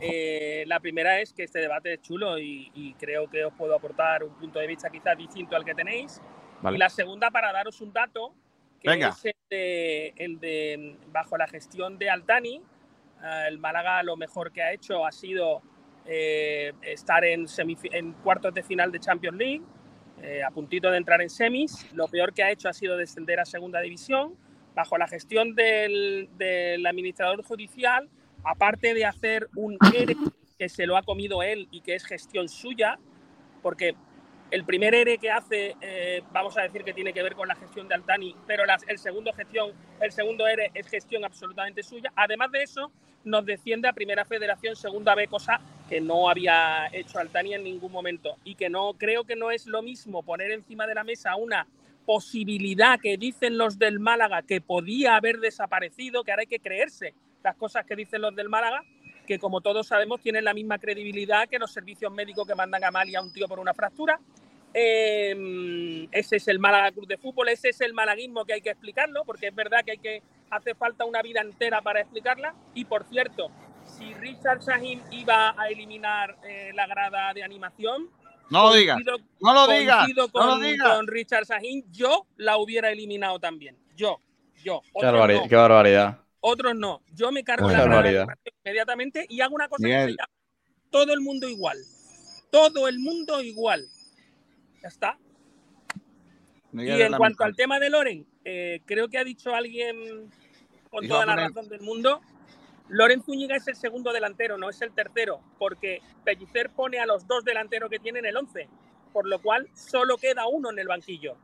Eh, la primera es que este debate es chulo y, y creo que os puedo aportar un punto de vista quizás distinto al que tenéis. Vale. Y la segunda para daros un dato, que Venga. es el de, el de, bajo la gestión de Altani, eh, el Málaga lo mejor que ha hecho ha sido eh, estar en, en cuartos de final de Champions League, eh, a puntito de entrar en semis. Lo peor que ha hecho ha sido descender a segunda división. Bajo la gestión del, del administrador judicial, aparte de hacer un ERE [COUGHS] que se lo ha comido él y que es gestión suya, porque el primer ERE que hace, eh, vamos a decir que tiene que ver con la gestión de Altani, pero el, segundo gestión, el segundo ERE es gestión absolutamente suya. Además de eso, nos desciende a Primera Federación, Segunda B, cosa que no había hecho Altani en ningún momento y que no creo que no es lo mismo poner encima de la mesa una posibilidad que dicen los del Málaga que podía haber desaparecido, que ahora hay que creerse las cosas que dicen los del Málaga, que como todos sabemos tienen la misma credibilidad que los servicios médicos que mandan a Mali a un tío por una fractura. Eh, ese es el Málaga Club de Fútbol, ese es el malaguismo que hay que explicarlo, porque es verdad que hay que hace falta una vida entera para explicarla. Y por cierto, si Richard Shaheen iba a eliminar eh, la grada de animación, No lo digas, no lo digas, no lo con, digas. con Richard Shaheen, yo la hubiera eliminado también. Yo, yo. Qué, Otros barbari- no. qué barbaridad. Otros no. Yo me cargo la barbaridad. inmediatamente y hago una cosa que se llama todo el mundo igual. Todo el mundo igual. Ya está. Miguel y en cuanto mejor. al tema de Loren, eh, creo que ha dicho alguien con toda la razón del mundo. Loren Zúñiga es el segundo delantero, no es el tercero, porque Pellicer pone a los dos delanteros que tiene en el 11, por lo cual solo queda uno en el banquillo.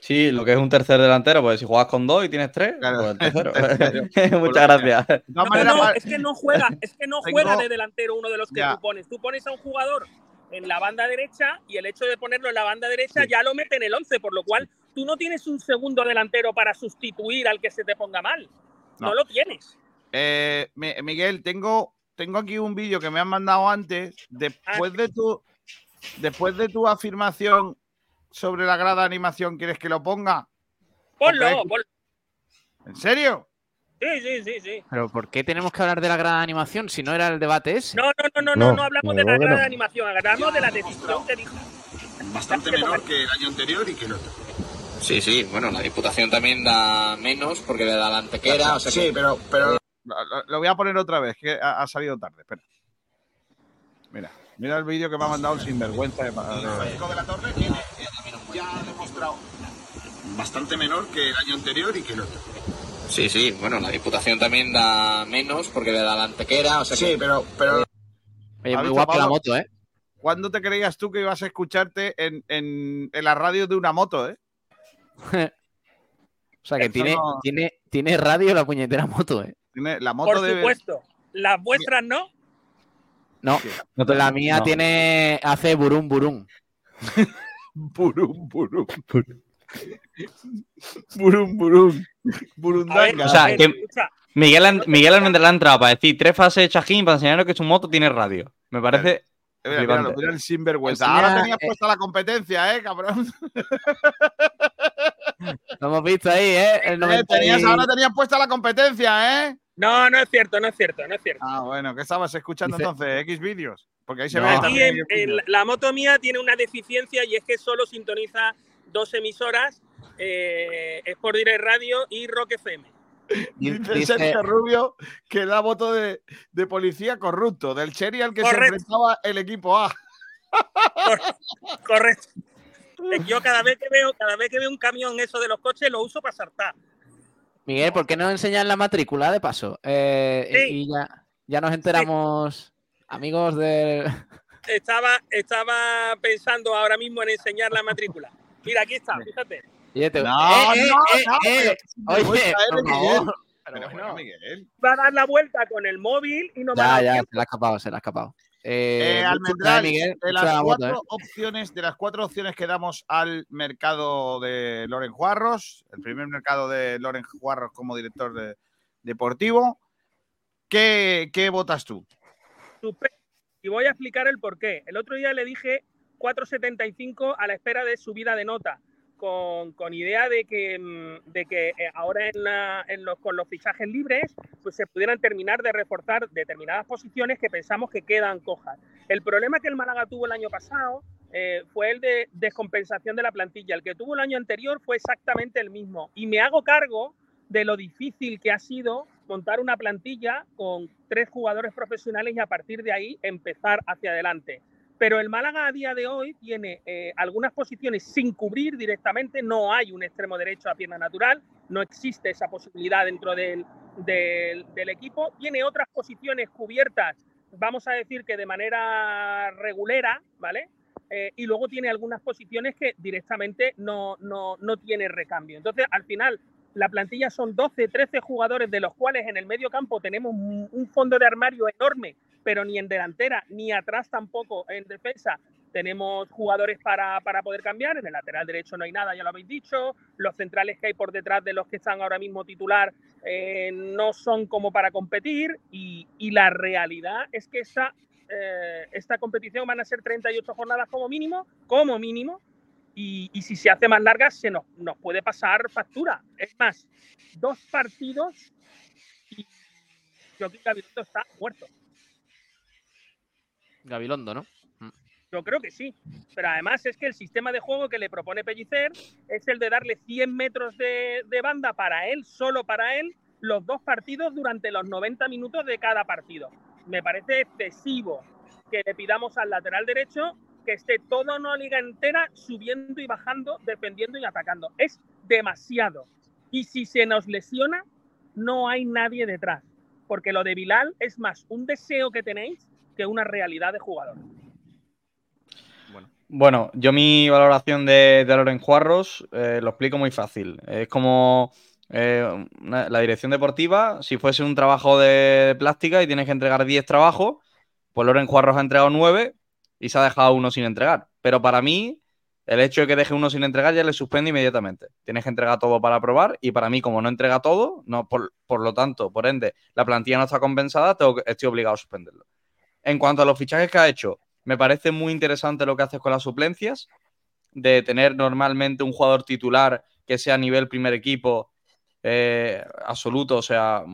Sí, lo que es un tercer delantero, pues si juegas con dos y tienes tres, pues el tercero. [LAUGHS] [LAUGHS] Muchas gracias. No, no, es que no juega, [LAUGHS] es que no juega Tengo- de delantero uno de los que Ya. tú pones. Tú pones a un jugador en la banda derecha y el hecho de ponerlo en la banda derecha ya lo mete en el 11, por lo cual tú no tienes un segundo delantero para sustituir al que se te ponga mal. No, No. lo tienes. Eh, Mi- Miguel, tengo, tengo aquí un vídeo que me han mandado antes. Después de tu, después de tu afirmación sobre la grada de animación, ¿quieres que lo ponga? Ponlo, ponlo. ¿En serio? Sí, sí, sí, sí. Pero ¿por qué tenemos que hablar de la gran animación si no era el debate ese? No, no, no, no, no, No, hablamos de la grada no. de animación, hablamos de la decisión que dijo. Bastante menor que el año anterior y que el otro. Sí, sí, bueno, la Diputación también da menos porque le da la antequera. O sea sí, que- pero, pero lo, voy a poner otra vez, que ha, ha salido tarde. Espera. Mira, mira el vídeo que me ha mandado el sinvergüenza de, de- de la Torre tiene, ya ha demostrado bastante menor que el año anterior y que el otro. Sí, sí, bueno, la Diputación también da menos porque le da la antequera. O sea Sí, que- pero, pero Oye, ¿Has muy guapa la moto, ¿eh? ¿Cuándo te creías tú que ibas a escucharte en, en- en la radio de una moto, eh? [LAUGHS] O sea que Eso tiene, no- tiene, tiene radio la puñetera moto, ¿eh? Tiene la moto Por supuesto. Las vuestras no. No, la mía no. tiene. hace burum burum. [LAUGHS] Burum, burum. Burum, burum. Burundanga. O sea, que Miguel, Miguel Almendral ha entrado para decir tres fases de Chajín para enseñarnos que su moto tiene radio. Me parece. Mira, míralo, mira el sinvergüenza. Ahora tenías eh, puesta la competencia, ¿eh, cabrón? Lo hemos visto ahí, ¿eh? El Eh, 90 tenías, y- ahora tenías puesta la competencia, ¿eh? No, no es cierto, no es cierto, no es cierto. Ah, bueno, ¿qué estabas escuchando Dice- entonces? ¿X vídeos? Porque ahí se No. ve Aquí en- la moto mía tiene una deficiencia y es que solo sintoniza dos emisoras, eh, Sport Direct Radio y Rock FM. Dice, dice- Sergio Rubio que la moto de, de policía corrupto, del Cherry al que se enfrentaba el equipo A. [LAUGHS] Correcto. Yo cada vez que veo, cada vez que veo un camión eso de los coches lo uso para saltar. Miguel, ¿por qué no enseñan la matrícula de paso? Eh, Sí. Y ya, ya nos enteramos, amigos del. Estaba, estaba pensando ahora mismo en enseñar la matrícula. Mira, aquí está, fíjate. Te- No, eh, eh, no, eh, no, eh, pero Oye, por. Pero bueno, Miguel. Va a dar la vuelta con el móvil y no va a Ya, dar ya, se le ha escapado, se le ha escapado. Eh, Eh, Almendral, Miguel, de las la cuatro ¿eh? opciones, de las cuatro opciones que damos al mercado de Loren Juarros, el primer mercado de Loren Juarros como director de- deportivo, ¿qué, qué votas tú? Y voy a explicar el por qué. El otro día le dije 4.75 a la espera de subida de nota, con, con idea de que, mm, de que eh, ahora en la- en los, con los fichajes libres pues se pudieran terminar de reforzar determinadas posiciones que pensamos que quedan cojas. El problema que el Málaga tuvo el año pasado eh, fue el de descompensación de la plantilla. El que tuvo el año anterior fue exactamente el mismo. Y me hago cargo de lo difícil que ha sido montar una plantilla con tres jugadores profesionales y a partir de ahí empezar hacia adelante. Pero el Málaga a día de hoy tiene eh, algunas posiciones sin cubrir directamente, no hay un extremo derecho a pierna natural, no existe esa posibilidad dentro del, del- equipo, tiene otras posiciones cubiertas, vamos a decir que de manera regulera, ¿vale? Eh, y luego tiene algunas posiciones que directamente no, no, no tiene recambio. Entonces, al final, la plantilla son 12, 13 jugadores, de los cuales en el medio campo tenemos un fondo de armario enorme, pero ni en delantera ni atrás tampoco en defensa tenemos jugadores para, para poder cambiar. En el lateral derecho no hay nada, ya lo habéis dicho. Los centrales que hay por detrás de los que están ahora mismo titular eh, no son como para competir. Y, la realidad es que esta, eh, esta competición van a ser 38 jornadas como mínimo, como mínimo. Y, y si se hace más larga, se nos, nos puede pasar factura. Es más, dos partidos y Joaquín Gabilondo está muerto. Gabilondo, ¿no? Yo creo que sí. Pero además es que el sistema de juego que le propone Pellicer es el de darle 100 metros de, de banda para él, solo para él, los dos partidos durante los 90 minutos de cada partido. Me parece excesivo que le pidamos al lateral derecho que esté toda una liga entera subiendo y bajando, defendiendo y atacando. Es demasiado. Y si se nos lesiona, no hay nadie detrás. Porque lo de Bilal es más un deseo que tenéis que una realidad de jugador. Bueno, yo mi valoración de, de Loren Juarros eh, lo explico muy fácil. Es como eh, una- la dirección deportiva, si fuese un trabajo de plástica y tienes que entregar 10 trabajos, pues Loren Juarros ha entregado 9 y se ha dejado uno sin entregar. Pero para mí, el hecho de que deje uno sin entregar ya le suspende inmediatamente. Tienes que entregar todo para probar y para mí, como no entrega todo, no, por, por lo tanto, por ende, la plantilla no está compensada, tengo estoy obligado a suspenderlo. En cuanto a los fichajes que ha hecho, me parece muy interesante lo que haces con las suplencias, de tener normalmente un jugador titular que sea a nivel primer equipo eh, absoluto, o sea,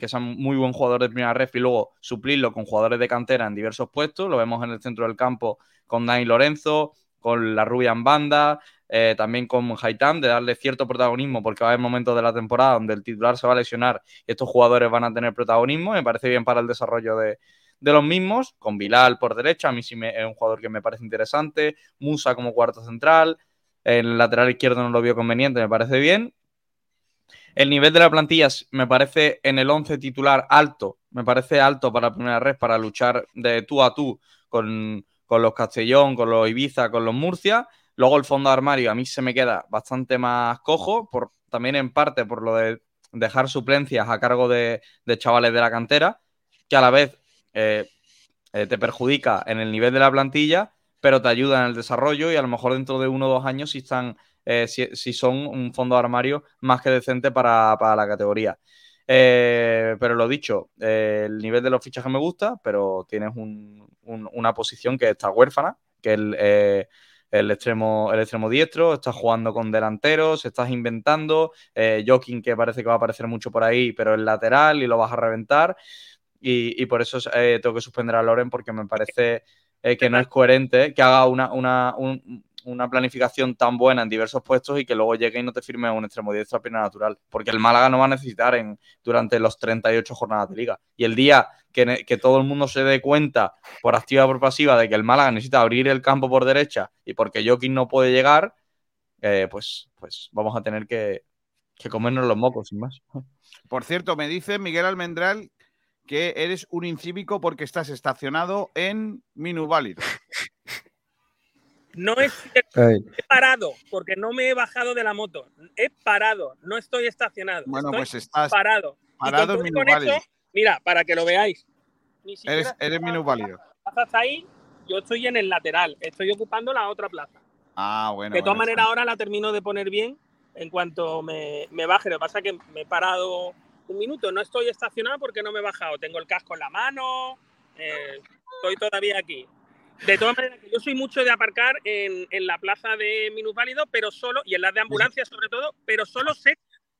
que sea muy buen jugador de primera ref y luego suplirlo con jugadores de cantera en diversos puestos. Lo vemos en el centro del campo con Dani Lorenzo, con la rubia en banda, eh, también con Haitam, de darle cierto protagonismo, porque va a haber momentos de la temporada donde el titular se va a lesionar y estos jugadores van a tener protagonismo. Me parece bien para el desarrollo de, los mismos, con Bilal por derecha, a mí sí me, es un jugador que me parece interesante, Musa como cuarto central, el lateral izquierdo no lo veo conveniente, me parece bien. El nivel de la plantilla me parece en el 11 titular alto, me parece alto para la primera red, para luchar de tú a tú con, con los Castellón, con los Ibiza, con los Murcia. Luego el fondo de armario a mí se me queda bastante más cojo, por, también en parte por lo de dejar suplencias a cargo de, de chavales de la cantera, que a la vez eh, eh, te perjudica en el nivel de la plantilla, pero te ayuda en el desarrollo y a lo mejor dentro de uno o dos años si están, eh, si, son un fondo armario más que decente para, para la categoría. Eh, pero lo dicho, eh, el nivel de los fichajes me gusta, pero tienes un- un- una posición que está huérfana, que el, el extremo, el extremo diestro, estás jugando con delanteros, estás inventando, Joking que parece que va a aparecer mucho por ahí, pero es lateral y lo vas a reventar. Y, por eso tengo que suspender a Loren porque me parece que no es coherente que haga una, una, un- una planificación tan buena en diversos puestos y que luego llegue y no te firme un extremo diestro a pierna natural. Porque el Málaga no va a necesitar en, durante los 38 jornadas de liga. Y el día que, que todo el mundo se dé cuenta, por activa o por pasiva, de que el Málaga necesita abrir el campo por derecha y porque Joaquín no puede llegar, eh, pues, pues vamos a tener que, que comernos los mocos, sin más. Por cierto, me dice Miguel Almendral que eres un incívico porque estás estacionado en Minusválido. [LAUGHS] No es. He parado porque no me he bajado de la moto. He parado, no estoy estacionado. Bueno, estoy pues estás parado. Parado en minusválido. mira, para que lo veáis. Eres, eres minusválido. ahí, yo estoy en el lateral, estoy ocupando la otra plaza. Ah, bueno. de todas bueno, maneras, ahora la termino de poner bien en cuanto me, me baje. Lo que pasa es que me he parado un minuto, no estoy estacionado porque no me he bajado. Tengo el casco en la mano, eh, estoy todavía aquí. De todas maneras, yo soy mucho de aparcar en, en la plaza de minusválido, pero solo, y en las de ambulancia sobre todo, pero solo sé,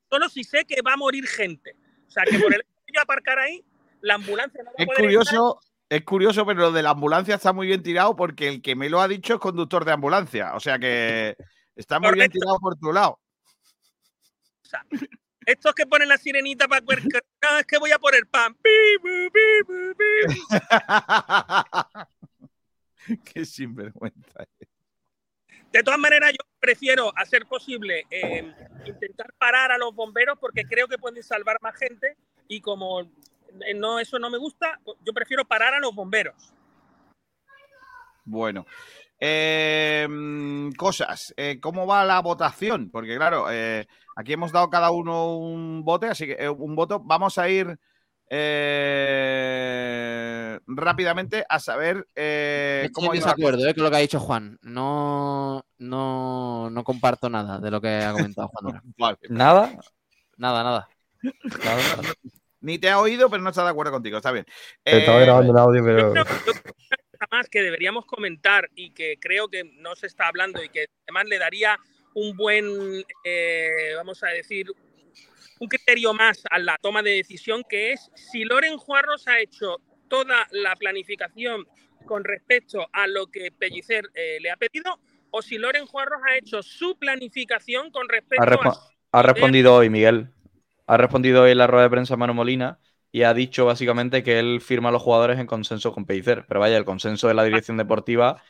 solo si sé que va a morir gente. O sea, que por el hecho de yo aparcar ahí, la ambulancia no va a Es poder curioso, es curioso, pero lo de la ambulancia está muy bien tirado porque el que me lo ha dicho es conductor de ambulancia. O sea que está muy bien tirado por tu lado. Estos que ponen la sirenita para cuercar, no, es que voy a poner pan. [LAUGHS] [LAUGHS] Qué sinvergüenza. De todas maneras, yo prefiero, a ser posible, eh, intentar parar a los bomberos porque creo que pueden salvar más gente y como eh, no eso no me gusta, yo prefiero parar a los bomberos. Bueno. Eh, cosas. Eh, ¿Cómo va la votación? Porque, claro, aquí hemos dado cada uno un voto, así que un voto. Vamos a ir eh, rápidamente a saber eh, Estoy cómo en ido la desacuerdo eh, con lo que ha dicho Juan. No, no, no comparto nada de lo que ha comentado Juan. ahora. [LAUGHS] Vale. ¿Nada? Nada, nada. Ni te ha oído, pero no está de acuerdo contigo. Está bien. Estaba Eh, grabando un audio, pero. Nada más que deberíamos comentar y que creo que no se está hablando y que además le daría un buen, eh, vamos a decir, un criterio más a la toma de decisión, que es si Loren Juarros ha hecho toda la planificación con respecto a lo que Pellicer eh, le ha pedido o si Loren Juarros ha hecho su planificación con respecto Ha, respo- a... ha respondido hoy, Miguel. Ha respondido hoy en la rueda de prensa Manu Molina y ha dicho básicamente que él firma a los jugadores en consenso con Pellicer. Pero vaya, el consenso de la dirección deportiva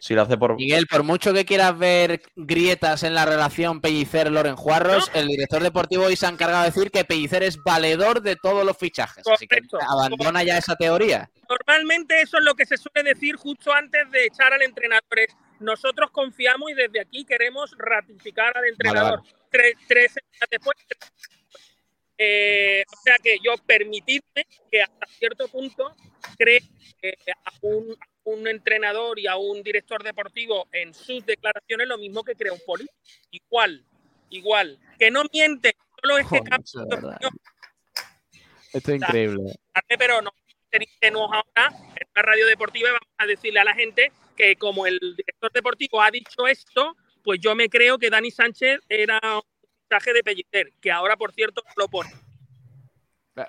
Si lo hace por. Miguel, por mucho que quieras ver grietas en la relación Pellicer-Loren Juarros, el director deportivo hoy se ha encargado de decir que Pellicer es valedor de todos los fichajes. Así que abandona ya esa teoría. Normalmente eso es lo que se suele decir justo antes de echar al entrenador. Nosotros confiamos y desde aquí queremos ratificar al entrenador. Tres, tres semanas después. Eh, o sea que yo permitidme que hasta cierto punto cree eh, a un, entrenador y a un director deportivo en sus declaraciones lo mismo que crea un político. Igual, igual. Que no miente, solo es que cambia. Esto es increíble. pero no ser ingenuos ahora en una radio deportiva y vamos a decirle a la gente que como el director deportivo ha dicho esto, pues yo me creo que Dani Sánchez era un fichaje de Pellicer, que ahora por cierto lo pone.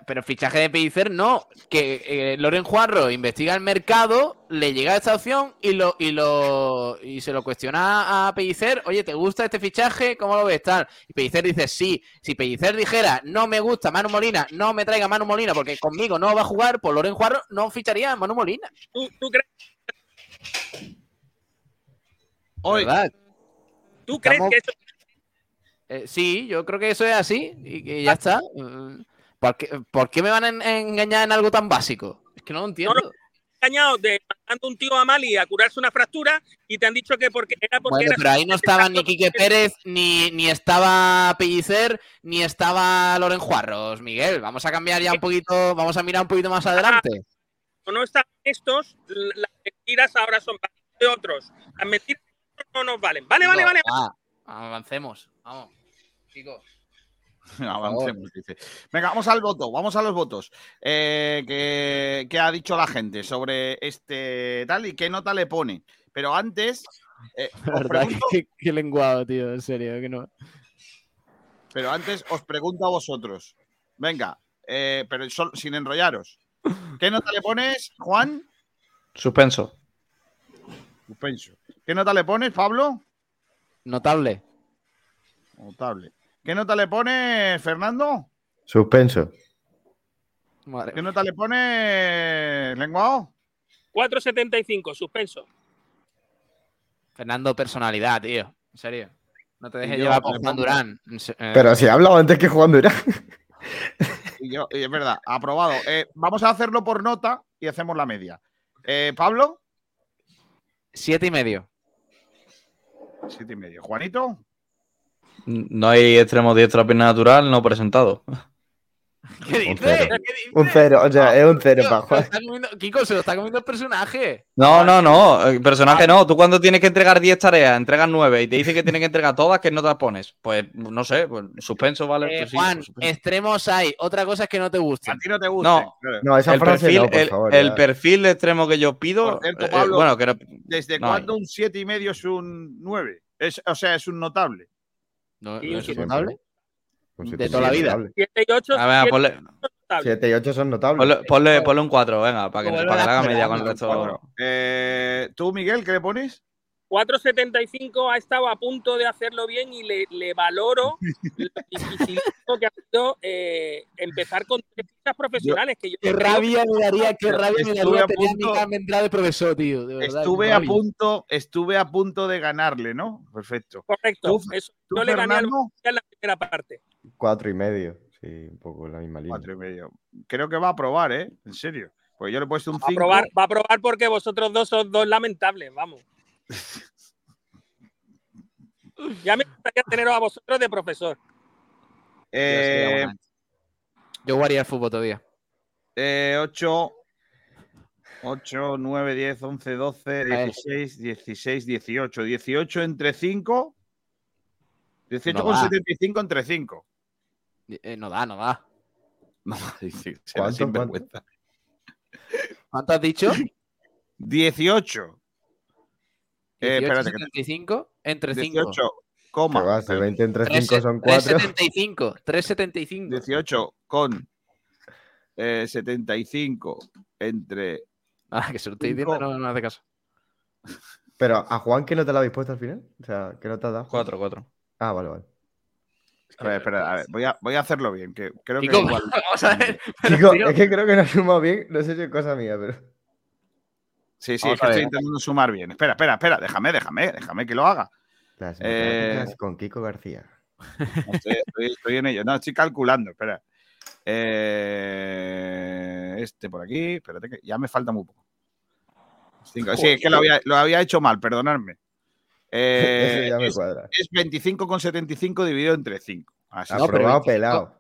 Pero fichaje de Pellicer no, que eh, Loren Juarro investiga el mercado, le llega esta opción y lo y lo y se lo cuestiona a Pellicer, oye, ¿te gusta este fichaje? ¿Cómo lo ves? Tal. Y Pellicer dice, sí. Si Pellicer dijera, no me gusta Manu Molina, no me traiga Manu Molina porque conmigo no va a jugar, pues Loren Juarro no ficharía a Manu Molina. ¿Tú, tú crees, Hoy, ¿Verdad? tú crees Estamos- que eso Eh, sí, yo creo que eso es así y que ya está. Mm, ¿Por qué, por qué me van a en- engañar en algo tan básico? Es que no lo entiendo. engañado de mandando un tío a Mali a curarse una fractura y te han dicho que porque era porque Bueno, era pero ahí no estaban ni [LAUGHS] Quique Pérez, ni, ni estaba Pellicer, ni estaba Loren Juarros, Miguel. Vamos a cambiar ya un poquito, vamos a mirar un poquito más adelante. no están estos, las mentiras ahora son de otros. Las mentiras no nos valen. Vale, vale, No, vale. va, avancemos, vamos. Chicos. [LAUGHS] Avancemos, dice. Venga, vamos al voto, vamos a los votos. Eh, ¿qué, qué ha dicho la gente sobre este tal y qué nota le pone? Pero antes, eh, [LAUGHS] os verdad, pregunto- qué, qué lenguado, tío, en serio, que no. pero antes os pregunto a vosotros. Venga, eh, pero sol- sin enrollaros. ¿Qué nota le pones, Juan? Suspenso. Suspenso. ¿Qué nota le pones, Pablo? Notable. Notable. ¿Qué nota le pones, Fernando? Suspenso. ¿Qué nota le pones, Lenguao? 4.75, suspenso. Fernando, personalidad, tío. En serio. No te dejes llevar por Juan Durán. Eh, Pero si he hablado antes que Juan Durán. Y yo, y es verdad, aprobado. Eh, vamos a hacerlo por nota y hacemos la media. Eh, Pablo, Siete y medio. siete y medio. Juanito, No hay extremo diestro a pierna natural, no presentado. ¿Qué Un dices? cero. ¿Qué dices? Un cero, o sea, es un cero para Se lo Juan. comiendo- Kiko, se lo está comiendo el personaje. No, no, no. El personaje no. Tú cuando tienes que entregar 10 tareas, entregas 9 y te dice que tienes que entregar todas, ¿qué notas pones? Pues no sé, pues suspenso, ¿vale? Eh, Pues sí, Juan, suspenso. extremos hay. Otra cosa es que no te gusten. a ti no te gusta. No, No, esa el frase perfil, no, por el, favor. el ya. perfil de extremo que yo pido. Por cierto, eh, bueno, que no- ¿Desde no hay. cuándo un siete y medio es un nueve? Es, o sea, es un notable. ¿No, no es notable? De toda la vida. notable. 7 y 8, A ver, ponle, Siete y ocho son notables. ponle, ponle- ponle un 4, venga, para que, para que haga la media con el resto. Eh, ¿Tú, Miguel, qué le pones? 4.75 ha estado a punto de hacerlo bien y le, le valoro [LAUGHS] lo dificilísimo que ha sido eh, empezar con tres profesionales. Que yo Qué rabia me daría, qué rabia me daría a tener punto- Andrade de profesor, tío. De verdad, Estuve a punto, estuve a punto de ganarle, ¿no? Perfecto. Correcto. ¿Tú, eso, tú, yo le gané al en la primera parte. Cuatro y medio. Sí, un poco en la misma línea. Cuatro y medio. Creo que va a probar, ¿eh? En serio. Pues yo le he puesto un Va a 5. probar, va a probar porque vosotros dos sois dos lamentables, vamos. [LAUGHS] Ya me gustaría teneros a vosotros de profesor. Eh, Yo jugaría al fútbol todavía. 8, 8, 9, 10, 11, 12, 16, 16, 18. 18 entre 5. 18 No con da. 75 entre 5. Eh, no da, no da. No, [LAUGHS] ¿Cuánto, sinvergüenza. ¿Cuánto has dicho? 18. Eh, 18, espérate, que 75 entre 5. 18, Que coma. va, si 20 entre 5 son 4. 375. 375. 18 con eh, 75 entre. Ah, que se lo estoy diciendo, no, no hace caso. Pero a Juan, ¿qué nota le habéis puesto al final? O sea, ¿qué nota da? 4, 4. Ah, vale, vale. A ver, espera, a ver, voy a, voy a hacerlo bien, que creo Kiko, que igual. [LAUGHS] vamos a ver. Chico, es que creo que no ha sumado bien. No sé si es cosa mía, pero. Sí, sí, Vamos es que estoy intentando sumar bien. Espera, espera, espera, déjame, déjame, déjame que lo haga. Las Eh, con Kiko García. No, [LAUGHS] estoy, estoy- estoy en ello. No, estoy calculando, espera. Eh, este por aquí, espérate que ya me falta muy poco. Cinco. Sí, es que lo había, lo había hecho mal, perdonadme. [LAUGHS] Eh, Ese ya me es, cuadra. es 25,75 dividido entre 5. Así. Aprobado pelado.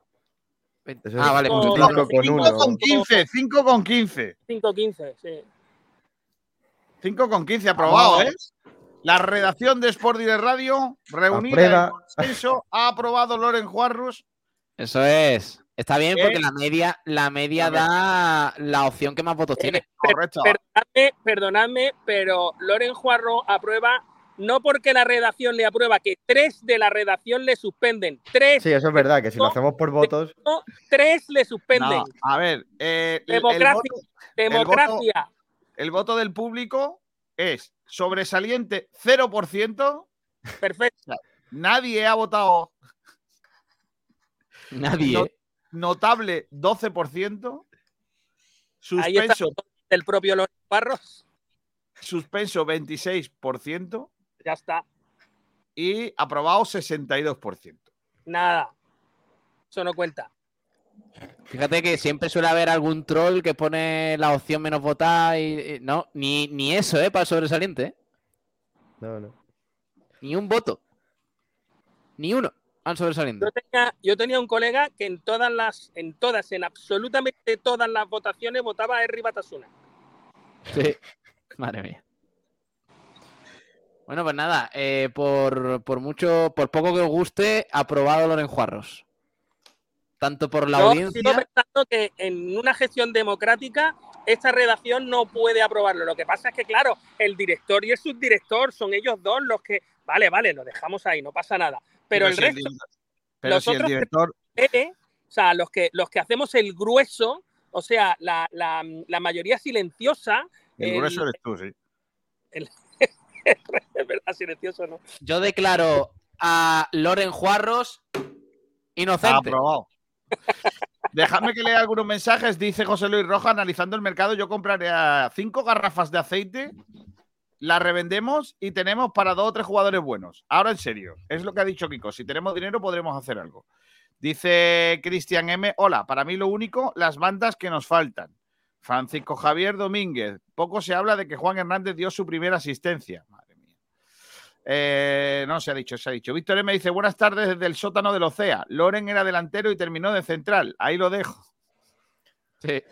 Eso Ah, vale, un con- cinco con 5 uno. con 15, 5 con 15. 5-15, sí. 5 con 15 aprobado. ¿eh? La redacción de Sport Direct Radio, reunida consenso, ha aprobado Loren Juarros. Eso es. Está bien ¿Qué? porque la media, la media da la opción que más votos tiene. Correcto. Perdonadme, perdonadme, pero Loren Juarro aprueba no porque la redacción le aprueba, que tres de la redacción le suspenden. Tres, Sí, eso es verdad, que si lo hacemos por votos. tres le suspenden. No, a ver, eh, el- el Democracia. voto- Democracia. El voto del público es sobresaliente 0%. Perfecto. Nadie ha votado. Nadie. No- notable 12%. Ahí está Suspenso, el propio Loren Juarros. suspenso 26%. Ya está. Y aprobado 62%. Nada. Eso no cuenta. Fíjate que siempre suele haber algún troll que pone la opción menos votada y, y- no, ni, ni eso, ¿eh? Para el sobresaliente, ¿eh? No, no. Ni un voto. Ni uno al sobresaliente. Yo tenía, yo tenía un colega que en todas las, en todas, en absolutamente todas las votaciones votaba a Herri Batasuna. Sí. Madre mía. Bueno, pues nada, eh, por, por mucho, por poco que os guste, aprobado Loren Juarros. Tanto por la Yo audiencia. sigo pensando que en una gestión democrática esta redacción no puede aprobarlo. Lo que pasa es que, claro, el director y el subdirector son ellos dos los que. Vale, vale, lo dejamos ahí, no pasa nada. Pero, el si el resto, pero los si el otros director. eh, o sea, los que, los que hacemos el grueso, o sea, la, la- la mayoría silenciosa. El el- grueso eres tú, sí. el- [LAUGHS] es verdad, silencioso, ¿no? Yo declaro a Loren Juarros inocente. Aprobado. Dejadme que lea algunos mensajes. Dice José Luis Roja, analizando el mercado, yo compraría cinco garrafas de aceite, las revendemos y tenemos para dos o tres jugadores buenos. Ahora en serio, es lo que ha dicho Kiko. Si tenemos dinero podremos hacer algo. Dice Cristian M. Hola, para mí lo único, las bandas que nos faltan. Francisco Javier Domínguez. Poco se habla de que Juan Hernández dio su primera asistencia. Eh, no se ha dicho, se ha dicho. Víctor M. dice: Buenas tardes desde el sótano del Ocea. Loren era delantero y terminó de central. Ahí lo dejo. Sí.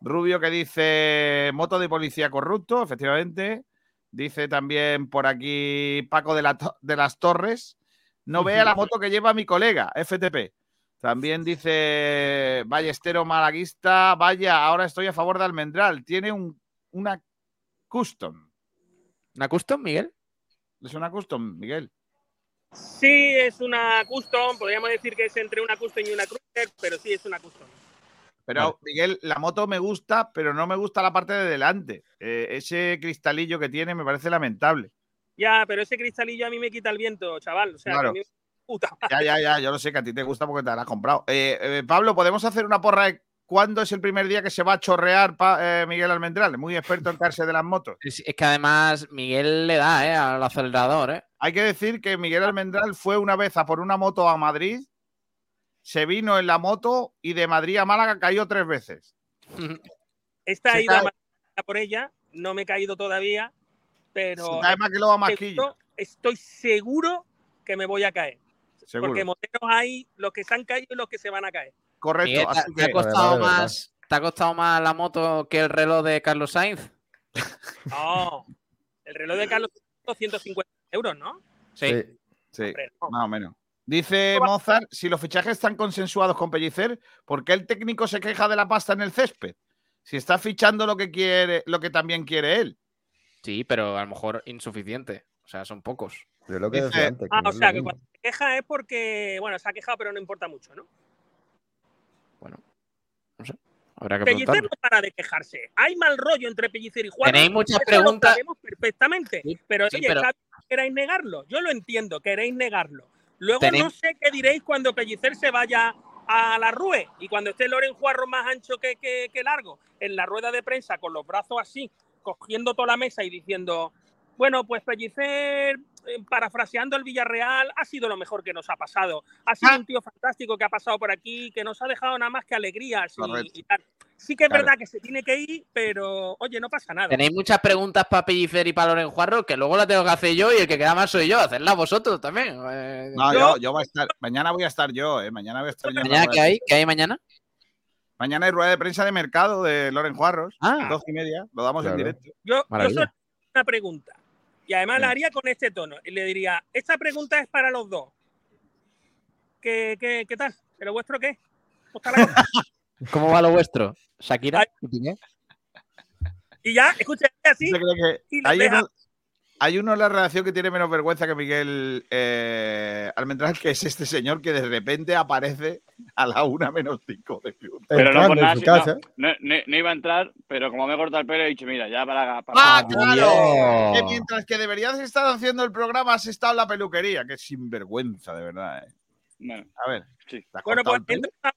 Rubio que dice moto de policía corrupto, efectivamente. Dice también por aquí Paco de, la de las Torres. No vea la moto que lleva mi colega, FTP. También dice Ballestero Malaguista. Vaya, ahora estoy a favor de Almendral. Tiene un, una custom. ¿Una custom, Miguel? Es una custom, Miguel. Sí, es una custom, podríamos decir que es entre una custom y una cruiser, pero sí es una custom. Pero, Miguel, la moto me gusta, pero no me gusta la parte de delante. Eh, ese cristalillo que tiene me parece lamentable. Ya, pero ese cristalillo a mí me quita el viento, chaval. O sea, Claro. que a mí- puta. Ya, ya, ya, yo lo sé que a ti te gusta porque te la has comprado. Eh, eh, Pablo, ¿podemos hacer una porra de cuándo es el primer día que se va a chorrear pa- eh, Miguel Almendral? Muy experto en caerse de las motos. Es, es que además Miguel le da, ¿eh? Al acelerador, ¿eh? Hay que decir que Miguel Almendral fue una vez a por una moto a Madrid, se vino en la moto y de Madrid a Málaga cayó tres veces. [LAUGHS] Esta Se ido a por ella, no me he caído todavía, pero. Se cae más que lo va masquillo. seguro- Estoy seguro que me voy a caer. Seguro. Porque moteros hay los que se han caído y los que se van a caer. Correcto. Miguel, ¿te, así te ha costado más, ¿Te ha costado más la moto que el reloj de Carlos Sainz? No, el reloj de Carlos 150 euros, ¿no? Sí. Sí, más o menos. Dice Mozart, si los fichajes están consensuados con Pellicer, ¿por qué el técnico se queja de la pasta en el césped? Si está fichando lo que quiere, lo que también quiere él. Sí, pero a lo mejor insuficiente. O sea, son pocos. Yo lo que Dice- decía antes. que Ah, no o sea, que cuando se queja es porque, bueno, se ha quejado, pero no importa mucho, ¿no? Habrá que Pellicer no para de quejarse. Hay mal rollo entre Pellicer y Juan. Tenéis muchas Eso preguntas. Lo sabemos perfectamente. pero sí, oye, pero- queréis negarlo. Yo lo entiendo, queréis negarlo. Luego Tenéis- no sé qué diréis cuando Pellicer se vaya a la RUE y cuando esté Loren Juarro más ancho que, que- que largo en la rueda de prensa con los brazos así, cogiendo toda la mesa y diciendo, bueno, pues Pellicer, parafraseando el Villarreal, ha sido lo mejor que nos ha pasado. Ha sido un tío fantástico que ha pasado por aquí, que nos ha dejado nada más que alegrías y- y tal. Sí que es Claro. verdad que se tiene que ir, pero oye, no pasa nada. Tenéis muchas preguntas para Pellicer y para Loren Juarro, que luego las tengo que hacer yo y el que queda más soy yo. Hacedlas vosotros también. Eh, No, yo, yo voy a estar. Mañana voy a estar yo, ¿eh? Mañana voy a estar yo. ¿Mañana qué hay? ¿Qué hay mañana? Mañana hay rueda de prensa de mercado de Loren Juarros. Ah. Dos y media. Lo damos en directo. Yo, yo solo una pregunta. Y además la haría con este tono. Y le diría, esta pregunta es para los dos. ¿Qué, qué, qué tal? ¿Pero vuestro qué? ¿Cómo [LAUGHS] va lo vuestro? ¿Shakira? ¿Y ya, escucha, así. ¿Usted cree que y les hay, deja. uno, hay uno en la redacción que tiene menos vergüenza que Miguel eh, Almendral, que es este señor que de repente aparece [LAUGHS] a la una menos cinco de. Pero no por nada, casa. no, no, no- no iba a entrar, pero como me he cortado el pelo he dicho, mira, ya para... para ¡Ah, para- claro! Que mientras que deberías estar haciendo el programa, has estado en la peluquería. Que sinvergüenza, de verdad. ¿eh? Bueno, A ver. sí. ¿te has Bueno, pues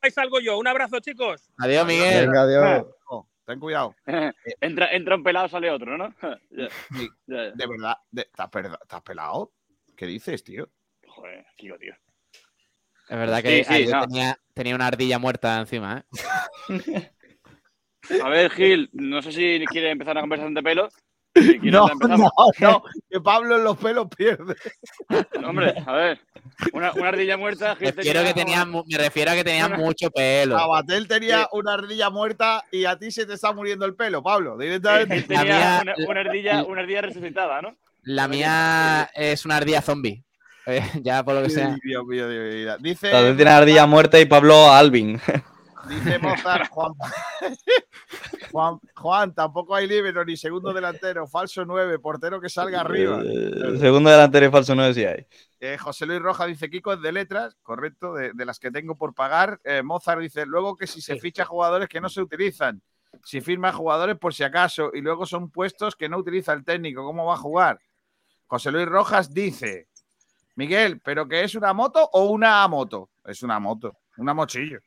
y salgo yo. Un abrazo, chicos. Adiós, Miguel. Venga, adiós. Oh, ten cuidado. [LAUGHS] entra, entra un pelado, sale otro, ¿no? [LAUGHS] Ya, Sí, ya, ya. De verdad, de- ¿estás perda- estás pelado? ¿Qué dices, tío? Joder, tío, tío. Es verdad que Sí, sí, ayer no. tenía, tenía una ardilla muerta encima, ¿eh? A ver, Gil, no sé si quiere empezar una conversación de pelo. Si [LAUGHS] No, no, no, que Pablo en los pelos pierde. [LAUGHS] Hombre, a ver, una, una ardilla muerta. Gil que tenía, me refiero a que tenía mucho pelo. Abatel tenía una ardilla muerta y a ti se te está muriendo el pelo, Pablo. Directamente. Gil tenía mía- una, una ardilla, una ardilla resucitada, ¿no? La mía es una ardilla zombie. Eh, [LAUGHS] ya por lo que sea. Ay, Dios mío, Dios mío. Dice, tiene ardilla muerta y Pablo Alvin. [LAUGHS] dice Mozart, Juan, [LAUGHS] Juan, Juan, tampoco hay libero ni segundo delantero, falso 9, portero que salga arriba. Eh, Segundo delantero y falso 9 sí hay. Eh, José Luis Roja dice Kiko es de letras, correcto, de, de las que tengo por pagar. Eh, Mozart dice luego que si se ficha jugadores que no se utilizan, si firma jugadores por si acaso y luego son puestos que no utiliza el técnico, ¿cómo va a jugar? José Luis Rojas dice Miguel, ¿pero que es una moto o una moto? Es una moto, una mochillo.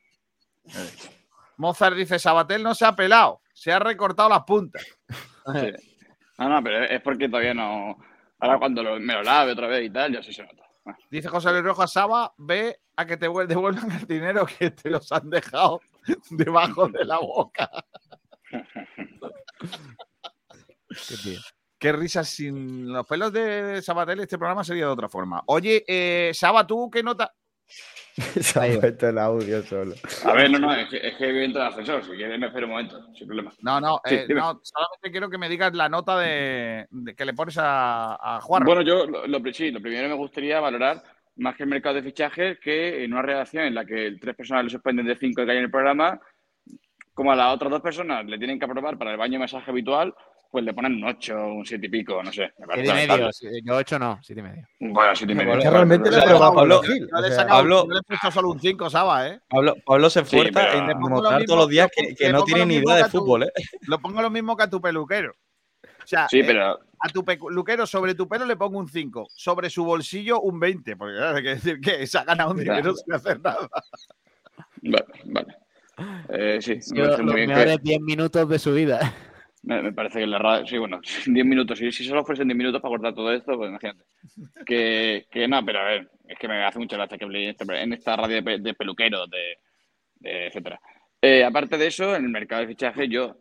Eh. Mozart dice Sabatel no se ha pelado, se ha recortado las puntas. Sí. No, no, pero es porque todavía no. Ahora cuando lo- me lo lave otra vez y tal, ya sí se nota. Dice José Luis Rojas, Saba, ve a que te vuel- devuelvan el dinero que te los han dejado debajo de la boca. Qué risas sin los pelos de Sabatel, este programa sería de otra forma. Oye, eh, Saba, ¿tú qué nota? [LAUGHS] Se ha puesto el audio solo. A ver, no, no, es que, es que voy a entrar al ascensor. Si quieres, me espero un momento, sin problema. No, no, Sí, eh, no, solamente quiero que me digas la nota de, de que le pones a, a Juan. Bueno, yo lo, lo- sí, lo primero me gustaría valorar más que el mercado de fichajes que en una redacción en la que tres personas le suspenden de cinco que hay en el programa, como a las otras dos personas le tienen que aprobar para el baño de mensaje habitual, pues le ponen un 8, un 7 y pico, no sé. Me parece Siete y medio. sí, Yo ocho no, siete y medio. Bueno, siete y medio. Que realmente le he Pablo-. Yo le he sacado- solo un 5, Saba, ¿eh? Pablo, Pablo se Sí, esfuerza pero- en demostrar lo todos los días que, pongo- que no tiene lo ni mismo idea que de a tu- fútbol, ¿eh? Lo pongo lo mismo que a tu peluquero. O sea, Sí, eh, pero a tu peluquero sobre tu pelo le pongo un 5, sobre su bolsillo un 20, porque claro, hay que decir que se ha ganado un dinero sin hacer nada. Vale, vale. Eh, sí, me los bien. mejores que- 10 minutos de su vida. Me, me parece que la radio. Sí, bueno, [LAUGHS] 10 minutos. Si, si solo fuesen 10 minutos para cortar todo esto, pues imagínate. Que, que no, pero a ver, es que me hace mucha gracia que en esta, radio de, de peluqueros, de, de etcétera. Eh, aparte de eso, en el mercado de fichaje, yo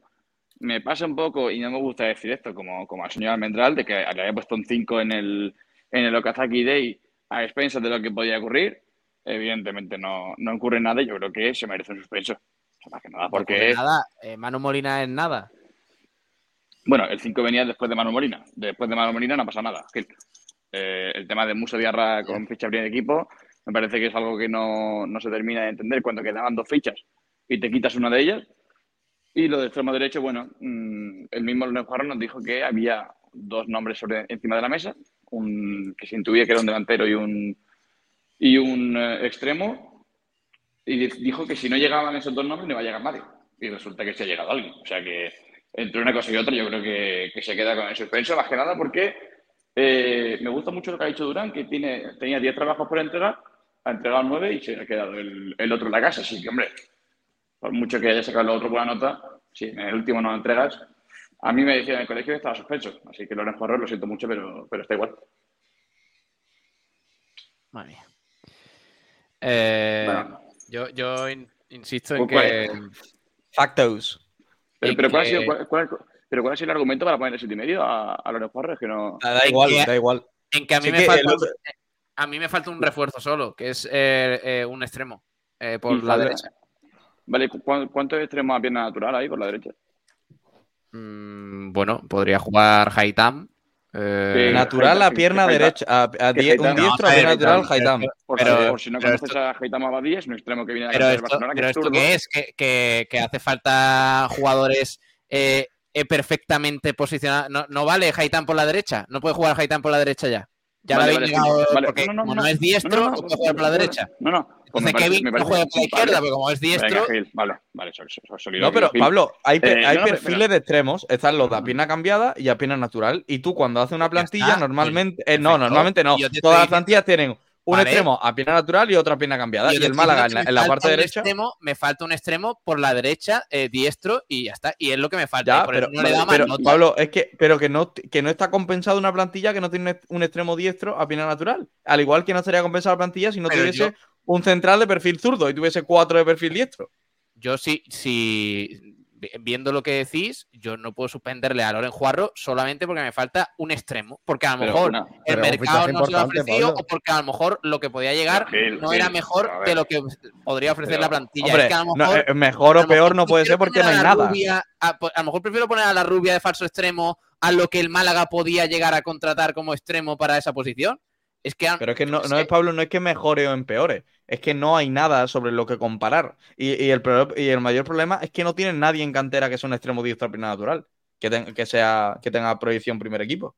me pasa un poco, y no me gusta decir esto, como, como al señor Almendral, de que le había puesto un 5 en el, en el Okazaki Day a expensas de lo que podía ocurrir. Evidentemente no, no ocurre nada y yo creo que se merece un suspenso. O sea, más que nada, porque nada, eh, Manu Molina es nada. Bueno, el 5 venía después de Manu Molina. Después de Manu Molina no pasa nada. Gil. Eh, el tema de Muso Diarra con ficha de equipo me parece que es algo que no, no se termina de entender cuando quedaban dos fichas y te quitas una de ellas. Y lo de extremo derecho, bueno, mm, el mismo Lunes Juarro nos dijo que había dos nombres sobre, encima de la mesa, un, que se intuía que era un delantero y un, y un eh, extremo, y di- dijo que si no llegaban esos dos nombres no iba a llegar nadie. Y resulta que se ha llegado alguien. O sea que entre una cosa y otra yo creo que, que se queda con el suspenso, más que nada porque eh, me gusta mucho lo que ha dicho Durán, que tiene, tenía 10 trabajos por entregar, ha entregado 9 y se ha quedado el, el otro en la casa. Así que, hombre, por mucho que haya sacado el otro buena nota, si en el último no lo entregas, A mí me decían en el colegio que estaba sospecho, así que Loren Juarro lo siento mucho, pero, pero está igual. Madre mía. Eh, Bueno. yo, yo in- insisto en ¿Cuál- que. Factos. Pero, pero, ¿cuál ha sido, cuál- cuál- pero ¿cuál ha sido el argumento para poner el siete y medio a, a Loren Juarro? Es que no... Da igual, que- da igual. En que a mí, Sí me, que falta, otro- a mí me falta un refuerzo solo, que es eh, eh, un extremo eh, por Y la derecha. Vale, ¿cu- ¿cuánto extremo a pierna natural hay por la derecha? Mm, bueno, podría jugar Haitam. Eh, Sí, Natural a Haitama- pierna que Haitama- derecha. A, a que die- un Haitama- diestro no, a pierna natural, pero- Haitam. Por, Pero- si, por si no conoces a Haitama Abadí, es un extremo que viene de Pero la esto, Barcelona, que pero es esto qué es? Que, que- que hace falta jugadores eh, eh, perfectamente posicionados. No, no vale Haitán por la derecha. No puede jugar Haitán por la derecha ya. Ya Vale, lo habéis vale, llegado, vale. porque No, no, como no, no, es diestro, no, no, no, puede jugar por la derecha. No, no. Pues Entonces parece- Kevin no juega por la izquierda, vale. porque como es diestro. Vale, vale, solidario, No, pero Gil. Pablo, hay, pe- Eh, hay pero- perfiles de extremos. Están los de a pierna cambiada y a pierna natural. Y tú, cuando haces una plantilla, está, normalmente. eh, no, normalmente no. Todas estoy las plantillas tienen un Vale. extremo a pierna natural y otro a pierna cambiada. Y el Málaga en la, en la parte derecha. extremo- me falta un extremo por la derecha, eh, diestro, y ya está. Y es lo que me falta. Ya, por pero, eso no le da más pero, nota. Pablo, es que, pero que no, que no está compensado una plantilla que no tiene un extremo diestro a pierna natural. Al igual que no estaría compensada la plantilla si no Pero tuviese yo- un central de perfil zurdo y tuviese cuatro de perfil diestro. Yo sí, si vi- viendo lo que decís, yo no puedo suspenderle a Loren Juarro solamente porque me falta un extremo. Porque a lo Pero mejor una- el mercado no se lo ha ofrecido Pablo. o porque a lo mejor lo que podía llegar Gil, no Gil, era mejor de lo que podría ofrecer Pero, la plantilla. Hombre, Es que a lo no, mejor, eh, o peor no puede ser porque no hay nada. rubia- a, a lo mejor prefiero poner a la rubia de falso extremo a lo que el Málaga podía llegar a contratar como extremo para esa posición. Es que Pero es que no, es no que- es Pablo, no es que mejore o empeore, es que no hay nada sobre lo que comparar. Y, y el, y el mayor problema es que no tienen nadie en cantera que sea un extremo diestro natural, que, ten- que, sea, que tenga proyección primer equipo.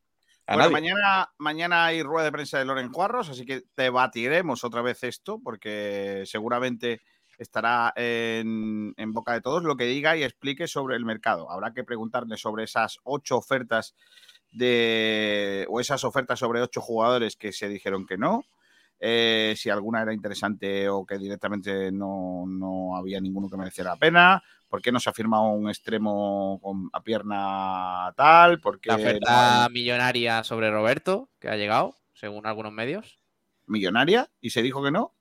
Bueno, mañana, mañana hay rueda de prensa de Loren Juarros, así que debatiremos otra vez esto, porque seguramente estará en, en boca de todos lo que diga y explique sobre el mercado. Habrá que preguntarle sobre esas ocho ofertas de o esas ofertas sobre ocho jugadores que se dijeron que no. eh, si alguna era interesante o que directamente no, no había ninguno que mereciera la pena. ¿Por qué no se ha firmado un extremo con, a pierna tal? ¿Por qué la no oferta hay- millonaria sobre Roberto, que ha llegado, según algunos medios. millonaria y se dijo que no.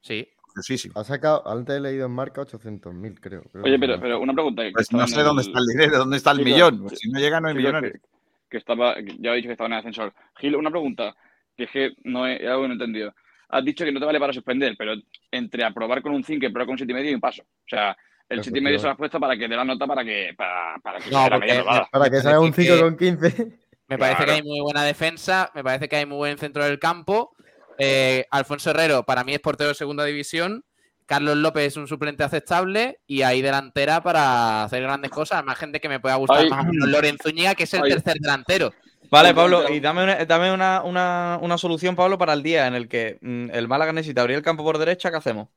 Sí. Curiosísimo. Ha sacado, antes he leído en marca 800.000, creo. creo Oye, pero, pero una pregunta. Pues no sé dónde está el dinero, dónde está el Sí, millón. Pues si no llega, no hay. Que, que estaba, ya he dicho que estaba en el ascensor. Gil, una pregunta, que es que no he, algo que no he entendido. Has dicho que no te vale para suspender, pero entre aprobar con un 5 y aprobar con un 7,5 hay un paso. O sea, el 7,5 se lo has puesto para que dé la nota para que, para, para que No, sea la media. Para que salga un 5 con 15. Me parece que hay muy buena defensa, me parece que hay muy buen centro del campo. Eh, Alfonso Herrero, para mí es portero de segunda división. Carlos López es un suplente aceptable y hay delantera para hacer grandes cosas. Más gente que me pueda gustar Ay. más o menos Lorenzo Zúñiga, que es el Ay. tercer delantero. Vale, Pablo, y dame, una, dame una, una- una solución, Pablo, para el día en el que mm, el Málaga necesita abrir el campo por derecha, ¿qué hacemos?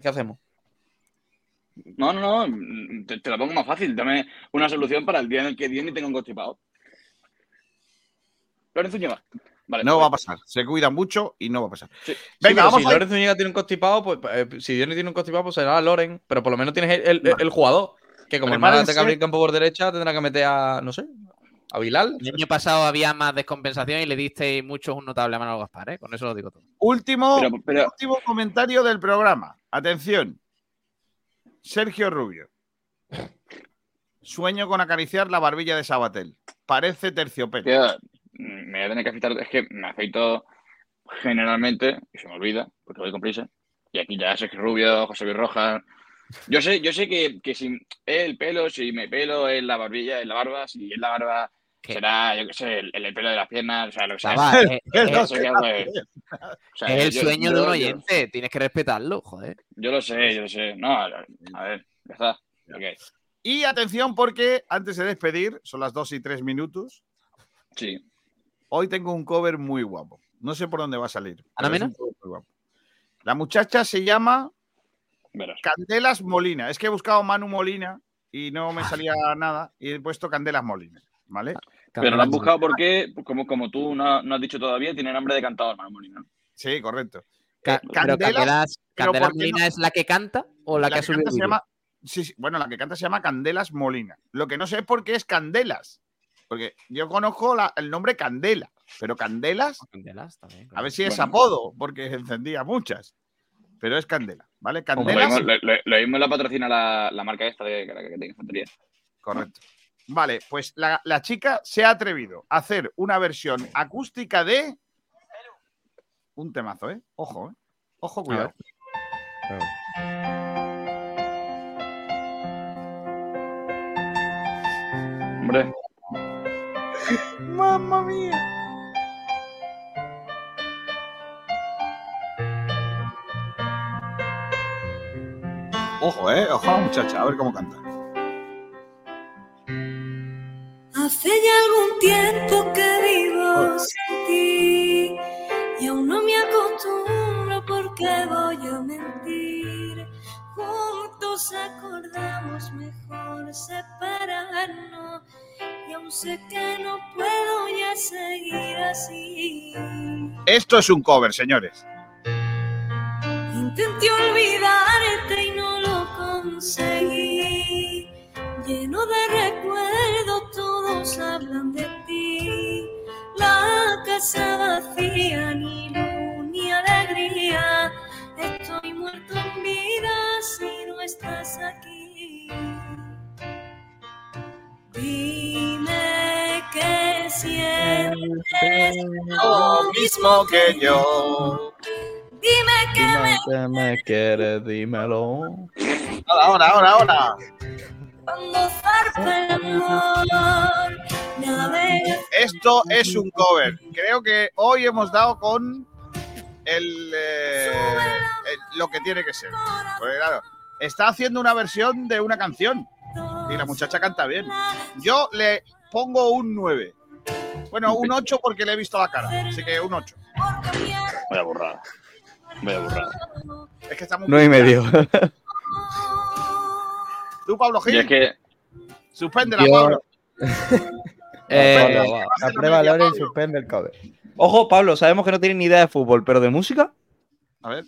¿Qué hacemos? No, no, no, te, te la pongo más fácil. Dame una solución para el día en el que Diony tenga un constipado. Lorenzo Ñeva. Vale, No va a pues- pasar. Se cuidan mucho y no va a pasar. Sí. Venga, vamos si a Zúñiga tiene un constipado, pues eh, si Diony tiene un constipado, pues será Loren, pero por lo menos tienes el, el- el jugador. Que como el tenga que abrir el campo por derecha, tendrá que meter a, no sé, a Bilal. El año pasado había más descompensación y le disteis muchos un notable a Manolo Gaspar, ¿eh? Con eso lo digo todo. Último, Pero- pero- último comentario del programa. Atención. Sergio Rubio. Sueño con acariciar la barbilla de Sabatel. Parece terciopelo. Me voy a tener que afeitar. Es que me afeito generalmente, y se me olvida, porque voy con prisa. Y aquí ya Sergio Rubio, José Luis Rojas. Yo sé, yo sé que, que si es el pelo, si me pelo, es la barbilla, es la barba, si es la barba, será, yo qué sé, el, el pelo de las piernas, o sea, lo que sea. Chaval, eh, [LAUGHS] eh, Eso ya, pues, o sea, es el yo- sueño de yo- un yo- oyente, tienes que respetarlo, joder. Yo lo sé, yo lo sé. No, a ver, ya está. Ok. Y atención porque antes de despedir, son las 2 y 3 minutos. Sí. Hoy tengo un cover muy guapo. No sé por dónde va a salir. ¿Ana Mena? La muchacha se llama Verás. Candelas Molina. Es que he buscado Manu Molina y no me salía nada y he puesto Candelas Molina. ¿Vale? Pero lo has buscado porque, como, como tú no, no has dicho todavía, tiene nombre de cantador, Manuel Molina. Sí, correcto. Ca- Eh, pero Candelas, pero Candelas. Molina es la que canta o la, que ha que subido se llama, Sí, sí, bueno, la que canta se llama Candelas Molina. Lo que no sé es por qué es Candelas. Porque yo conozco la- el nombre Candela, pero Candelas, Candelas también. a ver si es Bueno. apodo, porque encendía muchas. Pero es Candela, ¿vale? Lo Candelas. mismo, lo- lo- lo mismo la patrocina la, la marca esta de, que que tiene infantería. Correcto. Vale, pues la, la chica se ha atrevido a hacer una versión acústica de. Un temazo, ¿eh? Ojo, ¿eh? Ojo, cuidado. Hombre. ¡Mamma mía! Ojo, ¿eh? Ojo a la muchacha, a ver cómo canta. Hace ya algún tiempo que vivo sin ti y aún no me acostumbro porque voy a mentir. Juntos acordamos mejor separarnos sé que no puedo ya seguir así. Esto es un cover, señores. Intenté olvidarte y no lo conseguí. Lleno de recuerdos, todos hablan de ti. La casa vacía, ni luz ni alegría. Estoy muerto en vida si no estás aquí. Dime que sientes Lo mismo que yo. Dime que me que me quieres, dímelo. Ahora, ahora, ahora. cuando zarpa el amor. Navega Esto es un cover. Creo que hoy hemos dado con el, eh, el- lo que tiene que ser. Porque claro, está haciendo una versión de una canción y la muchacha canta bien. Yo le pongo un 9. Bueno, un 8 porque le he visto la cara. Así que un 8. Vaya burrada. Vaya burrada. Es que está muy No y medio. [LAUGHS] Tú, Pablo Gil. Y es que Suspéndela, Yo- Pablo. [LAUGHS] Eh, aprueba Lore y suspende el cover. Ojo, Pablo, sabemos que no tienes ni idea de fútbol, pero de música. A ver.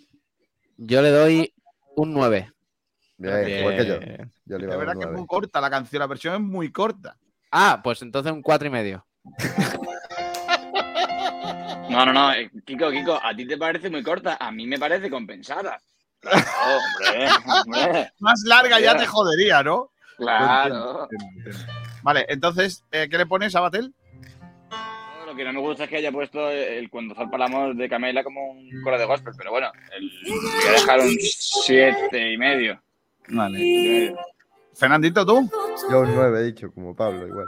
Yo le doy un 9. Bien, igual que yo. Yo le Es iba a dar verdad que es muy corta la canción, la versión es muy corta. Ah, pues entonces un 4 y medio. [LAUGHS] No, no, no. eh, Kiko, Kiko, a ti te parece muy corta, a mí me parece compensada. Hombre, hombre. Más larga ya te jodería, ¿no? Claro. Vale, entonces, eh, ¿qué le pones a Batel? Lo que no me gusta es que haya puesto el cuando amor de Camela como un coro de gospel, pero bueno, el, voy a dejar un siete y medio. Vale. Fernandito, ¿tú? Yo un 9 he dicho, como Pablo, igual.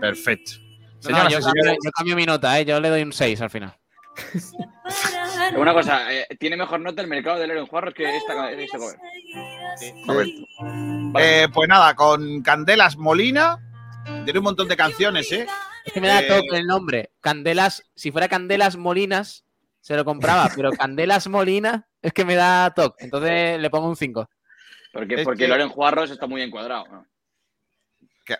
Perfecto. No, Señoras yo, cambio, señores. yo cambio mi nota, ¿eh? Yo le doy un 6 al final. [LAUGHS] Una cosa, eh, tiene mejor nota el mercado del oro en Juarros que esta, cover. Eh, pues nada, con Candelas Molina. Tiene un montón de canciones, ¿eh? Es que me da Eh, toque el nombre. Candelas, si fuera Candelas Molinas, se lo compraba, pero [LAUGHS] Candelas Molina es que me da toque. Entonces le pongo un 5. Porque, Es porque que- Loren Juarros está muy encuadrado. ¿no?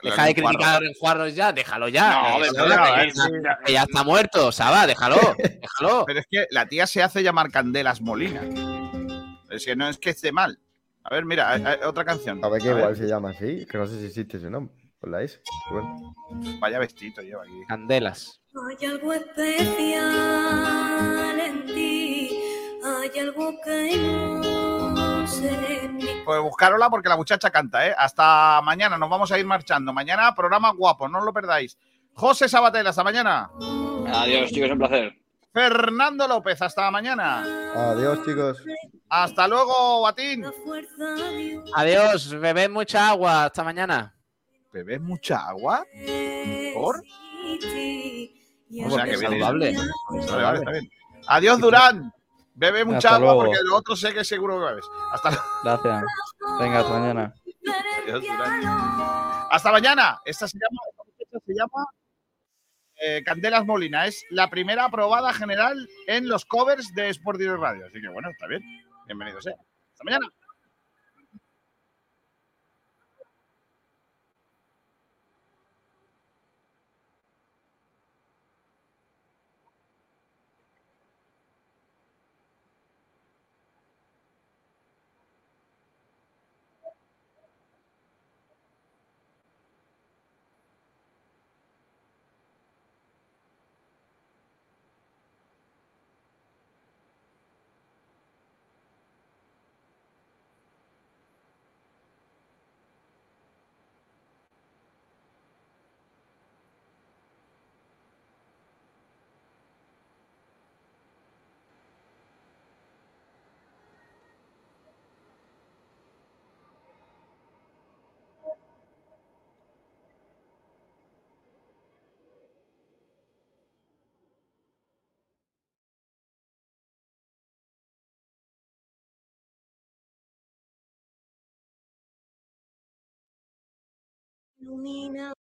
Deja de criticar a Loren Juarros ya, déjalo ya. No, Eh, que, eh, ya- que ya está muerto, Saba, déjalo, [LAUGHS] déjalo. Pero es que la tía se hace llamar Candelas Molina. Es que no es que esté mal. A ver, mira, hay- hay otra canción. A ver que A ver. igual se llama así, que no sé si existe ese nombre. Por la S. Bueno. Vaya vestido lleva aquí. Candelas. Hay algo especial en ti, hay algo que no Pues buscárosla porque la muchacha canta, ¿eh? Hasta mañana, nos vamos a ir marchando. Mañana programa guapo, no os lo perdáis. José Sabatel, hasta mañana. Adiós, chicos, un placer. Fernando López, hasta mañana. Adiós, chicos. Hasta luego, Batín. Adiós, bebed mucha agua, hasta mañana. ¿Bebes mucha agua? ¿Por? O sea, que saludable. Vale, vale, está bien. Adiós, Durán. Bebe mucha Hasta agua luego. porque lo otro sé que seguro que bebes. Hasta luego. Gracias. Venga, hasta mañana. Hasta mañana. Esta se llama, esta se llama eh, Candelas Molina. Es la primera aprobada general en los covers de Sport Direct Radio. Así que bueno, está bien. Bienvenidos, sea. Hasta mañana. lumina